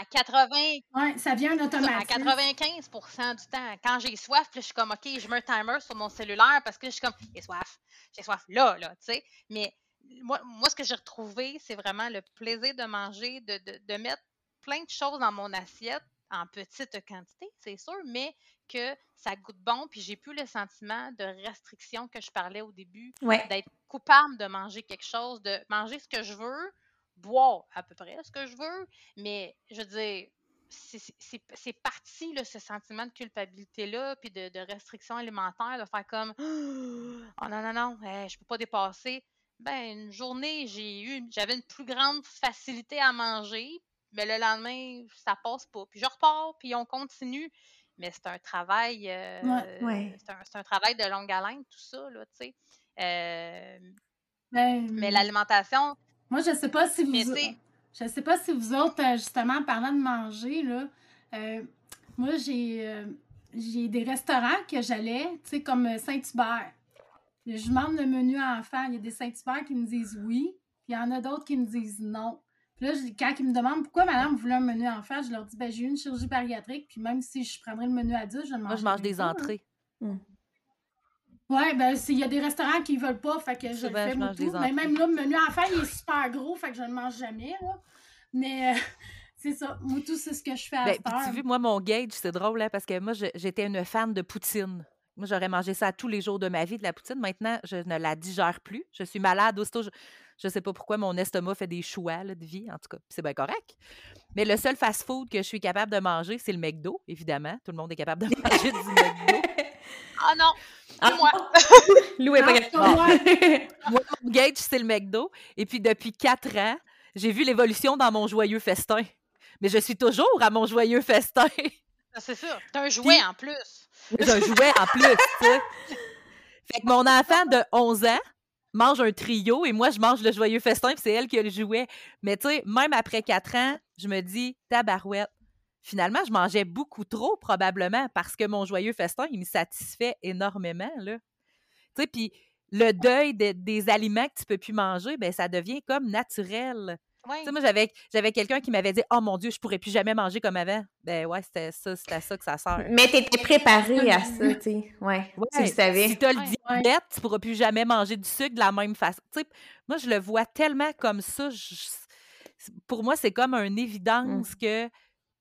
Speaker 5: À 80.
Speaker 4: Ouais, ça vient automatique.
Speaker 5: À 95% du temps. Quand j'ai soif, je suis comme, OK, je mets un timer sur mon cellulaire parce que je suis comme, j'ai soif. J'ai soif là, là, tu sais. Mais moi, moi, ce que j'ai retrouvé, c'est vraiment le plaisir de manger, de, de, de mettre plein de choses dans mon assiette en petite quantité, c'est sûr, mais que ça goûte bon, puis j'ai plus le sentiment de restriction que je parlais au début, d'être coupable de manger quelque chose, de manger ce que je veux, boire à peu près ce que je veux, mais je veux dire, c'est parti, là, ce sentiment de culpabilité-là, puis de, restriction alimentaire, de faire comme Oh non, non, non, je je peux pas dépasser. Ben, une journée, j'ai eu, j'avais une plus grande facilité à manger, mais le lendemain, ça passe pas. Puis je repars, puis on continue. Mais c'est un travail, euh, c'est un, travail de longue haleine, tout ça, là, tu sais. Euh, ben, mais l'alimentation.
Speaker 4: Moi, je sais pas si vous. Je sais pas si vous autres, euh, justement, parlant de manger, là, moi, j'ai j'ai des restaurants que j'allais, tu sais, comme Saint-Hubert. Je demande le menu enfant. Il y a des Saint-Hubert qui me disent oui, puis il y en a d'autres qui me disent non. Puis là, quand ils me demandent pourquoi madame vous voulez un menu enfant, je leur dis ben j'ai eu une chirurgie bariatrique, puis même si je prendrais le menu adulte, je ne mange
Speaker 2: Moi, je mange des entrées.
Speaker 4: Hein. Ouais, ben il y a des restaurants qui ne veulent pas, fait que je le fais moi tout. Mais même là, le menu enfant, il est super gros, fait que je ne le mange jamais. Là. Mais euh, c'est ça. Moi, tout, c'est ce que je fais à
Speaker 2: ben, Tu vois, moi, mon gauge, c'est drôle, hein, parce que moi, j'étais une fan de poutine. Moi, j'aurais mangé ça tous les jours de ma vie, de la poutine. Maintenant, je ne la digère plus. Je suis malade. Aussitôt, je, je sais pas pourquoi mon estomac fait des choix de vie, en tout cas. C'est bien correct. Mais le seul fast-food que je suis capable de manger, c'est le McDo, évidemment. Tout le monde est capable de manger du McDo.
Speaker 5: Ah non! Ah, moi!
Speaker 1: Lou est pas
Speaker 2: capable. moi, mon gauge, c'est le McDo. Et puis, depuis quatre ans, j'ai vu l'évolution dans mon joyeux festin. Mais je suis toujours à mon joyeux festin.
Speaker 5: Ah, c'est sûr. T'as un jouet en plus.
Speaker 2: J'ai un jouet en plus, tu sais. Fait que mon enfant de 11 ans, mange un trio et moi, je mange le joyeux festin, puis c'est elle qui a le jouet. Mais tu sais, même après quatre ans, je me dis, tabarouette, finalement, je mangeais beaucoup trop, probablement, parce que mon joyeux festin, il me satisfait énormément, là. Tu sais, puis le deuil des aliments que tu peux plus manger, ben ça devient comme naturel. Tu sais, moi, j'avais, j'avais quelqu'un qui m'avait dit « Oh mon Dieu, je pourrais plus jamais manger comme avant. » Ben ouais, c'était ça, c'était ça que ça sert.
Speaker 1: Mais t'étais préparé à ça, tu sais. Ouais, tu le savais.
Speaker 2: Si t'as le diabète, tu pourras plus jamais manger du sucre de la même façon. Tu sais, moi, je le vois tellement comme ça. pour moi, c'est comme une évidence mmh. que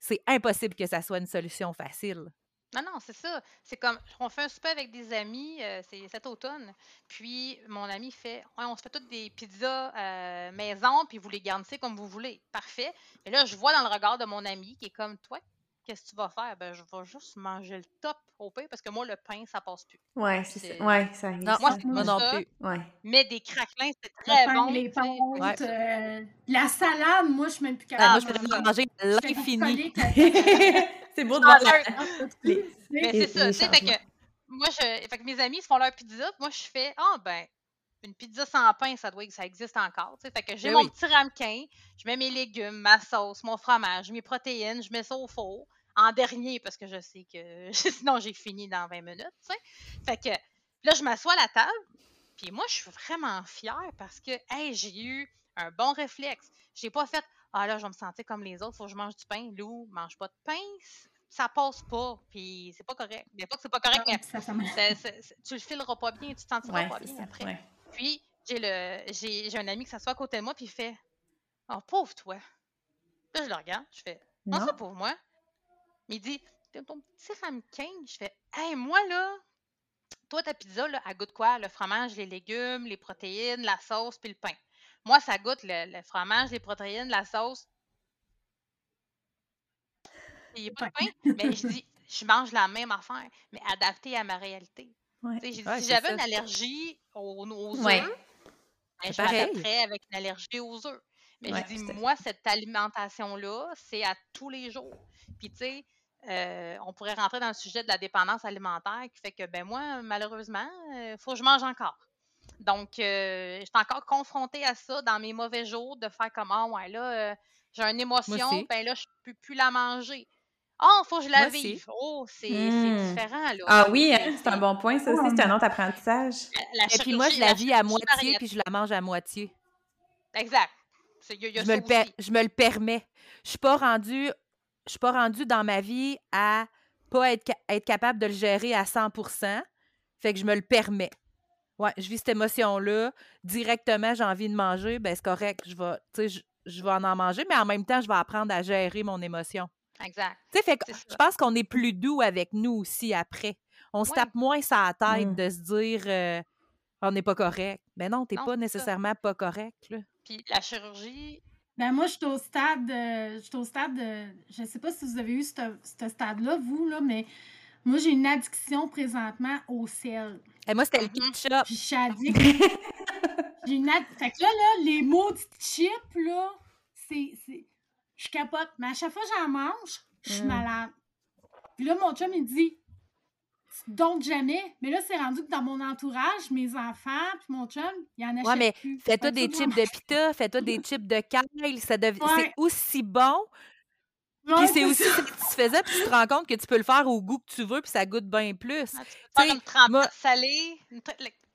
Speaker 2: c'est impossible que ça soit une solution facile.
Speaker 5: Non, non, c'est ça. C'est comme, on fait un souper avec des amis, euh, c'est cet automne. Puis mon ami fait, on se fait toutes des pizzas euh, maison, puis vous les garnissez comme vous voulez. Parfait. Et là, je vois dans le regard de mon ami qui est comme, toi, qu'est-ce que tu vas faire? Ben, je vais juste manger le top au pain parce que moi, le pain, ça passe plus.
Speaker 1: Ouais, c'est ça. Ouais, ça
Speaker 2: arrive. Non, moi, moi non plus.
Speaker 1: Ouais.
Speaker 5: Mais des craquelins, c'est très
Speaker 4: le
Speaker 5: bon.
Speaker 4: Les pâtes, euh, la salade, moi, je suis même plus capable.
Speaker 2: Ah, moi, je pourrais manger l'infini.
Speaker 1: c'est beau de voir
Speaker 5: Mais c'est ça, tu sais, fait que moi, je, fait que mes amis se font leur pizza, moi, je fais, ah, ben, une pizza sans pain, ça doit ça existe encore. sais Fait que j'ai ben mon petit ramequin, je mets mes légumes, ma sauce, mon fromage, mes protéines, je mets ça au four en dernier parce que je sais que sinon j'ai fini dans 20 minutes. Fait que là, je m'assois à la table, puis moi, je suis vraiment fière parce que hey, j'ai eu un bon réflexe. J'ai pas fait Ah là, je vais me sentir comme les autres, faut que je mange du pain. Lou, mange pas de pain, ça passe pas, puis c'est pas correct. Bien pas que c'est pas correct, mais tu le fileras pas bien, tu te sentiras pas bien après. Puis, j'ai le j'ai un ami qui s'assoit à côté de moi, puis il fait Oh, pauvre toi. Là, je le regarde, je fais Non, c'est pour moi. Mais il dit Ton petit ramequin, je fais Hey, moi là, toi, ta pizza, là, elle goûte quoi? Le fromage, les légumes, les protéines, la sauce, puis le pain. Moi, ça goûte le fromage, les protéines, la sauce, il n'y a pas de pain, mais je dis, je mange la même affaire, mais adaptée à ma réalité. si j'avais une allergie aux, aux œufs, ben, je m'adapterais avec une allergie aux œufs. Mais je dis, moi, cette alimentation-là, c'est à tous les jours. Puis, tu sais, euh, on pourrait rentrer dans le sujet de la dépendance alimentaire qui fait que, ben moi, malheureusement, il euh, faut que je mange encore. Donc, euh, je suis encore confrontée à ça dans mes mauvais jours, de faire comment, ah, ouais, là, j'ai une émotion, ben là, je ne peux plus la manger. Oh, faut que je la vive. Oh, c'est mmh. différent, là.
Speaker 1: Ah oui, hein, c'est un bon point, ça aussi, c'est un autre apprentissage.
Speaker 2: Et puis moi, je la, vis à moitié, puis je la mange à moitié.
Speaker 5: Exact.
Speaker 2: je, me le je me le permets. Je suis pas rendue je suis pas rendue dans ma vie à pas être, être capable de le gérer à 100% Fait que je me le permets. Ouais, je vis cette émotion-là. Directement, j'ai envie de manger, ben c'est correct. Je vais, je, je vais en manger, mais en même temps, je vais apprendre à gérer mon émotion.
Speaker 5: Exact.
Speaker 2: fait je pense qu'on est plus doux avec nous aussi après. On se tape moins sa tête mmh. de se dire euh, on n'est pas correct. Mais non, t'es pas nécessairement pas correct. Là.
Speaker 5: Puis la chirurgie.
Speaker 4: Ben moi, je suis au stade, je suis au stade, je sais pas si vous avez eu ce stade-là, vous, là, mais moi, j'ai une addiction présentement au sel.
Speaker 2: Et moi, c'était le mmh ketchup.
Speaker 4: Puis je suis addict. j'ai une Fait que là, là, les maudites chips, là, c'est je capote. Mais à chaque fois que j'en mange, je suis mm. malade. Puis là, mon chum, il dit donc jamais. Mais là, c'est rendu que dans mon entourage, mes enfants, puis mon chum, il y en a
Speaker 2: Ouais, mais fais-toi des chips de pita, fais-toi des chips de kale, ça c'est aussi bon. puis c'est aussi satisfaisant, puis tu te rends compte que tu peux le faire au goût que tu veux, puis ça goûte bien plus. Ah, tu
Speaker 5: peux faire une trempette salée,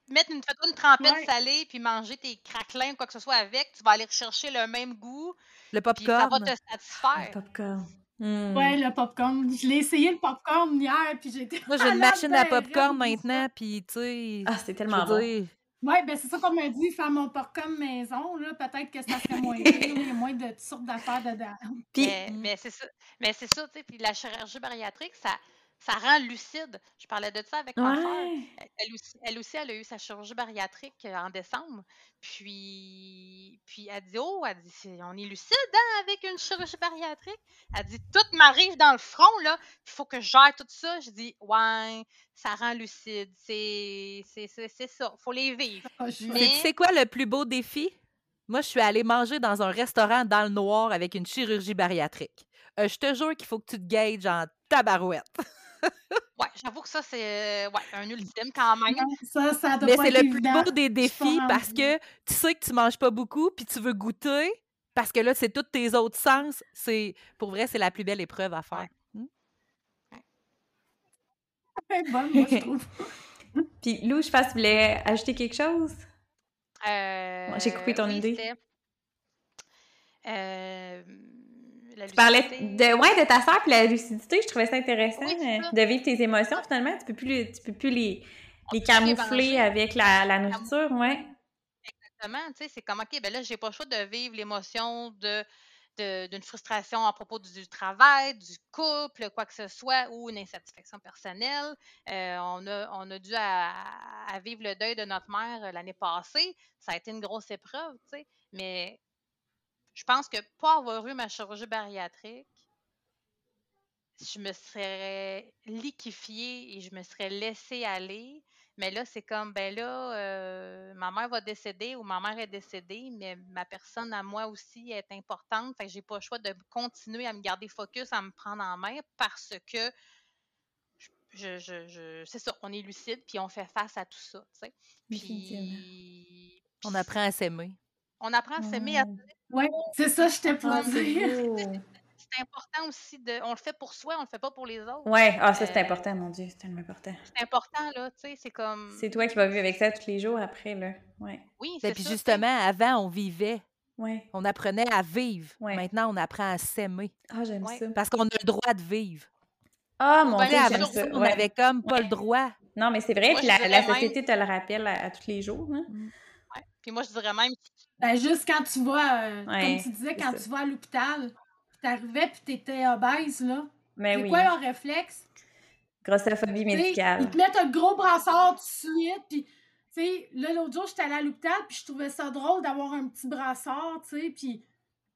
Speaker 5: mettre une, une trempette salée, puis manger tes craquelins ou quoi que ce soit avec, tu vas aller rechercher le même goût.
Speaker 2: Le popcorn.
Speaker 5: Ça va te satisfaire.
Speaker 1: Le popcorn.
Speaker 4: Hmm. Ouais, le popcorn. Je l'ai essayé le popcorn hier, puis j'étais.
Speaker 2: Moi, j'ai une machine à popcorn maintenant, puis tu sais.
Speaker 1: Ah, c'est tellement bon.
Speaker 4: Oui, ben c'est ça qu'on m'a dit, faire mon popcorn maison, là, peut-être que ça serait moins il y a moins de toutes sortes d'affaires dedans.
Speaker 5: mais, mais c'est ça, mais c'est ça, tu sais, puis la chirurgie bariatrique, ça, ça rend lucide. Je parlais de ça avec ma soeur. Elle aussi, elle aussi, elle a eu sa chirurgie bariatrique euh, en décembre. Puis, puis elle dit Oh, elle dit, on est lucide hein, avec une chirurgie bariatrique. Elle dit Tout m'arrive dans le front, là. Il faut que je gère tout ça. Je dis Ouais, ça rend lucide. C'est ça. faut les vivre.
Speaker 2: Ah, Mais... C'est quoi le plus beau défi? Moi, je suis allée manger dans un restaurant dans le noir avec une chirurgie bariatrique. Euh, je te jure qu'il faut que tu te gages en tabarouette.
Speaker 5: ouais, j'avoue que ça, c'est ouais, un ultime quand même.
Speaker 4: Ça, ça
Speaker 2: Mais c'est le plus beau des défis parce que tu sais que tu manges pas beaucoup puis tu veux goûter. Parce que là, c'est tous tes autres sens. C'est Pour vrai, c'est la plus belle épreuve à faire.
Speaker 4: Bonne, moi, je trouve.
Speaker 1: Puis Lou, je pense que tu voulais ajouter quelque chose?
Speaker 5: Euh,
Speaker 1: J'ai coupé ton
Speaker 5: oui,
Speaker 1: idée.
Speaker 5: euh, la
Speaker 1: Tu parlais de, ouais, de ta sœur puis la lucidité, je trouvais ça intéressant
Speaker 5: Oui,
Speaker 1: euh,
Speaker 5: ça.
Speaker 1: de vivre tes émotions finalement. Tu peux plus, les- tu peux plus les, camoufler avec la, la nourriture, ouais.
Speaker 5: Exactement, tu sais, c'est comme, OK, ben là, j'ai pas le choix de vivre l'émotion de d'une frustration à propos du, du travail, du couple, quoi que ce soit, ou une insatisfaction personnelle. Euh, on, a, on a dû à, à vivre le deuil de notre mère euh, l'année passée. Ça a été une grosse épreuve, tu sais. Mais je pense que pas avoir eu ma chirurgie bariatrique, je me serais liquéfiée et je me serais laissée aller. Mais là, c'est comme, ben là, euh, ma mère va décéder ou ma mère est décédée, mais ma personne à moi aussi est importante. Fait que j'ai pas le choix de continuer à me garder focus, à me prendre en main parce que je, je, je- c'est ça, on est lucide puis on fait face à tout ça, tu sais.
Speaker 1: Définitivement.
Speaker 5: Puis,
Speaker 2: On apprend à s'aimer.
Speaker 5: On apprend à s'aimer. à-
Speaker 4: Ouais, c'est ça, je t'ai pour
Speaker 1: Ah, c'est
Speaker 4: dire.
Speaker 5: C'est important aussi de, on le fait pour soi, on le fait pas pour les autres.
Speaker 1: Ouais, ah, ça c'est
Speaker 5: Euh,
Speaker 1: important, mon Dieu, c'est tellement important.
Speaker 5: C'est important là, tu sais, c'est comme,
Speaker 1: C'est toi qui vas vivre avec ça tous les jours après, là. Ouais,
Speaker 5: oui,
Speaker 2: Ben,
Speaker 5: c'est
Speaker 2: puis
Speaker 5: ça, tu sais.
Speaker 2: justement, avant, on vivait.
Speaker 1: ouais.
Speaker 2: On apprenait à vivre.
Speaker 1: Ouais.
Speaker 2: Maintenant, on apprend à s'aimer.
Speaker 1: Ah, j'aime
Speaker 5: Ouais.
Speaker 1: ça.
Speaker 2: Parce qu'on a le droit de vivre.
Speaker 1: Ah, mon Dieu, j'aime
Speaker 5: avant,
Speaker 1: ça.
Speaker 2: on
Speaker 1: Ouais.
Speaker 2: avait comme pas
Speaker 5: Ouais.
Speaker 2: le droit.
Speaker 1: Non, mais c'est vrai,
Speaker 5: Moi,
Speaker 1: puis la, la
Speaker 5: même-
Speaker 1: société te le rappelle à, à tous les jours. Hein?
Speaker 5: Ouais. Puis moi, je dirais même,
Speaker 4: Ben, juste quand tu vas, euh,
Speaker 1: Ouais,
Speaker 4: comme tu disais, quand
Speaker 1: ça.
Speaker 4: tu vas à l'hôpital, t'arrivais puis t'étais obèse, là.
Speaker 1: Mais
Speaker 4: c'est
Speaker 1: oui,
Speaker 4: quoi leur réflexe?
Speaker 1: grossophobie médicale.
Speaker 4: Ils te mettent un gros brassard tout de suite, puis, tu sais, là, l'autre jour, j'étais allée à l'hôpital, puis je trouvais ça drôle d'avoir un petit brassard, tu sais, puis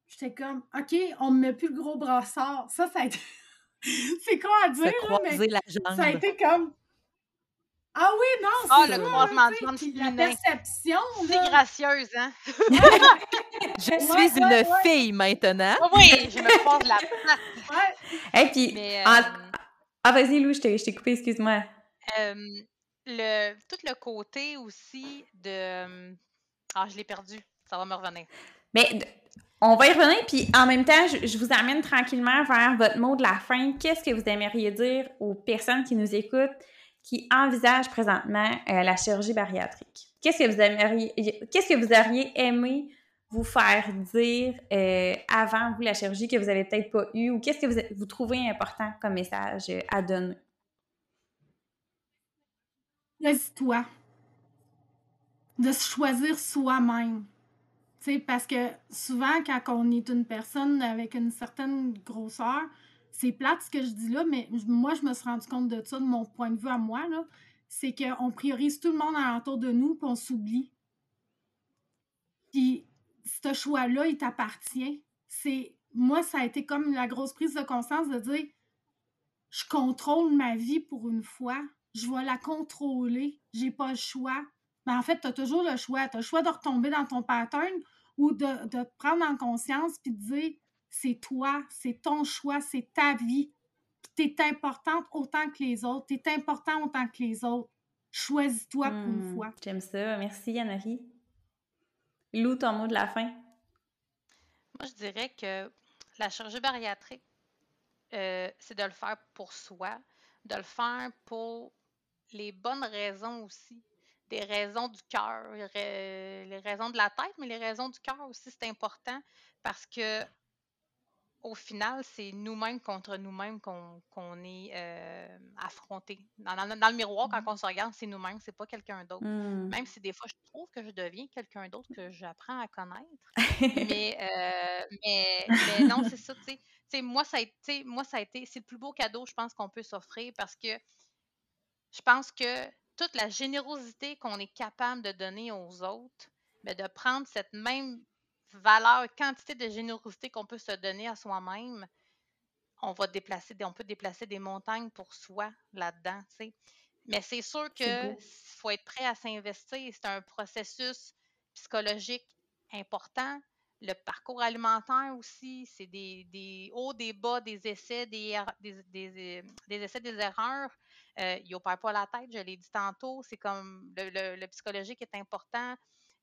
Speaker 4: j'étais comme, OK, on me met plus le gros brassard. Ça, ça a été... c'est quoi à dire, là, mais
Speaker 2: la
Speaker 4: ça a
Speaker 2: jambe.
Speaker 4: été comme... Ah oui, non,
Speaker 5: Ah,
Speaker 4: c'est
Speaker 5: le
Speaker 4: ça,
Speaker 5: croisement de
Speaker 4: la
Speaker 5: féminin.
Speaker 4: perception,
Speaker 5: c'est
Speaker 4: là.
Speaker 5: gracieuse, hein?
Speaker 2: Je
Speaker 4: Ouais,
Speaker 2: suis une
Speaker 4: ouais,
Speaker 2: fille maintenant.
Speaker 5: Ah oui, je me croise la.
Speaker 4: Ouais.
Speaker 1: Et puis,
Speaker 5: Mais
Speaker 1: en-
Speaker 5: euh,
Speaker 1: ah, vas-y, Lou, je t'ai je t'ai coupé, excuse-moi.
Speaker 5: euh, le, tout le côté aussi de. Ah, je l'ai perdu. Ça va me revenir.
Speaker 1: Mais d- on va y revenir, puis en même temps, je, je vous amène tranquillement vers votre mot de la fin. Qu'est-ce que vous aimeriez dire aux personnes qui nous écoutent, qui envisagent présentement euh, la chirurgie bariatrique? Qu'est-ce que vous aimeriez, qu'est-ce que vous auriez aimé vous faire dire euh, avant vous la chirurgie que vous avez peut-être pas eu, ou qu'est-ce que vous, vous trouvez important comme message euh, à donner?
Speaker 4: Choisis-toi. De choisir soi-même. Parce que souvent, quand on est une personne avec une certaine grosseur, c'est plate ce que je dis là, mais moi, je me suis rendu compte de ça, de mon point de vue à moi. C'est qu'on priorise tout le monde alentour de nous, puis on s'oublie. Puis, ce choix-là, il t'appartient. C'est, moi, ça a été comme la grosse prise de conscience de dire, je contrôle ma vie pour une fois. Je vais la contrôler. J'ai pas le choix. Mais en fait, tu as toujours le choix. Tu as le choix de retomber dans ton pattern ou de, de prendre en conscience puis de dire c'est toi, c'est ton choix, c'est ta vie. Tu es importante autant que les autres. Tu es important autant que les autres. Choisis-toi pour une
Speaker 1: Hmm,
Speaker 4: fois.
Speaker 1: J'aime ça. Merci, Anne-Marie. Lou, ton mot de la fin?
Speaker 5: Moi, je dirais que la chirurgie bariatrique, euh, c'est de le faire pour soi, de le faire pour les bonnes raisons aussi. Des raisons du cœur, ra- les raisons de la tête, mais les raisons du cœur aussi, c'est important parce que au final, c'est nous-mêmes contre nous-mêmes qu'on est euh, affrontés. Dans, dans- dans le miroir, quand on se regarde, c'est nous-mêmes, c'est pas quelqu'un d'autre.
Speaker 1: Hmm.
Speaker 5: Même si des fois, je trouve que je deviens quelqu'un d'autre que j'apprends à connaître. mais, euh, mais, mais non, c'est ça, tu sais. Tu sais, Moi, ça a été, moi, ça a été, c'est le plus beau cadeau, je pense, qu'on peut s'offrir parce que je pense que toute la générosité qu'on est capable de donner aux autres, mais de prendre cette même valeur, quantité de générosité qu'on peut se donner à soi-même, on va déplacer, on peut déplacer des montagnes pour soi là-dedans, tu sais. Mais c'est sûr que faut être prêt à s'investir. C'est un processus psychologique important. Le parcours alimentaire aussi, c'est des, des hauts, des bas, des essais, des, er- des, des- des essais, des erreurs. Euh, il n'opère pas la tête, je l'ai dit tantôt. C'est comme le, le- le psychologique est important.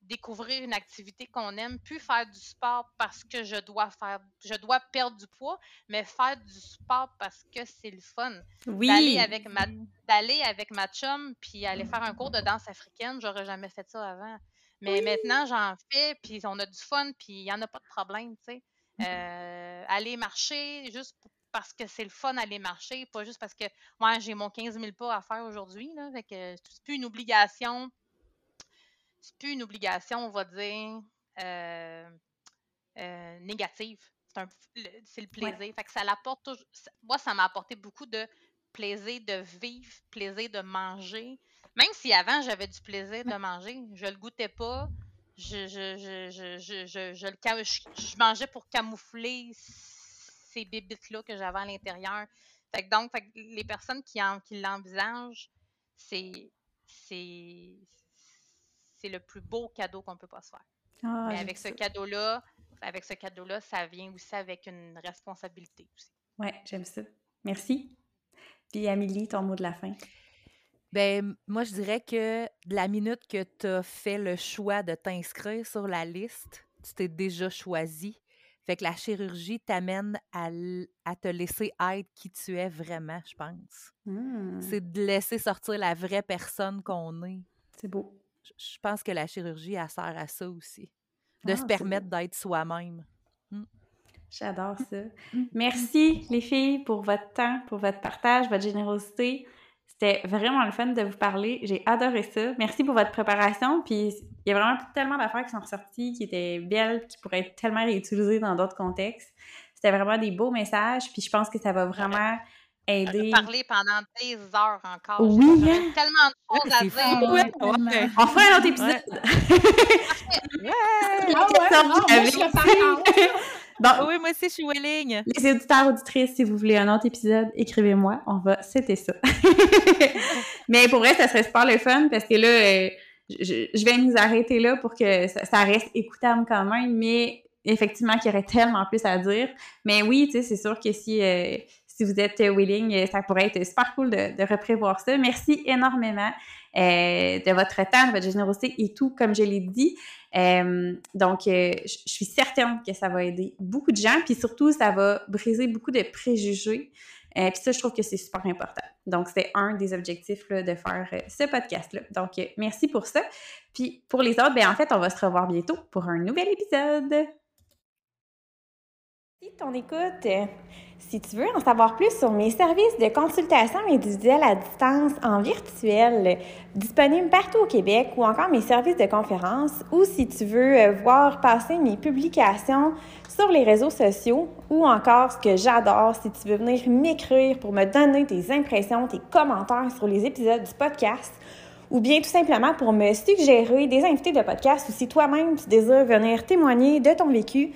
Speaker 5: Découvrir une activité qu'on aime, plus faire du sport parce que je dois faire, je dois perdre du poids, mais faire du sport parce que c'est le fun.
Speaker 1: Oui.
Speaker 5: D'aller avec ma, d'aller avec ma chum puis aller faire un cours de danse africaine, j'aurais jamais fait ça avant. Mais maintenant, j'en fais, puis on a du fun, puis il n'y en a pas de problème, tu sais. Euh, aller marcher juste parce que c'est le fun d'aller marcher, pas juste parce que moi j'ai mon 15 000 pas à faire aujourd'hui. Fait que c'est plus une obligation c'est plus une obligation, on va dire, euh, euh, négative. C'est le plaisir. Fait que ça l'apporte Moi, ça m'a apporté beaucoup de plaisir de vivre, plaisir de manger. Même si avant j'avais du plaisir de manger, je le goûtais pas. Je, je, je, je, je, le, je, mangeais pour camoufler ces bébites-là que j'avais à l'intérieur. Fait que donc, les personnes qui, qui l'envisagent, c'est c'est le plus beau cadeau qu'on peut pas se faire. Ah, Mais avec ce cadeau-là, avec ce cadeau-là, ça vient aussi avec une responsabilité aussi.
Speaker 1: Ouais, j'aime ça. Merci. Puis Amélie, ton mot de la fin.
Speaker 2: Ben, moi, je dirais que de la minute que tu as fait le choix de t'inscrire sur la liste, tu t'es déjà choisi. Fait que la chirurgie t'amène à, te laisser être qui tu es vraiment, je pense. Mmh. C'est de laisser sortir la vraie personne qu'on est.
Speaker 1: C'est beau
Speaker 2: je pense que la chirurgie, elle sert à ça aussi. De se ah, permettre d'être soi-même.
Speaker 1: Mmh. J'adore ça. Mmh. Merci, les filles, pour votre temps, pour votre partage, votre générosité. C'était vraiment le fun de vous parler. J'ai adoré ça. Merci pour votre préparation. Puis il y a vraiment tellement d'affaires qui sont ressorties, qui étaient belles, qui pourraient être tellement réutilisées dans d'autres contextes. C'était vraiment des beaux messages. Puis je pense que ça va vraiment aider.
Speaker 5: parler pendant des heures encore.
Speaker 1: Oui,
Speaker 5: hein? tellement de choses à dire.
Speaker 1: Ouais, On fera un autre épisode.
Speaker 2: Ouais. ah oui, moi aussi, je suis willing.
Speaker 1: Les auditeurs, auditrices, si vous voulez un autre épisode, écrivez-moi. On va, c'était ça. Mais pour vrai, ça serait super le fun parce que là, euh, je, vais nous arrêter là pour que ça, reste écoutable quand même. Mais effectivement, qu'il y aurait tellement plus à dire. Mais oui, tu sais, c'est sûr que si, euh, si vous êtes euh, willing, euh, ça pourrait être super cool de, reprévoir ça. Merci énormément euh, de votre temps, de votre générosité et tout, comme je l'ai dit. donc, je suis certaine que ça va aider beaucoup de gens, puis surtout, ça va briser beaucoup de préjugés. puis ça, je trouve que c'est super important. Donc, c'est un des objectifs de faire ce podcast-là. Donc, merci pour ça. Puis pour les autres, ben en fait, on va se revoir bientôt pour un nouvel épisode. Merci ton écoute? Si tu veux en savoir plus sur mes services de consultation individuelle à distance en virtuel disponibles partout au Québec ou encore mes services de conférence ou si tu veux euh, voir passer mes publications sur les réseaux sociaux ou encore ce que j'adore, si tu veux venir m'écrire pour me donner tes impressions, tes commentaires sur les épisodes du podcast ou bien tout simplement pour me suggérer des invités de podcast ou si toi-même tu désires venir témoigner de ton vécu,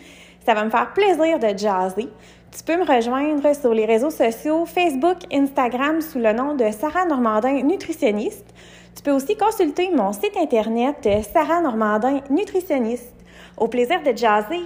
Speaker 1: ça va me faire plaisir de jaser. Tu peux me rejoindre sur les réseaux sociaux Facebook, Instagram sous le nom de Sarah Normandin Nutritionniste. Tu peux aussi consulter mon site internet Sarah Normandin Nutritionniste. Au plaisir de jaser!